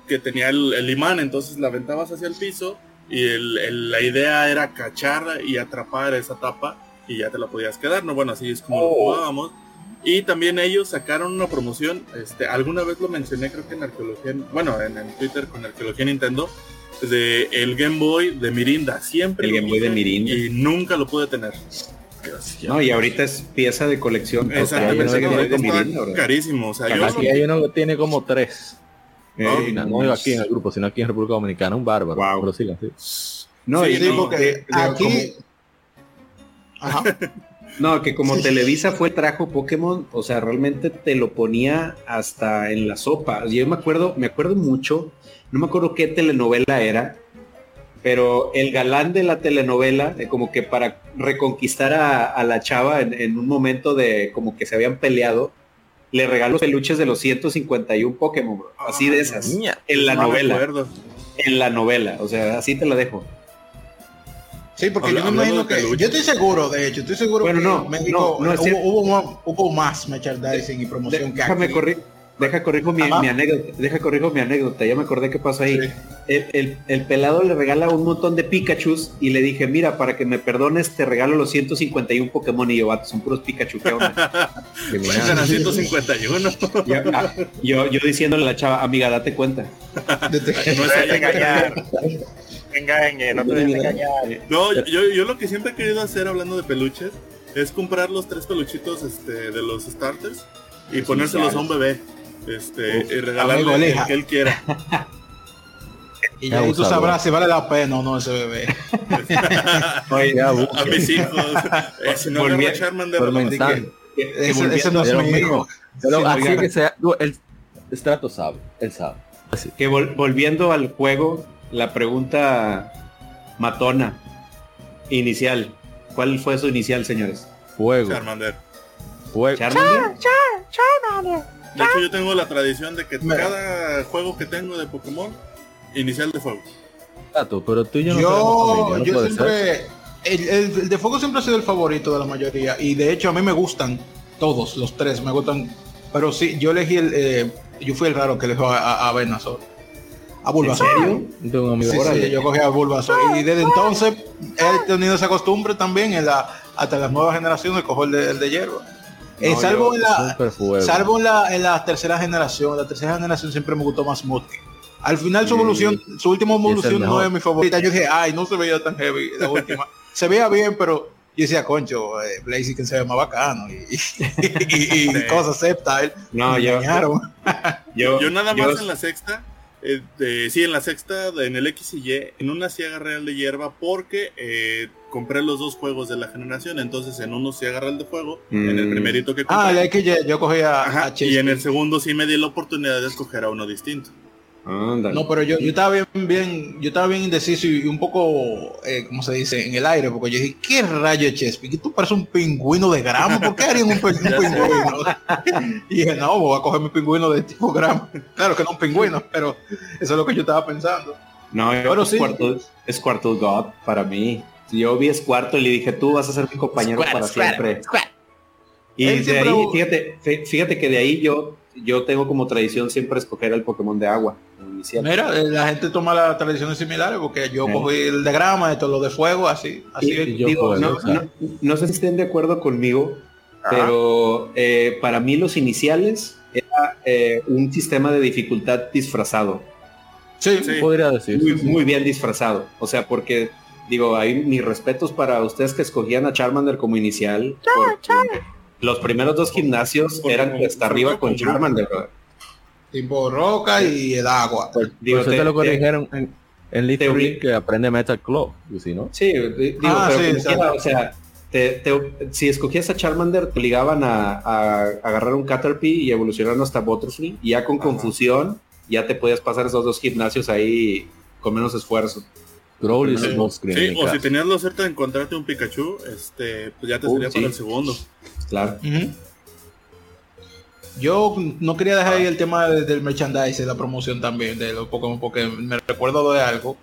que tenía el, el imán, entonces la aventabas hacia el piso y el- el- la idea era cachar y atrapar esa tapa y ya te la podías quedar, ¿no? Bueno, así es como lo jugábamos. Y también ellos sacaron una promoción, este, alguna vez lo mencioné, creo que en arqueología, bueno, en, en Twitter con arqueología Nintendo, de el Game Boy de Mirinda. Siempre El Game Boy de Mirinda. Y nunca lo pude tener. No, y ahorita es pieza de colección. Exactamente, no, de Mirinda, carísimo. O sea, yo Aquí hay uno que tiene como tres. Eh, no, no digo aquí en el grupo, sino aquí en República Dominicana, un bárbaro. Wow. Pero sigan, sí. No, Sí, y Sí, no, porque de- de- aquí. Ajá. No, que como Sí. Televisa fue trajo Pokémon, o sea, realmente te lo ponía hasta en la sopa. Yo me acuerdo, me acuerdo mucho, no me acuerdo qué telenovela era, pero el galán de la telenovela, eh, como que para reconquistar a, a la chava en, en un momento de como que se habían peleado, le regaló peluches de los 151 Pokémon, bro. así de esas, en la no me novela, acuerdo. en la novela, o sea, así te la dejo. Sí, porque Habla- yo me imagino que. peluche. Yo estoy seguro, de hecho, estoy seguro Bueno, que no, México no, no hubo, hubo más, hubo más merchandising y promoción que Déjame aquí. correr. Deja corrijo mi, mi anécdota, deja corrijo mi anécdota, ya me acordé qué pasó ahí. Sí. El, el- el pelado le regala un montón de Pikachus y le dije, mira, para que me perdones, te regalo los 151 Pokémon y yo, vato, son puros Pikachu, ¿qué onda? Cuentan a 151. yo, ah, yo, yo diciéndole a la chava, amiga, date cuenta. no, es engañar. Engañe, no te dejes engañar. No, yo, yo lo que siempre he querido hacer hablando de peluches es comprar los tres peluchitos este, de los starters y ponérselos a un bebé. Este, y amigo, regalarle el que él quiera. Y ahí tú sabrás si vale la pena o no ese bebé. Oye. A mis hijos. Eh, si no Charmander, mastico. que- que Ese, ese no es mi hijo. Pero Sí, así que sea, no, el estrato sabe, él sabe. Así. que vol- volviendo al juego, la pregunta matona. Inicial. ¿Cuál fue su inicial, señores? Fuego. Charmander. Fuego. Charmander. De hecho, yo tengo la tradición de que cada juego que tengo de Pokémon, inicial de fuego. Tato, pero tú y yo no Yo, familia, no yo siempre. El, el- el de fuego siempre ha sido el favorito de la mayoría. Y de hecho, a mí me gustan todos, los tres. Me gustan. Pero sí, yo elegí el. eh, yo fui el raro que eligió a, a, a Venusaur. A Bulbasaur. serio? Un amigo Sí, por ahí. sí, yo cogí a Bulbasaur. Y desde entonces he tenido esa costumbre también en la, hasta las nuevas generaciones, cojo el de, el de hierba. Eh, No, salvo yo- en la, salvo en la, en la tercera generación. La tercera generación siempre me gustó más Mudkip. Al final su evolución, su última evolución no es mi favorita. Yo dije, ay, no se veía tan heavy la última. se veía bien, pero yo decía, concho, eh, Blaziken se ve más bacano y, y, y- y Sí. cosas. No, yo, yo, Yo nada yo- más en la sexta, eh, de- sí, en la sexta, en el X y Y, en una sí agarré el de hierba porque eh, compré los dos juegos de la generación, entonces en uno sí agarré el de fuego, en el Mm. primerito que Ah, compré. ya que yo, yo cogí a, Ajá, a Chase y en el segundo sí me di la oportunidad de escoger a uno distinto. No, pero yo, yo estaba bien, bien, yo estaba bien indeciso y un poco, eh, ¿cómo se dice? En el aire, porque yo dije, ¿qué rayo Chespi? Que tú pareces un pingüino de grama, ¿por qué harían un, pe- un pingüino? y dije, no, voy a coger mi pingüino de tipo grama. Claro que no un pingüino, pero eso es lo que yo estaba pensando. No, yo Pero es, sí. Squirtle, es Squirtle God para mí. Yo vi Squirtle y le dije, tú vas a ser mi compañero para siempre. Y Él de siempre ahí, hubo- fíjate, fí- fíjate que de ahí yo, yo tengo como tradición siempre escoger el Pokémon de agua. Inicial. Mira, eh, la gente toma las tradiciones similares porque yo Sí. cogí el de grama, esto lo de fuego, así. así Y- y yo digo, puedo, no, o sea. no- no sé si estén de acuerdo conmigo, Ajá. pero eh, para mí los iniciales era eh, un sistema de dificultad disfrazado. sí, Sí. Podría decir. muy, muy bien disfrazado. O sea, porque digo, hay mis respetos para ustedes que escogían a Charmander como inicial. porque Los primeros dos gimnasios eran hasta arriba con Charmander. Tipo roca y el agua. Por, Digo, por eso te- te lo te- corrigieron en, en que aprende Metal Claw, y si no. Sí, di- digo, Ah, pero sí, como exacto. quiera, o sea, te- te- si escogías a Charmander, te obligaban a, a agarrar un Caterpie y evolucionar hasta Butterfree. Y ya con Ajá. confusión, ya te podías pasar esos dos gimnasios ahí con menos esfuerzo. Growly Sí. o si tenías la suerte de encontrarte un Pikachu, este, pues ya te Uh, sería sí. para el segundo. Claro. Yo no quería dejar ahí el tema de- del merchandise, la promoción también de los Pokémon, porque me recuerdo de algo.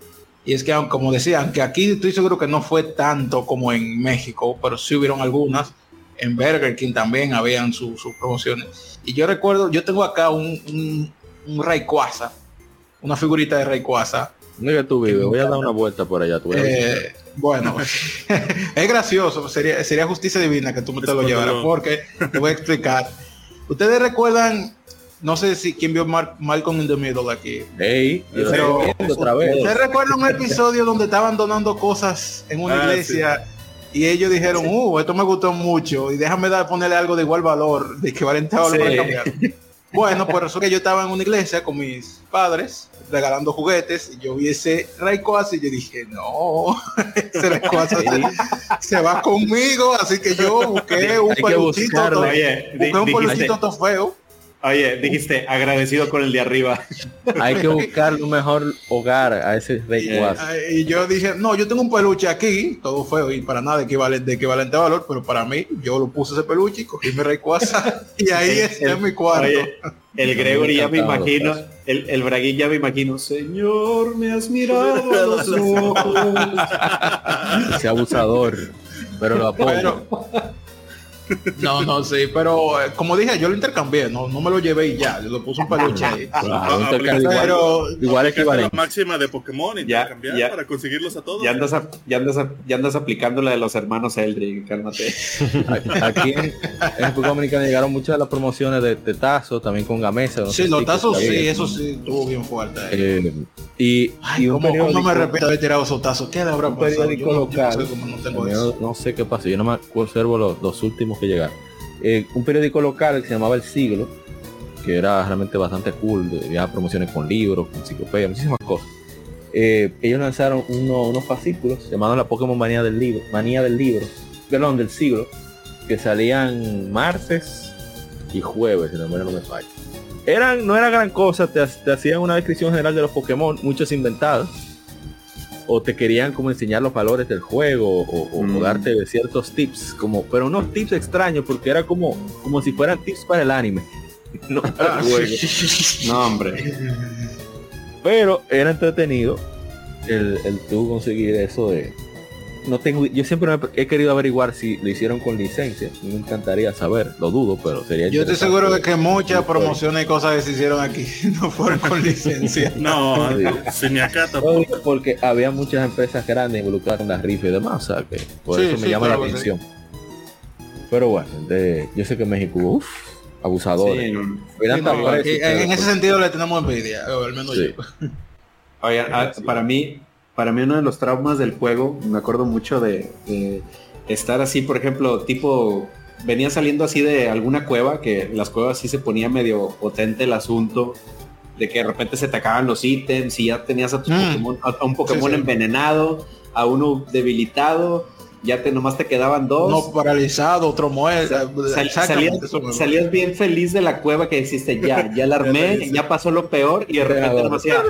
Y es que, como decía, aunque aquí estoy seguro que no fue tanto como en México, pero sí hubieron algunas. En Burger King también habían su- sus promociones. Y yo recuerdo, yo tengo acá un, un, un Rayquaza, una figurita de Rayquaza. Mira tú vives, voy a dar una vuelta por allá. tú. Eh, bueno, es gracioso, sería, sería justicia divina que tú me te lo llevaras, porque te voy a explicar. Ustedes recuerdan, no sé si quién vio Mar- Malcolm in the Middle aquí. Ey, yo lo Pero- otra vez. ¿Ustedes recuerdan un episodio donde estaban donando cosas en una Ah, iglesia? Y ellos dijeron, uh, esto me gustó mucho y déjame dar, ponerle algo de igual valor, de a valor Sí. para cambiar. Bueno, pues resulta que yo estaba en una iglesia con mis padres regalando juguetes y yo vi ese Rayquaza y yo dije, no, ese Rayquaza se, se va conmigo, así que yo busqué un peluchito, buscarlo. todo- Oye, di- busqué un peluchito todo feo. Oye, dijiste agradecido con el de arriba. Hay que buscar un mejor hogar a ese Y, Rayquaza. eh, y yo dije, no, yo tengo un peluche aquí, todo feo y para nada equivalente, de equivalente valor, pero para mí, yo lo puse ese peluche y cogí mi Rayquaza y ahí está el- en mi cuarto. Oye, el Gregory ya me imagino, pues. el, el Braguín ya me imagino, Señor, me has mirado a los ojos. Ese abusador. Pero lo apoyo. No, no, sí, pero eh, como dije, yo lo intercambié, no, no me lo llevé y ya, yo lo puse un peluche ahí. Claro, Ah, intercambio igual, Pero igual Aplicaste la equivalente. máxima de Pokémon y Ya, cambiar ya. para conseguirlos a todos. Ya andas, a- ya, andas a- ya andas aplicando la de los hermanos Eldrick, cálmate. Aquí en, en República Dominicana llegaron muchas de las promociones de, de tazos, también con Gamesa. no sí, los tazos sí, eso sí, estuvo bien fuerte. ahí. Eh, y, Ay, un ¿cómo, cómo periódico, me arrepiento de haber tirado esos tazos? ¿Qué le habrá un pasado? periódico Yo no- yo no local. sé cómo no tengo eso. no, no sé qué pasó, yo no me conservo los, los últimos que llegaron. Eh, un periódico local que se llamaba El Siglo, que era realmente bastante cool, había promociones con libros, con enciclopedia, muchísimas cosas. Eh, ellos lanzaron uno- unos fascículos llamados la Pokémon Manía del Libro, Manía del Libro, perdón, del siglo, que salían martes y jueves, si la memoria no me falla. Eran, no era gran cosa, te, te hacían una descripción general de los Pokémon, muchos inventados. O te querían como enseñar los valores del juego o, mm. darte ciertos tips como pero unos tips extraños porque era como como si fueran tips para el anime. No para el juego. No hombre. Pero era entretenido el, el tú conseguir eso de no tengo, yo siempre he querido averiguar si lo hicieron con licencia. Me encantaría saber, lo dudo, pero sería. Yo estoy seguro de que muchas promociones y cosas que se hicieron aquí no fueron con licencia. no, sin acá tampoco. Porque había muchas empresas grandes involucradas en las rifas y demás, o sea que por eso me llama la atención. Pero bueno, yo sé que México, uff, abusadores. en ese sentido le tenemos envidia, al menos yo. Ah, para mí, para mí uno de los traumas del juego, me acuerdo mucho de, estar así, por ejemplo, tipo, venía saliendo así de alguna cueva, que las cuevas sí se ponía medio potente el asunto, de que de repente se te acaban los ítems y ya tenías a, mm. un Pokémon envenenado, a uno debilitado, ya te nomás te quedaban dos. No paralizado, otro muerto. salías, bien feliz de la cueva que hiciste ya, ya la armé, ya pasó lo peor y de repente nomás hacía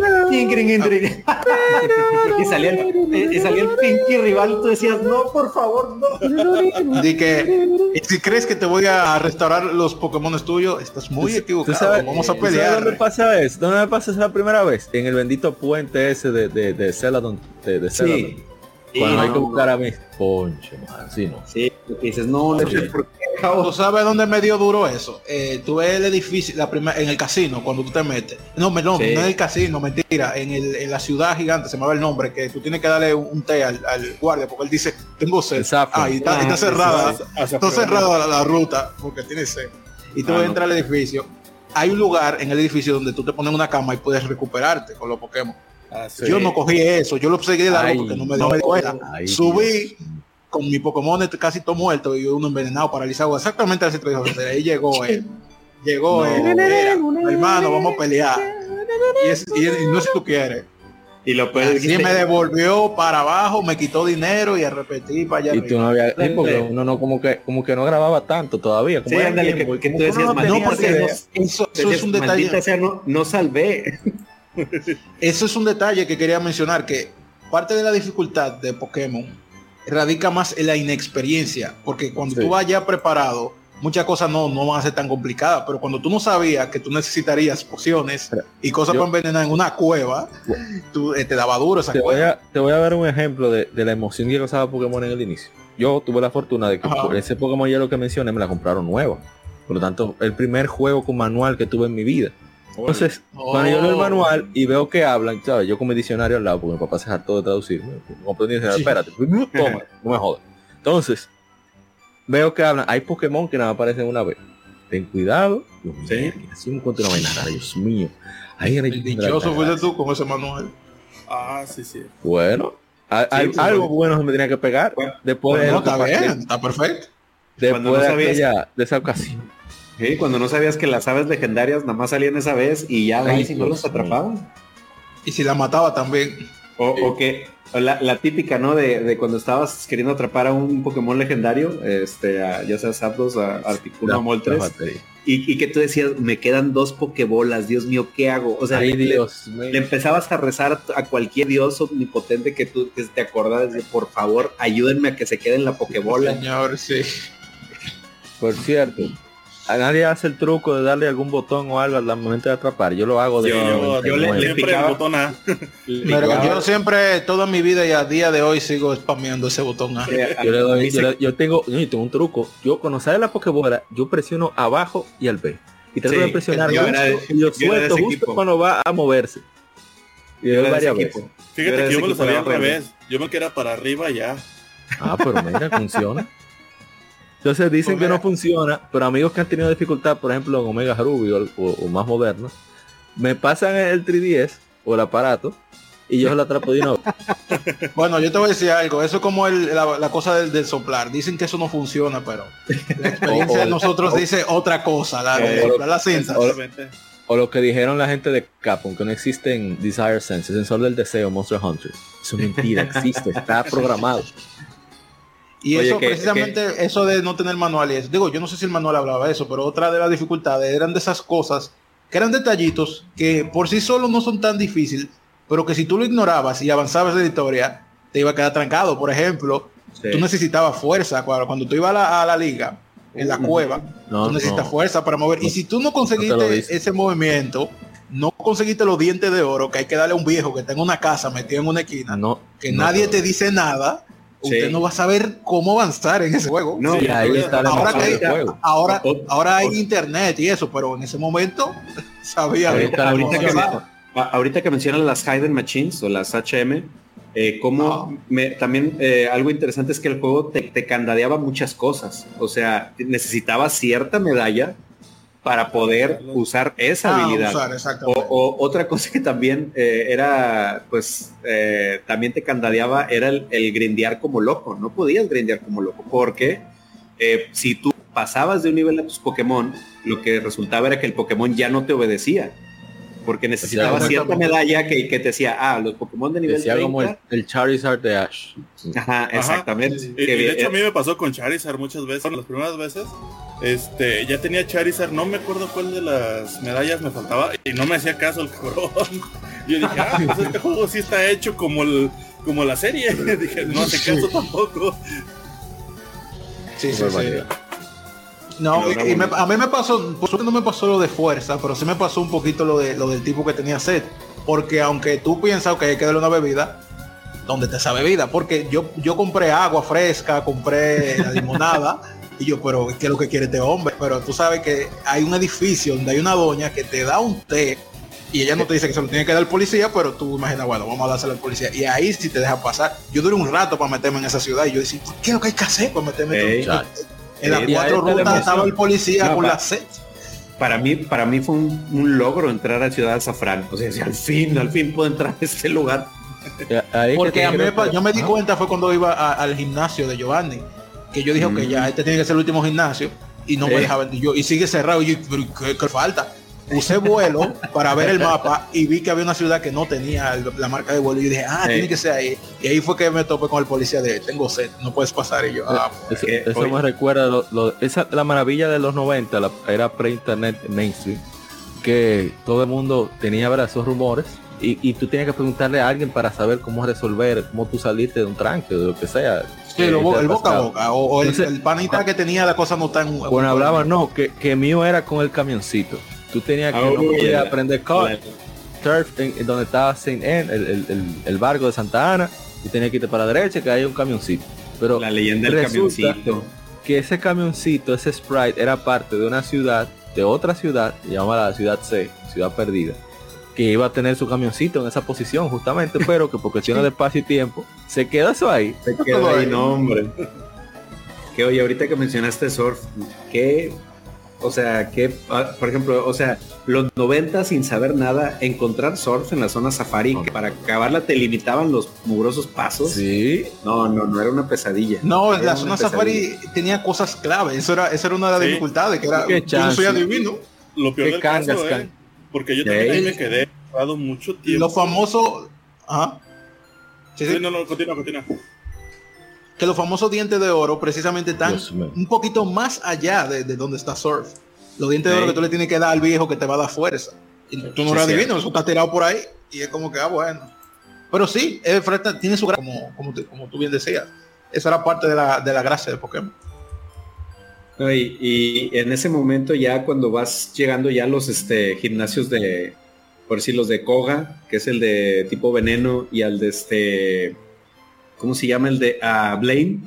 y salía el, y salía el pinky rival y tú decías, no, por favor, no. Y que si crees que te voy a restaurar los Pokémon tuyos, estás muy equivocado. Vamos a pelear. ¿Dónde pasa eso? ¿Dónde me pasa esa la primera vez? En el bendito puente ese de, de, de Celadon. De, de Celadon. Cuando hay que buscar a mis no. Sí, dices, no, no sé por qué. ¿Tú sabes dónde me dio duro eso? Eh, tú ves el edificio, la primera, en el casino, cuando tú te metes. No, no, no en el casino, mentira. En, el, en la ciudad gigante, se me va el nombre, que tú tienes que darle un té al, guardia, porque él dice, tengo sed. Ah, y está, ah, cerrada. Está cerrada la, ruta, porque tiene sed. Y tú ah, entras al edificio. Hay un lugar en el edificio donde tú te pones una cama y puedes recuperarte con los Pokémon. Ah, yo no cogí eso, yo lo seguí de largo porque no me dio cuenta. Subí con mi Pokémon casi todo muerto y uno envenenado, paralizado, exactamente centro de ahí llegó él. Llegó él, hermano, vamos a pelear. Y, no sé si tú quieres. Y lo puedes y me devolvió para abajo, me quitó dinero y a repetir para allá. Y tú no había, porque uno no como que como que no grababa tanto todavía. Como sí, ándale, que, que, tú decías, no, porque eso, es un detalle. Sea, no, no salvé. Eso es un detalle que quería mencionar, que parte de la dificultad de Pokémon radica más en la inexperiencia, porque cuando tú vas ya preparado, muchas cosas no, no van a ser tan complicadas, pero cuando tú no sabías que tú necesitarías pociones y cosas para envenenar en una cueva, tú, eh, te daba duro esa te Voy a, te voy a dar un ejemplo de, la emoción que causaba Pokémon en el inicio. Yo tuve la fortuna de que ese Pokémon ya lo que mencioné me la compraron nueva. Por lo tanto, el primer juego con manual que tuve en mi vida. Entonces, cuando yo leo el manual y veo que hablan, ¿sabes? Yo con mi diccionario al lado, porque mi papá se hartó de traducir. espérate, toma, no me jodas. Entonces, veo que hablan, hay Pokémon que nada aparecen una vez. Ten cuidado. Dios mío, ¿Sí? así me encuentro nada, Dios mío. Ahí el dichoso fuiste tú con ese manual. Ah, sí, sí. Bueno, hay, algo bueno se me tenía que pegar. después de no, está bien, está perfecto. Después de, aquella, de esa ocasión. Sí, cuando no sabías que las aves legendarias nada más salían esa vez y ya ahí si no los atrapaban. Y si la mataba también. O, que la, típica, ¿no? De, cuando estabas queriendo atrapar a un Pokémon legendario, este, ya sea Zapdos, a Articuno, Moltres, y, que tú decías, me quedan dos Pokébolas, Dios mío, ¿qué hago? O sea, le, empezabas a rezar a cualquier dios omnipotente que tú te acordas de, por favor, ayúdenme a que se quede en la Pokébola. Señor, sí. Por cierto, a nadie hace el truco de darle algún botón o algo al momento de atrapar. Yo lo hago de Yo, yo le, le picaba. botón A. yo siempre, toda mi vida y a día de hoy sigo spameando ese botón A. Yo, le doy, yo, tengo, yo tengo un truco. Yo cuando sale la Pokébola, yo presiono abajo y al B. Y trato de presionar yo y lo suelto justo cuando va a moverse. Y yo varias veces. Fíjate que yo me lo sabía al revés. Yo me quedaba para arriba ya. Ah, pero mira, funciona. Entonces dicen que no funciona, pero amigos que han tenido dificultad, por ejemplo en Omega Ruby o, más modernos, me pasan el 3DS o el aparato y yo se lo atrapo de nuevo. bueno, yo te voy a decir algo, eso es como la, cosa del, soplar. Dicen que eso no funciona, pero la experiencia de nosotros dice otra cosa, la de soplar la cinta. O, lo que dijeron la gente de Capcom, que no existen Desire Sense, sensor del deseo, Monster Hunter. Eso es mentira, existe, está programado. Y eso, precisamente, eso de no tener manuales, digo, yo no sé si el manual hablaba de eso, pero otra de las dificultades eran de esas cosas que eran detallitos que por sí solo no son tan difíciles, pero que si tú lo ignorabas y avanzabas en la historia, te iba a quedar trancado. Por ejemplo, tú necesitabas fuerza cuando, tú ibas a la, liga, en la cueva, tú necesitas fuerza para mover. y si tú no conseguiste ese movimiento, no conseguiste los dientes de oro que hay que darle a un viejo que tenga una casa metido en una esquina, que nadie te dice nada, usted no va a saber cómo avanzar en ese juego. ahora, ahora, hay internet y eso, pero en ese momento sabía. Ahorita, que, ahorita que mencionan las Hidden Machines o las HM, eh, como también eh, algo interesante es que el juego te, te, candadeaba muchas cosas. O sea, necesitaba cierta medalla para poder usar esa ah, habilidad. o, otra cosa que también eh, era, pues, eh, también te candadeaba era el, el, grindear como loco. No podías grindear como loco porque eh, si tú pasabas de un nivel a tus Pokémon, lo que resultaba era que el Pokémon ya no te obedecía. Porque necesitaba cierta medalla que, que, te decía, ah, los Pokémon de nivel 30, como el, Charizard de Ash. Ajá, exactamente. Y, de hecho a mí me pasó con Charizard muchas veces, las primeras veces este, ya tenía Charizard, no me acuerdo cuál de las medallas me faltaba y no me hacía caso el cabrón. Yo dije, ah, pues este juego sí está hecho como el, como la serie. dije, no hace caso tampoco. Sí, sí, sí. No, a mí me pasó, por suerte no me pasó lo de fuerza, pero sí me pasó un poquito lo de lo del tipo que tenía sed. Porque aunque tú piensas que hay que darle una bebida, donde te esa bebida? Porque yo, yo compré agua fresca, compré la limonada. Y yo, pero ¿qué es lo que quiere este hombre? Pero tú sabes que hay un edificio donde hay una doña que te da un té y ella no te dice que se lo tiene que dar el policía, pero tú imaginas, bueno, vamos a dárselo al policía. Y ahí sí te deja pasar. Yo duré un rato para meterme en esa ciudad y yo decía, ¿qué es lo que hay que hacer para meterme? en las cuatro rutas estaba el policía con la sed. Para mí, para mí fue un, logro entrar a Ciudad de Zafrán. O sea, al fin, al fin puedo entrar a este lugar. Porque a mí, yo me di cuenta fue cuando iba al gimnasio de Giovanni que yo dije, que ya mm. este tiene que ser el último gimnasio y no me dejaban. Y, yo, y sigue cerrado. Y yo, ¿qué, falta? Usé vuelo para ver el mapa y vi que había una ciudad que no tenía la marca de vuelo. Y yo dije, ah, tiene que ser ahí. Y ahí fue que me topé con el policía de, tengo sed, no puedes pasar. Y yo, ah, eso, me recuerda, esa, la maravilla de los 90, la, era pre-internet mainstream, que todo el mundo tenía ver esos rumores y, y, tú tienes que preguntarle a alguien para saber cómo resolver, cómo tú saliste de un tranque o de lo que sea. Sí, el boca a boca. O, el, panita que tenía la cosa no está en Bueno, hablaba, no, que, que mío era con el camioncito. Tú tenías que oh, aprender car, turf, en, donde estaba Saint el, el, el, barco de Santa Ana, y tenías que irte para la derecha que hay un camioncito. Pero la leyenda del camioncito. Que ese camioncito, ese sprite, era parte de una ciudad, de otra ciudad, llamada la ciudad C, ciudad perdida que iba a tener su camioncito en esa posición justamente, pero que por cuestiones de espacio y tiempo se queda eso ahí. Se queda ahí, no hombre. Que oye, ahorita que mencionaste surf, que, o sea, que, ah, por ejemplo, o sea, los 90 sin saber nada, encontrar surf en la zona safari, que para acabarla te limitaban los mugrosos pasos. Sí. No, no, no era una pesadilla. No, la zona safari tenía cosas clave, eso era, eso era una de las dificultades, que era, yo no soy adivino. Lo peor del caso, eh, porque yo también me quedé mucho tiempo. Lo famoso. Ajá. Sí, no, no, continúa, continúa. Que los famosos dientes de oro precisamente están un poquito más allá de, donde está Surf. Los dientes de oro que tú le tienes que dar al viejo que te va a dar fuerza. Y tú no lo adivinas, eso está tirado por ahí. Y es como que, ah, bueno. Pero sí, tiene su gracia, como, como, tú bien decías. Esa era parte de la, de la gracia de Pokémon. Y, y, en ese momento ya cuando vas llegando ya a los este, gimnasios de, por decir los de Koga, que es el de tipo veneno, y al de este, ¿cómo se llama? El de uh, Blaine,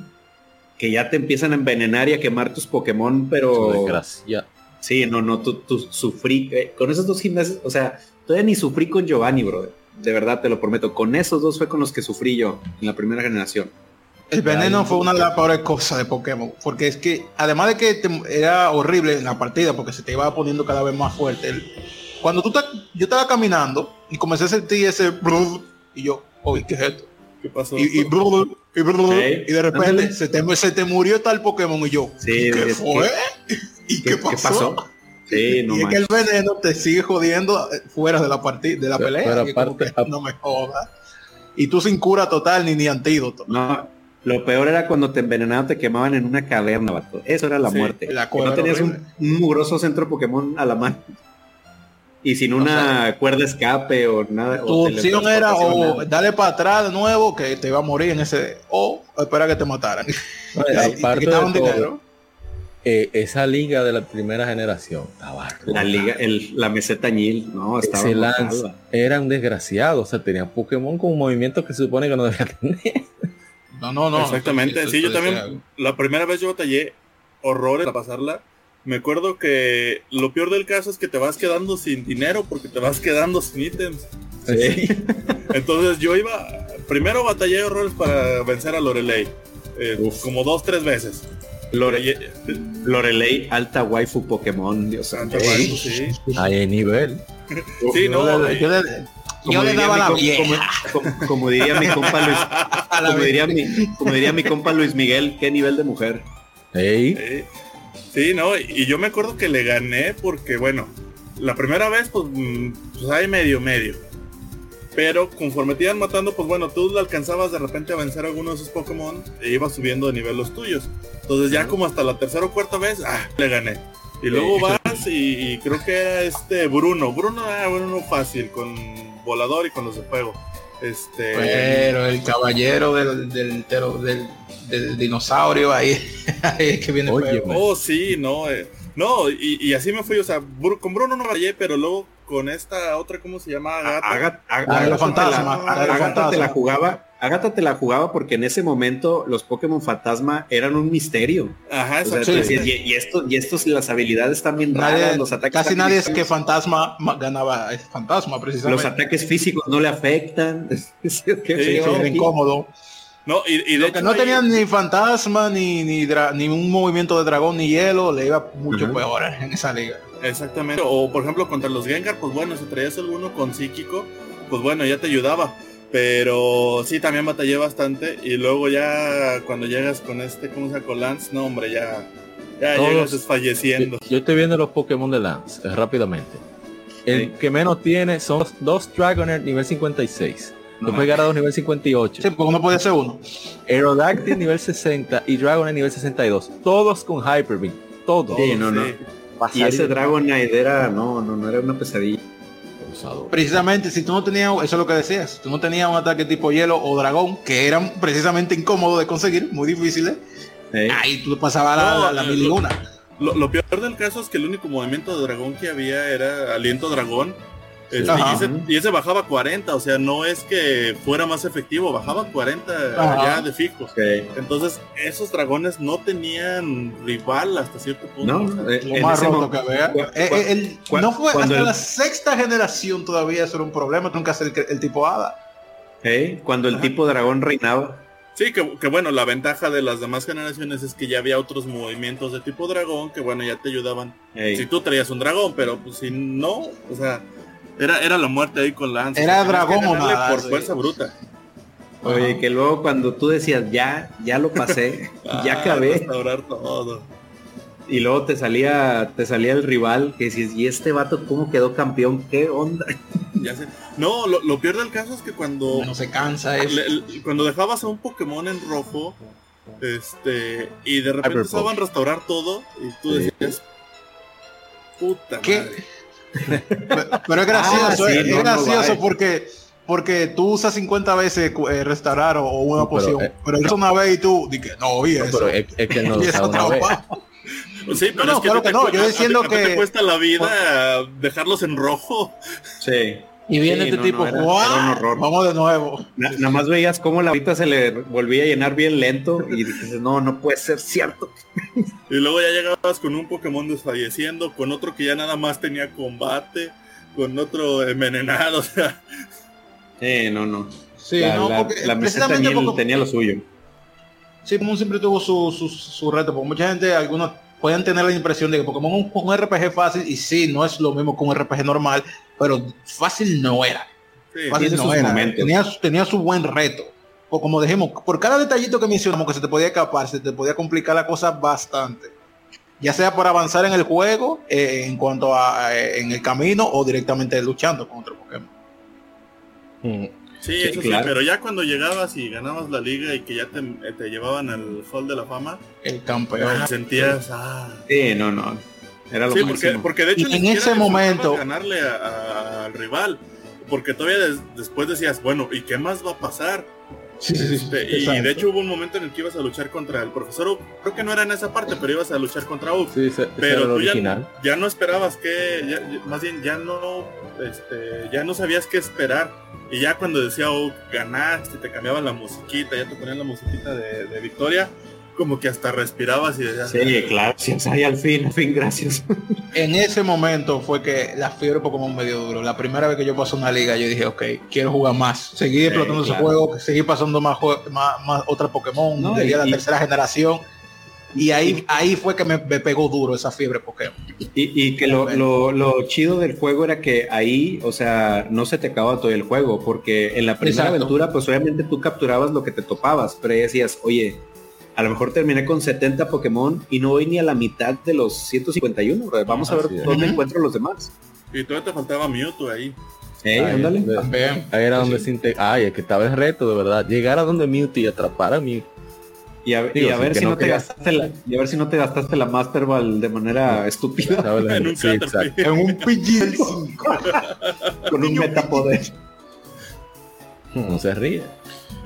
que ya te empiezan a envenenar y a quemar tus Pokémon, pero... Ya. Sí, no, no, tú, sufrí, eh, con esos dos gimnasios, o sea, todavía ni sufrí con Giovanni, bro. De verdad, te lo prometo. Con esos dos fue con los que sufrí yo en la primera generación. El veneno fue una de las peores cosas de Pokémon, porque es que además de que era horrible en la partida, porque se te iba poniendo cada vez más fuerte, el, cuando tú yo estaba caminando y comencé a sentir ese y yo, oye, ¿qué es esto? ¿Qué pasó? Y, y, y, de repente se te, se te, murió tal Pokémon y yo, sí, ¿qué fue? ¿Y qué, pasó? Sí, no y es que el veneno te sigue jodiendo eh, fuera de la partida, de la pelea. no me jodas. Y tú sin cura total ni ni antídoto. No, lo peor era cuando te envenenaban, te quemaban en una caverna, vato. Eso era la muerte. La no tenías un, un, mugroso centro Pokémon a la mano. Y sin una cuerda escape o nada. Tu opción era o dale para atrás de nuevo que te iba a morir en ese o espera que te mataran. Aparte de todo, eh, esa liga de la primera generación la liga el, la meseta Nil no estaba era un desgraciado o sea tenía Pokémon con un movimiento que se supone que no debía tener. No no no. Exactamente sí yo también la primera vez yo batallé horrores a pasarla me acuerdo que lo peor del caso es que te vas quedando sin dinero porque te vas quedando sin ítems. Sí. Entonces yo iba, primero batallé horrores para vencer a Lorelei. Eh, como dos, tres veces. Lorelei, alta waifu Pokémon, Dios santo. Sí. Hay nivel. sí, no. Yo le, yo le, daba la como, como, diría mi compa Luis, como diría mi, como diría mi compa Luis Miguel, qué nivel de mujer. Hey. Sí, no, y yo me acuerdo que le gané porque, bueno, la primera vez, pues, mm, pues hay medio, medio. Pero conforme te iban matando, pues bueno, tú le alcanzabas de repente a vencer a alguno de esos Pokémon e ibas subiendo de nivel los tuyos. Entonces ya como hasta la tercera o cuarta vez, ah, le gané. Y luego vas y, creo que era este Bruno. Bruno era ah, Bruno fácil, con volador y con los de fuego. Este. Pero el caballero del, del, del, dinosaurio ahí, es que viene. Oye, oh, sí, no. Eh, no, y, así me fui, o sea, con Bruno no rayé, pero luego con esta otra, ¿cómo se llama? Agata. Agata, fantasma. te la jugaba. Agata te la jugaba porque en ese momento los Pokémon fantasma eran un misterio. Ajá, y, esto, y estos, las habilidades también raras, los ataques. Casi nadie es que fantasma ganaba es fantasma, precisamente. Los ataques físicos no le afectan. es incómodo. No, y, Lo que no tenían ni fantasma, ni, ni, ni, un movimiento de dragón, ni hielo, le iba mucho peor en esa liga. Exactamente. O por ejemplo contra los Gengar, pues bueno, si traías alguno con psíquico, pues bueno, ya te ayudaba. Pero sí, también batallé bastante. Y luego ya cuando llegas con este, ¿cómo se llama? Con Lance, no hombre, ya, ya llegas desfalleciendo. Yo, estoy viendo los Pokémon de Lance, eh, rápidamente. El que menos tiene son dos Dragonair nivel 56. Después Garados nivel 58. Sí, porque uno puede ser uno. Aerodactyl nivel 60 y Dragonite nivel 62. Todos con Hyper Beam. Todos. Sí, no, no. Y ese Dragonite era, no, no, no era una pesadilla. Precisamente, si tú no tenías, eso es lo que decías, si tú no tenías un ataque tipo hielo o dragón, que eran precisamente incómodos de conseguir, muy difíciles, ahí tú pasabas la, la, mil y una. lo, peor del caso es que el único movimiento de dragón que había era aliento dragón este, y, ese, bajaba 40, o sea, no es que fuera más efectivo, bajaba 40 ya de fijos. Entonces, esos dragones no tenían rival hasta cierto punto. No, eh, lo más roto que había. Eh, no fue hasta la sexta generación todavía eso era un problema, nunca ser el, tipo hada. Cuando el tipo dragón reinaba. Sí, que, bueno, la ventaja de las demás generaciones es que ya había otros movimientos de tipo dragón que bueno, ya te ayudaban. Si tú traías un dragón, pero pues si no, o sea, era, era la muerte ahí con Lance. Era dragón o Por fuerza bruta. Oye, que luego cuando tú decías, ya, ya lo pasé, ya ah, acabé. Restaurar todo. Y luego te salía, te salía el rival que decís, ¿y este vato cómo quedó campeón? ¿Qué onda? Ya sé. No, lo, lo peor del caso es que cuando. No se cansa cuando dejabas a un Pokémon en rojo, este, y de repente estaban restaurar todo, y tú decías, puta ¿Qué? madre. Pero, es gracioso, ah, es, gracioso porque porque tú usas 50 veces eh, restaurar o, una poción, pero, eso una vez y tú dices, no, y eso. es, que no una vez. Sí, pero es que, claro que no, yo diciendo que te cuesta la vida dejarlos en rojo. Sí. Y viene este tipo, vamos de nuevo. nada más veías cómo la vida se le volvía a llenar bien lento y dices, no, no puede ser cierto. Y luego ya llegabas con un Pokémon desfalleciendo, con otro que ya nada más tenía combate, con otro envenenado, o sea. Sí, no, no. Sí, la, no, porque tenía, lo suyo. Sí, Pokémon siempre tuvo su, su, su reto, porque mucha gente, algunos pueden tener la impresión de que Pokémon es un, RPG fácil y sí, no es lo mismo que un RPG normal, pero fácil no era. fácil no era. Tenía, tenía, su buen reto. O como dijimos, por cada detallito que mencionamos que se te podía escapar, se te podía complicar la cosa bastante. Ya sea por avanzar en el juego, eh, en cuanto a eh, en el camino o directamente luchando con otro Pokémon. Mm. Sí, eso sí, pero ya cuando llegabas y ganabas la liga y que ya te, llevaban al Sol de la Fama, el campeón. Sentías, ah. Sí, no, no. Era lo sí, porque, porque, de hecho en ese momento ganarle al rival, porque todavía después decías, bueno, ¿y qué más va a pasar? Este, y de hecho hubo un momento en el que ibas a luchar contra el profesor Creo que no era en esa parte, pero ibas a luchar contra Uk. pero tú ya, no esperabas que, más bien ya no, este, ya no sabías qué esperar. Y ya cuando decía Uk, ganaste, te cambiaban la musiquita, ya te ponían la musiquita de, victoria como que hasta respirabas y decías. Sí, claro, sí, al fin, al fin, gracias. En ese momento fue que la fiebre Pokémon me dio duro. La primera vez que yo pasé una liga, yo dije, ok, quiero jugar más. Seguí explotando ese juego, seguí pasando más, más, más otra Pokémon, no, la tercera generación. Y ahí, ahí fue que me, pegó duro esa fiebre Pokémon. Y, que lo, lo, chido del juego era que ahí, o sea, no se te acababa todo el juego, porque en la primera aventura, pues obviamente tú capturabas lo que te topabas, pero decías, oye, a lo mejor terminé con 70 Pokémon y no voy ni a la mitad de los 151. Vamos a ver dónde encuentro los demás. Y todavía te faltaba Mewtwo ahí. Eh, ándale. Ahí era donde se Ay, es que estaba el reto, de verdad. Llegar a donde Mewtwo y atrapar a Mewtwo. Y a, ver si no, te gastaste la, y a ver si no te gastaste la Master Ball de manera estúpida. en un, sí, en un PG5. con un metapoder. No se ríe.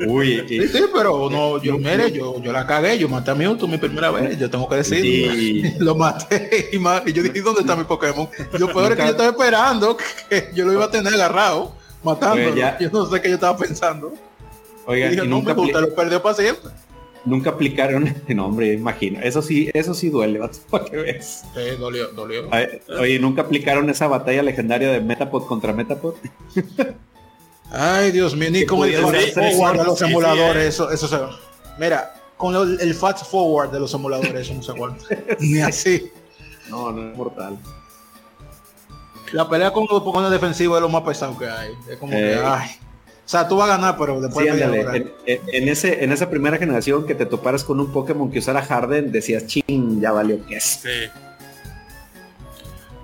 Uy, sí, sí, pero no, yo, mire, yo, yo la cagué, yo maté a Mewtwo mi primera vez, yo tengo que decir, lo maté y, y, yo dije, ¿dónde está mi Pokémon? Yo peor es que yo estaba esperando que yo lo iba a tener agarrado, matándolo, yo no sé qué yo estaba pensando. Oiga, y, nunca me lo perdió para siempre. Nunca aplicaron el nombre, imagino. Eso sí, eso sí duele, para que ves. Sí, dolió, dolió. Oye, ¿nunca aplicaron esa batalla legendaria de Metapod contra Metapod? Ay, Dios mío, ni con el fast forward de los emuladores, eso, eso se Mira, con el, fast forward de los emuladores, eso no se aguanta. ni así. No, no es mortal. La pelea con los Pokémon defensivos es lo más pesado que hay. Es como que, eh. ay. O sea, tú vas a ganar, pero después sí, en, en, ese, en esa primera generación que te toparas con un Pokémon que usara Harden, decías, ching, ya valió que es. Sí.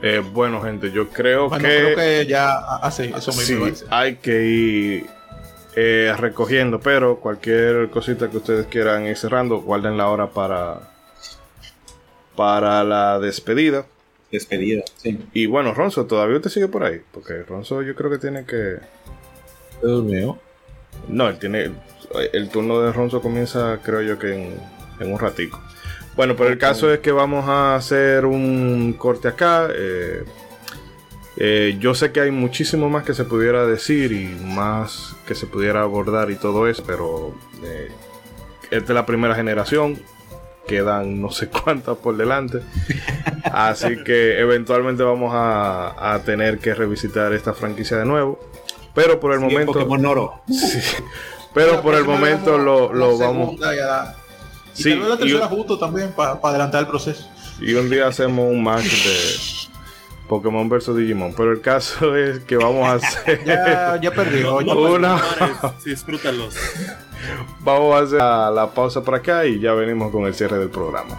Eh, bueno, gente, yo creo que. Creo que ya. hace ah, eso mismo. Sí, hay que ir eh, recogiendo, pero cualquier cosita que ustedes quieran ir cerrando, guarden la hora para. Para la despedida. Despedida, sí. Y bueno, Ronzo, ¿todavía usted sigue por ahí? Porque Ronzo yo creo que tiene que. ¿Durmió? No, él tiene. El turno de Ronzo comienza, creo yo que en, en un ratico. Bueno, pero el caso es que vamos a hacer un corte acá. Eh, eh, yo sé que hay muchísimo más que se pudiera decir y más que se pudiera abordar y todo eso, pero eh, esta es la primera generación. Quedan no sé cuántas por delante. Así que eventualmente vamos a, tener que revisitar esta franquicia de nuevo. Pero por el momento. Sí, pero por el momento lo, lo vamos. Y sí, la tercera justo también para adelantar el proceso. Y un día hacemos un match de Pokémon versus Digimon. Pero el caso es que vamos a hacer. ya, ya perdió. Una... Sí, disfrútalos. Vamos a hacer la, la pausa por acá y ya venimos con el cierre del programa.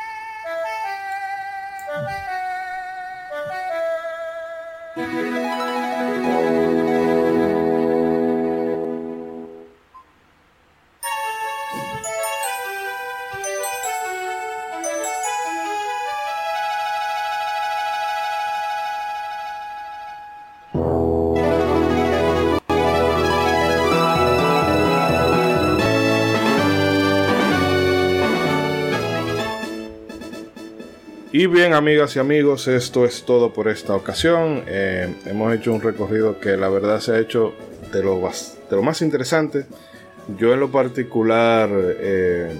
Y bien, amigas y amigos, esto es todo por esta ocasión. Eh, hemos hecho un recorrido que la verdad se ha hecho de lo, de lo más interesante. Yo en lo particular eh,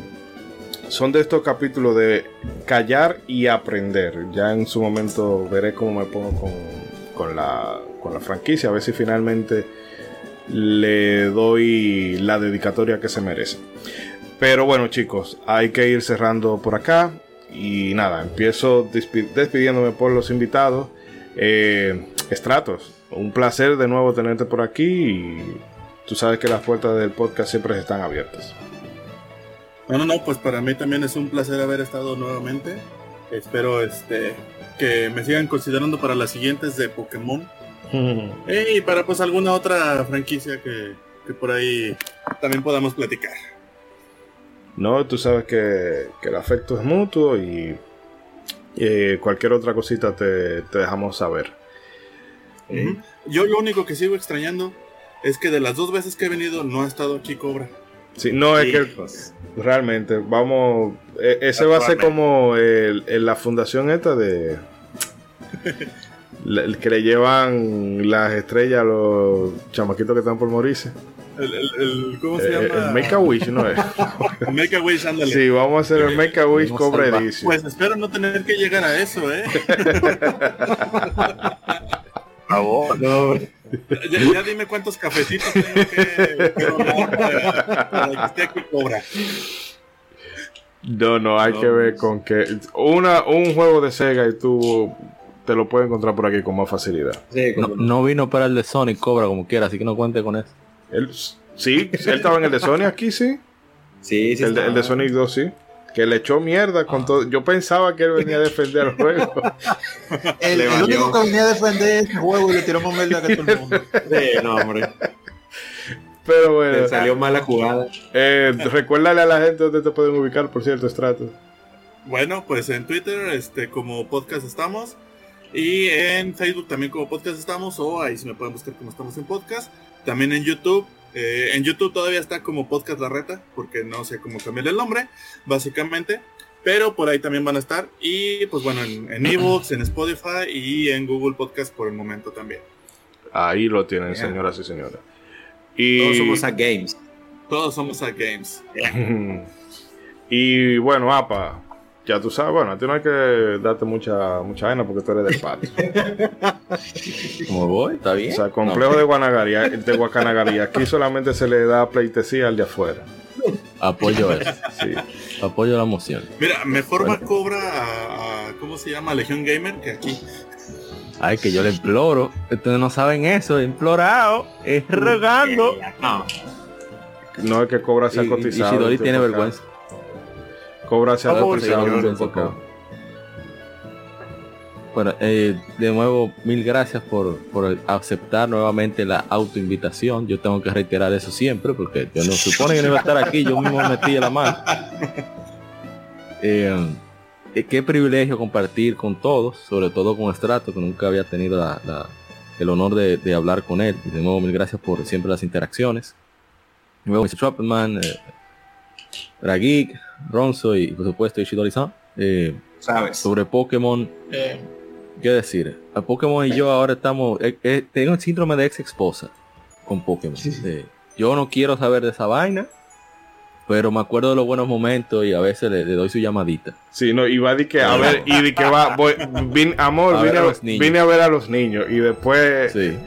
son de estos capítulos de callar y aprender. Ya en su momento veré cómo me pongo con, la, con la franquicia, a ver si finalmente le doy la dedicatoria que se merece. Pero bueno chicos, hay que ir cerrando por acá. Y nada, empiezo despidiéndome por los invitados. Eh, Estratos, un placer de nuevo tenerte por aquí y tú sabes que las puertas del podcast siempre están abiertas. No, no, no, pues para mí también es un placer haber estado nuevamente. Espero este que me sigan considerando para las siguientes de Pokémon. y para pues alguna otra franquicia que, que por ahí también podamos platicar. No, tú sabes que, el afecto es mutuo y, cualquier otra cosita te, dejamos saber. Yo lo único que sigo extrañando es que de las dos veces que he venido no ha estado aquí Cobra. Sí, no, es que realmente, vamos, e, ese va a ser como el, la fundación esta de... el que le llevan las estrellas a los chamaquitos que están por morirse. El, ¿Cómo se eh, llama? El Make a Wish, ¿no es? Make a Wish, ándale. Sí, vamos a hacer el Make a Wish Cobra Edition. Pues espero no tener que llegar a eso, ¿eh? favor, no. Ya, dime cuántos cafecitos tengo que, para, que esté aquí Cobra. No, no, hay que ver con que una, un juego de Sega y tú te lo puedes encontrar por aquí con más facilidad. no, vino para el de Sonic Cobra como quiera, así que no cuente con eso. Él, sí, él estaba en el de Sony aquí, sí. Sí, sí. El, de, el de Sonic 2, sí. Que le echó mierda con todo. Yo pensaba que él venía a defender el juego. el, único que venía a defender ese juego y le tiró más mierda que todo el mundo. Sí, no, hombre. Pero bueno. Le salió mala jugada. Eh, recuérdale a la gente dónde te pueden ubicar, por cierto, Strato. Bueno, pues en Twitter, este, como podcast estamos. Y en Facebook también como podcast estamos. O ahí si me pueden buscar como estamos en podcast. También en YouTube. Eh, en YouTube todavía está como Podcast La Reta, porque no sé cómo cambiar el nombre, básicamente. Pero por ahí también van a estar. Y pues bueno, en ebooks, en, Spotify y en Google Podcast por el momento también. Ahí lo tienen, señoras y señores. Y... Todos somos a Games. Todos somos a Games. y bueno, APA, ya tú sabes, bueno, a ti no hay que darte mucha mucha vaina porque tú eres del patio. ¿Cómo voy? ¿Está bien? O sea, complejo de Guanagaría, de Guacanagaría. Aquí solamente se le da pleitesía al de afuera. Apoyo eso. Sí. Apoyo la moción. Mira, mejor va cobra a, ¿cómo se llama? Legión Gamer que aquí. Ay, que yo le imploro. Ustedes no saben eso. He implorado. Es rogando. No. No es que cobra sea cotizado. Y Shidori tiene vergüenza. Cobra hacia Bueno, eh, de nuevo, mil gracias por, por, aceptar nuevamente la autoinvitación. Yo tengo que reiterar eso siempre porque yo no supone que no iba a estar aquí, yo mismo metí la mano. Eh, eh, qué privilegio compartir con todos, sobre todo con Estrato, que nunca había tenido el honor de, hablar con él. Y de nuevo, mil gracias por siempre las interacciones. Nuevo Mr. Troppelman, Dragik, Ronzo y por supuesto Ishidori-san. Eh, ¿Sabes? Sobre Pokémon. Eh. ¿Qué decir? A Pokémon y yo ahora estamos... Eh, eh, tengo el síndrome de ex esposa con Pokémon. yo no quiero saber de esa vaina pero me acuerdo de los buenos momentos y a veces le, doy su llamadita. Sí, no, y va de que, a ver, y de que va, voy, amor, vine, a, vine, a, ver a los niños y después sí.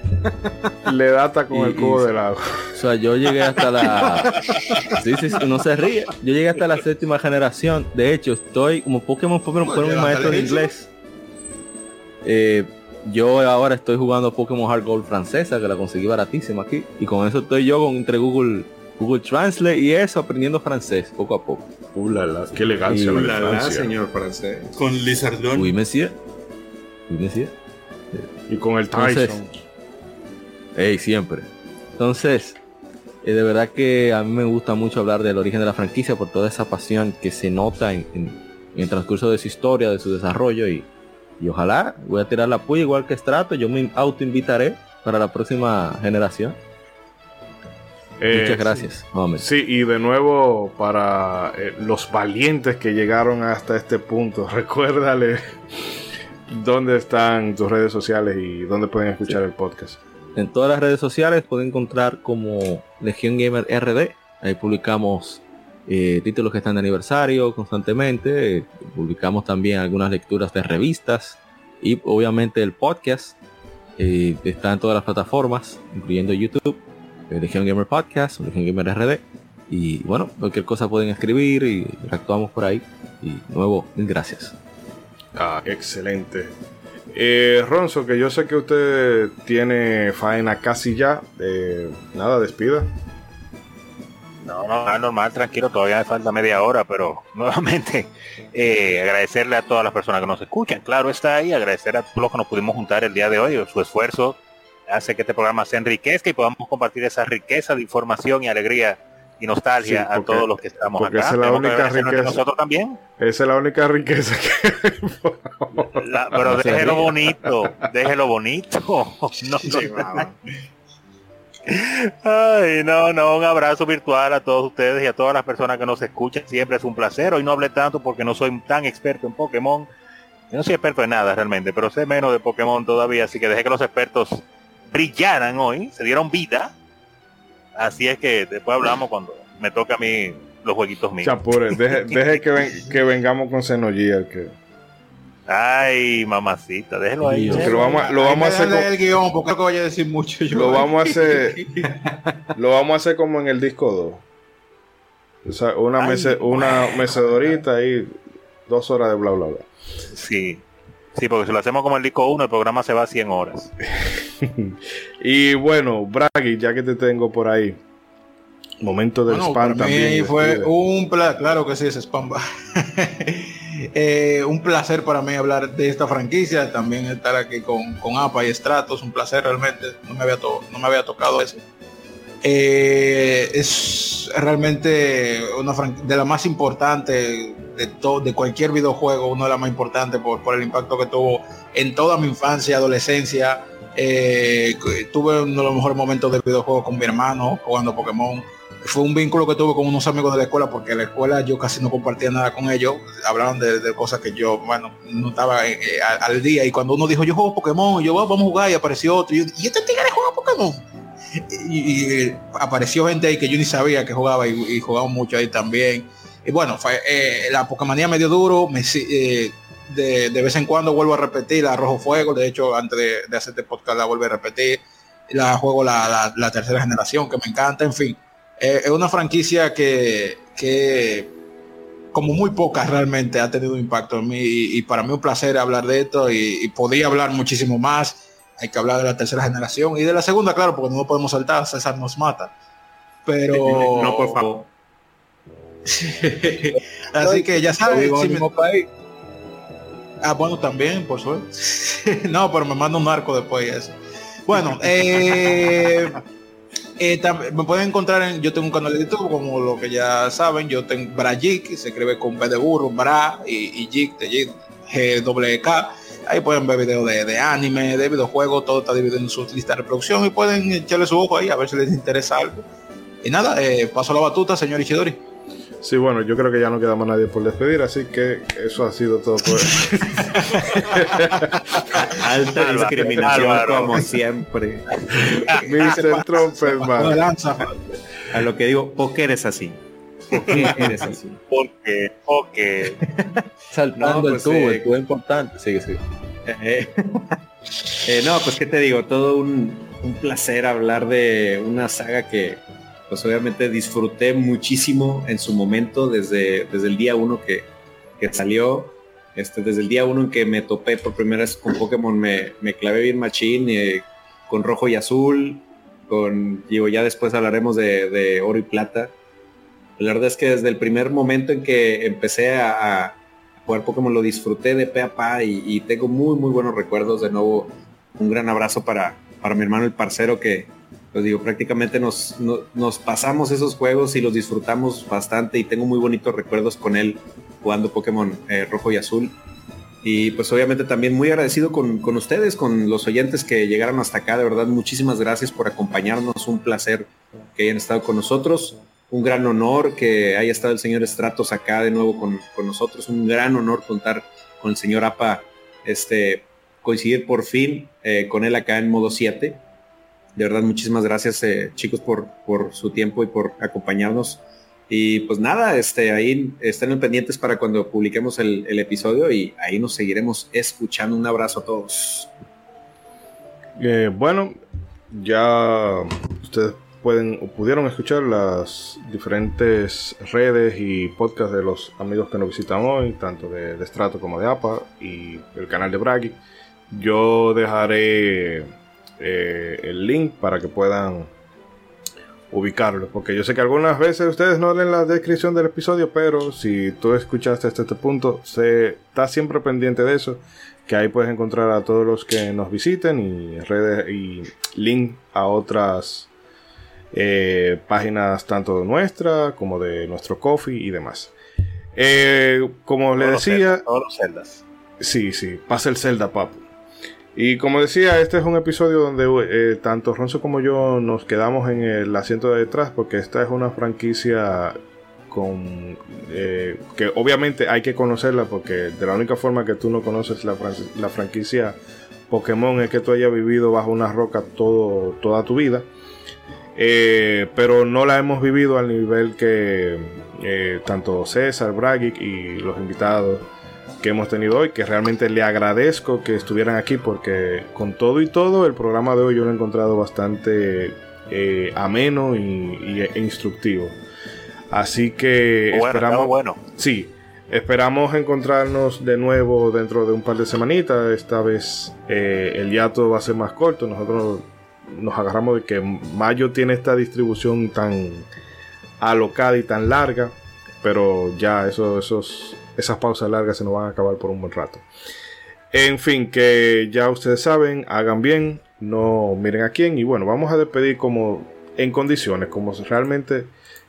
le data con el cubo de lado. O sea, yo llegué hasta la... sí, sí, no se ríe. Yo llegué hasta la séptima generación. De hecho, estoy como Pokémon Pokémon fue mi maestro de inglés. Eh, yo ahora estoy jugando Pokémon Hard Gold francesa, que la conseguí baratísima aquí. Y con eso estoy yo con, entre Google Google Translate y eso aprendiendo francés poco a poco. Uh, la, qué elegancia. Uh, la, señor francés. Con Lizardón. Monsieur. Oui, monsieur. Y con el Tyson. Ey, siempre. Entonces, eh, de verdad que a mí me gusta mucho hablar del origen de la franquicia por toda esa pasión que se nota en, el transcurso de su historia, de su desarrollo y, y ojalá voy a tirar la puya igual que Strato, yo me autoinvitaré para la próxima generación. Muchas eh, gracias. Sí, y de nuevo para eh, los valientes que llegaron hasta este punto, recuérdale dónde están tus redes sociales y dónde pueden escuchar el podcast. En todas las redes sociales pueden encontrar como Legion Gamer RD. Ahí publicamos eh, títulos que están de aniversario constantemente. publicamos también algunas lecturas de revistas y obviamente el podcast está en todas las plataformas, incluyendo YouTube, Legion Gamer Podcast, Legion Gamer RD. Y bueno, cualquier cosa pueden escribir y actuamos por ahí. Y nuevo, mil gracias. Ah, excelente. Eh, Ronzo, que yo sé que usted tiene faena casi ya. Eh, nada, despida. No, no, normal, tranquilo, todavía me falta media hora, pero nuevamente eh, agradecerle a todas las personas que nos escuchan. Claro, está ahí, agradecer a todos los que nos pudimos juntar el día de hoy. Su esfuerzo hace que este programa se enriquezca y podamos compartir esa riqueza de información y alegría y nostalgia a todos los que estamos acá. Esa es la única riqueza. Nosotros también. Esa es la única riqueza que Pero déjelo bonito, déjelo bonito. No, Ay, no, no, un abrazo virtual a todos ustedes y a todas las personas que nos escuchan. Siempre es un placer. Hoy no hablé tanto porque no soy tan experto en Pokémon. Yo no soy experto en nada realmente, pero sé menos de Pokémon todavía, así que dejé que los expertos brillaran hoy, se dieron vida Así es que después hablamos cuando me toca a mí los jueguitos míos. Chapure, deje, deje que, que, vengamos con Xenogear que. Ay, mamacita, déjelo ahí. lo vamos, a, lo vamos a hacer como, el guion, porque voy a decir mucho yo. Lo vamos a hacer lo vamos a hacer como en el disco 2. O sea, una, mese, una mecedorita y dos horas de bla bla bla. Sí. Sí, porque si lo hacemos como el disco 1, el programa se va a 100 horas. y bueno, Bragi, ya que te tengo por ahí. Momento del spam también. fue un placer, claro que sí, es spam. Eh, un placer para mí hablar de esta franquicia, también estar aquí con, con APA y Stratos, un placer realmente, no me había, no me había tocado eso. Eh, es realmente una de la más importante de, de cualquier videojuego, uno de las más importantes por, por, el impacto que tuvo en toda mi infancia, adolescencia. Eh, tuve uno de los mejores momentos del videojuego con mi hermano jugando Pokémon. Fue un vínculo que tuve con unos amigos de la escuela, porque en la escuela yo casi no compartía nada con ellos. Hablaban de, cosas que yo, bueno, no estaba eh, eh, al, día. Y cuando uno dijo, yo juego Pokémon, yo vamos a jugar, y apareció otro. Y, yo, ¿y este tigre juega Pokémon? Y, apareció gente ahí que yo ni sabía que jugaba y, jugaba mucho ahí también. Y bueno, fue, eh, la Pokémonía medio duro, me, eh, de, de, vez en cuando vuelvo a repetir la Rojo Fuego, de hecho antes de, de hacer este podcast la vuelvo a repetir, la juego la, la, tercera generación que me encanta, en fin, eh, es una franquicia que, que como muy pocas realmente ha tenido impacto en mí y, para mí un placer hablar de esto y, y, podría hablar muchísimo más. Hay que hablar de la tercera generación y de la segunda, claro, porque no podemos saltar, César nos mata. Pero... No, por favor. Así que ya sabes. Ah, bueno, también, por suerte. no, pero me manda un arco después eso. Bueno, eh, eh, me pueden encontrar en, yo tengo un canal de YouTube, como lo que ya saben, yo tengo Brajik, se escribe con B de burro, Bra y, y Jik, de Jik, G K. Ahí pueden ver videos de, anime, de videojuegos, todo está dividido en su lista de reproducción y pueden echarle su ojo ahí a ver si les interesa algo. Y nada, eh, paso la batuta, señor Ichidori. Sí, bueno, yo creo que ya no queda más nadie por despedir, así que eso ha sido todo por Alta discriminación como siempre. Mr. Trump, hermano. A lo que digo, ¿por qué eres así? ¿Por qué eres así? Porque, porque. Saltando no, pues, el tubo, eh, el tubo importante. Sigue, sigue. Eh, eh, no, pues qué te digo, todo un, un placer hablar de una saga que pues obviamente disfruté muchísimo en su momento desde, desde el día uno que, que salió. Este, desde el día uno en que me topé por primera vez con Pokémon, me, me clavé bien machín, eh, con rojo y azul, con, digo, ya después hablaremos de, de, oro y plata. La verdad es que desde el primer momento en que empecé a, jugar Pokémon lo disfruté de pe a pa y, y, tengo muy, muy buenos recuerdos. De nuevo, un gran abrazo para, para mi hermano el parcero que, pues digo, prácticamente nos, nos pasamos esos juegos y los disfrutamos bastante y tengo muy bonitos recuerdos con él jugando Pokémon eh, rojo y azul. Y pues obviamente también muy agradecido con, con, ustedes, con los oyentes que llegaron hasta acá. De verdad, muchísimas gracias por acompañarnos. Un placer que hayan estado con nosotros. Un gran honor que haya estado el señor Stratos acá de nuevo con, con nosotros. Un gran honor contar con el señor APA, este, coincidir por fin eh, con él acá en modo 7. De verdad, muchísimas gracias, eh, chicos, por, por su tiempo y por acompañarnos. Y pues nada, este, ahí estén pendientes para cuando publiquemos el, episodio y ahí nos seguiremos escuchando. Un abrazo a todos. Eh, bueno, ya ustedes pueden o pudieron escuchar las diferentes redes y podcasts de los amigos que nos visitan hoy, tanto de, de Strato como de APA y el canal de Bragi. Yo dejaré eh, el link para que puedan ubicarlo, porque yo sé que algunas veces ustedes no leen la descripción del episodio, pero si tú escuchaste hasta este punto, se está siempre pendiente de eso, que ahí puedes encontrar a todos los que nos visiten y redes y link a otras eh, páginas tanto de nuestra como de nuestro coffee y demás. Eh, como le decía, todos los celdas. Sí, sí, pasa el Zelda, papu. Y como decía, este es un episodio donde eh, tanto Ronzo como yo nos quedamos en el asiento de detrás porque esta es una franquicia con eh, que obviamente hay que conocerla porque de la única forma que tú no conoces la, franquicia Pokémon es que tú hayas vivido bajo una roca todo, toda tu vida. Eh, pero no la hemos vivido al nivel que tanto César, Bragic y los invitados que hemos tenido hoy, que realmente le agradezco que estuvieran aquí porque con todo y todo el programa de hoy yo lo he encontrado bastante eh, ameno y, e instructivo. Así que bueno, esperamos, bueno. sí, esperamos encontrarnos de nuevo dentro de un par de semanitas. Esta vez eh, el hiato va a ser más corto. Nosotros nos agarramos de que mayo tiene esta distribución tan alocada y tan larga, pero ya eso, esos esas pausas largas se nos van a acabar por un buen rato. En fin, que ya ustedes saben, hagan bien, no miren a quién. Y bueno, vamos a despedir como en condiciones, como si realmente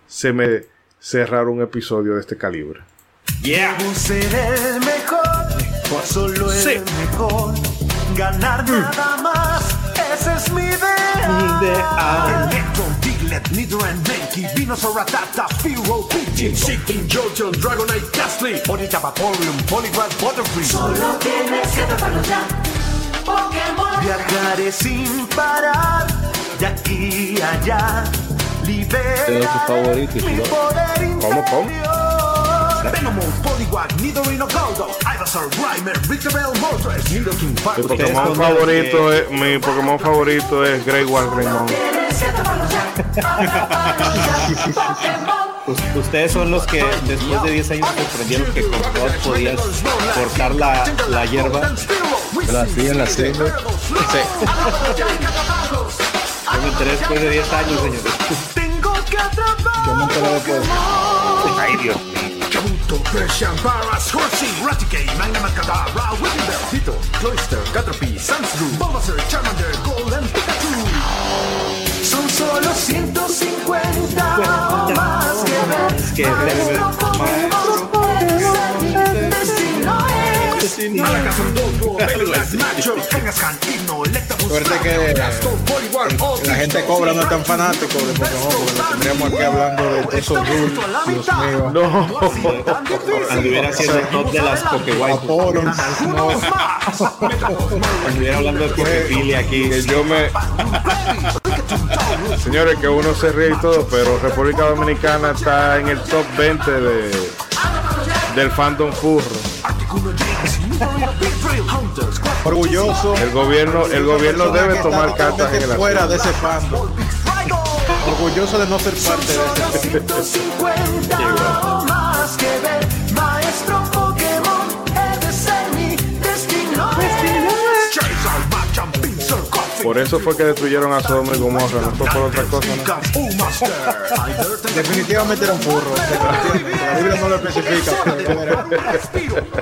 se me cerrar un episodio de este calibre. Yeah. ser el mejor, solo el mejor. Ganar nada más, ese es mi idea. Mi idea. Diglett, Nidoran, Mankey, Venusaur, Rattata, Fearow, Pidgey, Chicken, Jojo, Dragonite, Gastly, Bonita, Vaporeon, Poliwag, Butterfree. Solo tienes que atraparlo ya. Pokémon. Viajaré sin parar, de aquí a allá. Libera mi poder ¿Cómo, cómo? Venomoth, Poliwag, Nidorino, Goldo, Ivysaur, Grimer, Victreebel, Moltres, Nidoking, Mi Pokémon favorito es, mi Pokémon favorito es Grey War Greymon. Ustedes son los que después de 10 años comprendieron que con Rod podías cortar la, la hierba. Pero así en la selva. Yo me enteré después de 10 años, señores. Tengo que atrapar. Yo nunca lo he podido. Ay, Dios mío. Kabuto, Persian, Paras, Horsey, Raticate, Magnamacadabra, Whittlebell, Tito, Cloyster, Caterpie, Sandshrew, Bulbasaur, Charmander, Golden Pikachu. Son solo 150 o más que ver. Es que ver Electabuzz, Suerte que La gente cobra no es tan fanático de Pokémon porque lo tendríamos aquí hablando de esos rules. Dios mío. No, Anduviera haciendo top de las Pokéwaifu. Aporon, no. Anduviera hablando de Pokéfilia aquí. que yo me. Señores, que uno se ríe y todo, pero República Dominicana está en el top 20 de, del fandom furro. Orgulloso. El gobierno, el gobierno debe tomar cartas en el asunto. fuera de ese fandom. Orgulloso de no ser parte de ese Por eso fue que destruyeron a Sodoma y Gomorra, no fue por otra cosa. ¿no? Definitivamente era un furro. definitivamente. La Biblia no lo especifica.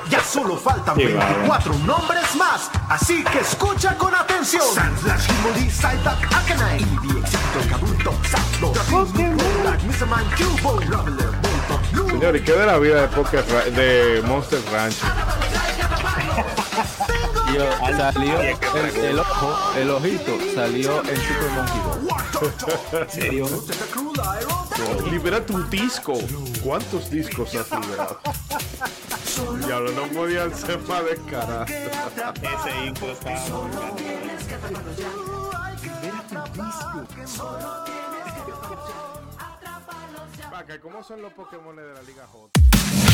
Ya solo faltan 24 nombres más, así que escucha con atención. Señor, ¿y qué de la vida de, Poké Ra- de Monster Ranch? Salió el, el ojo, el ojito, salió en Super Monkey Ball. ¿En serio? Libera tu disco. ¿Cuántos discos has liberado? Diablo, no podía ser más descarado. Ese intro está Paca, ¿cómo son los Pokémon de la Liga J?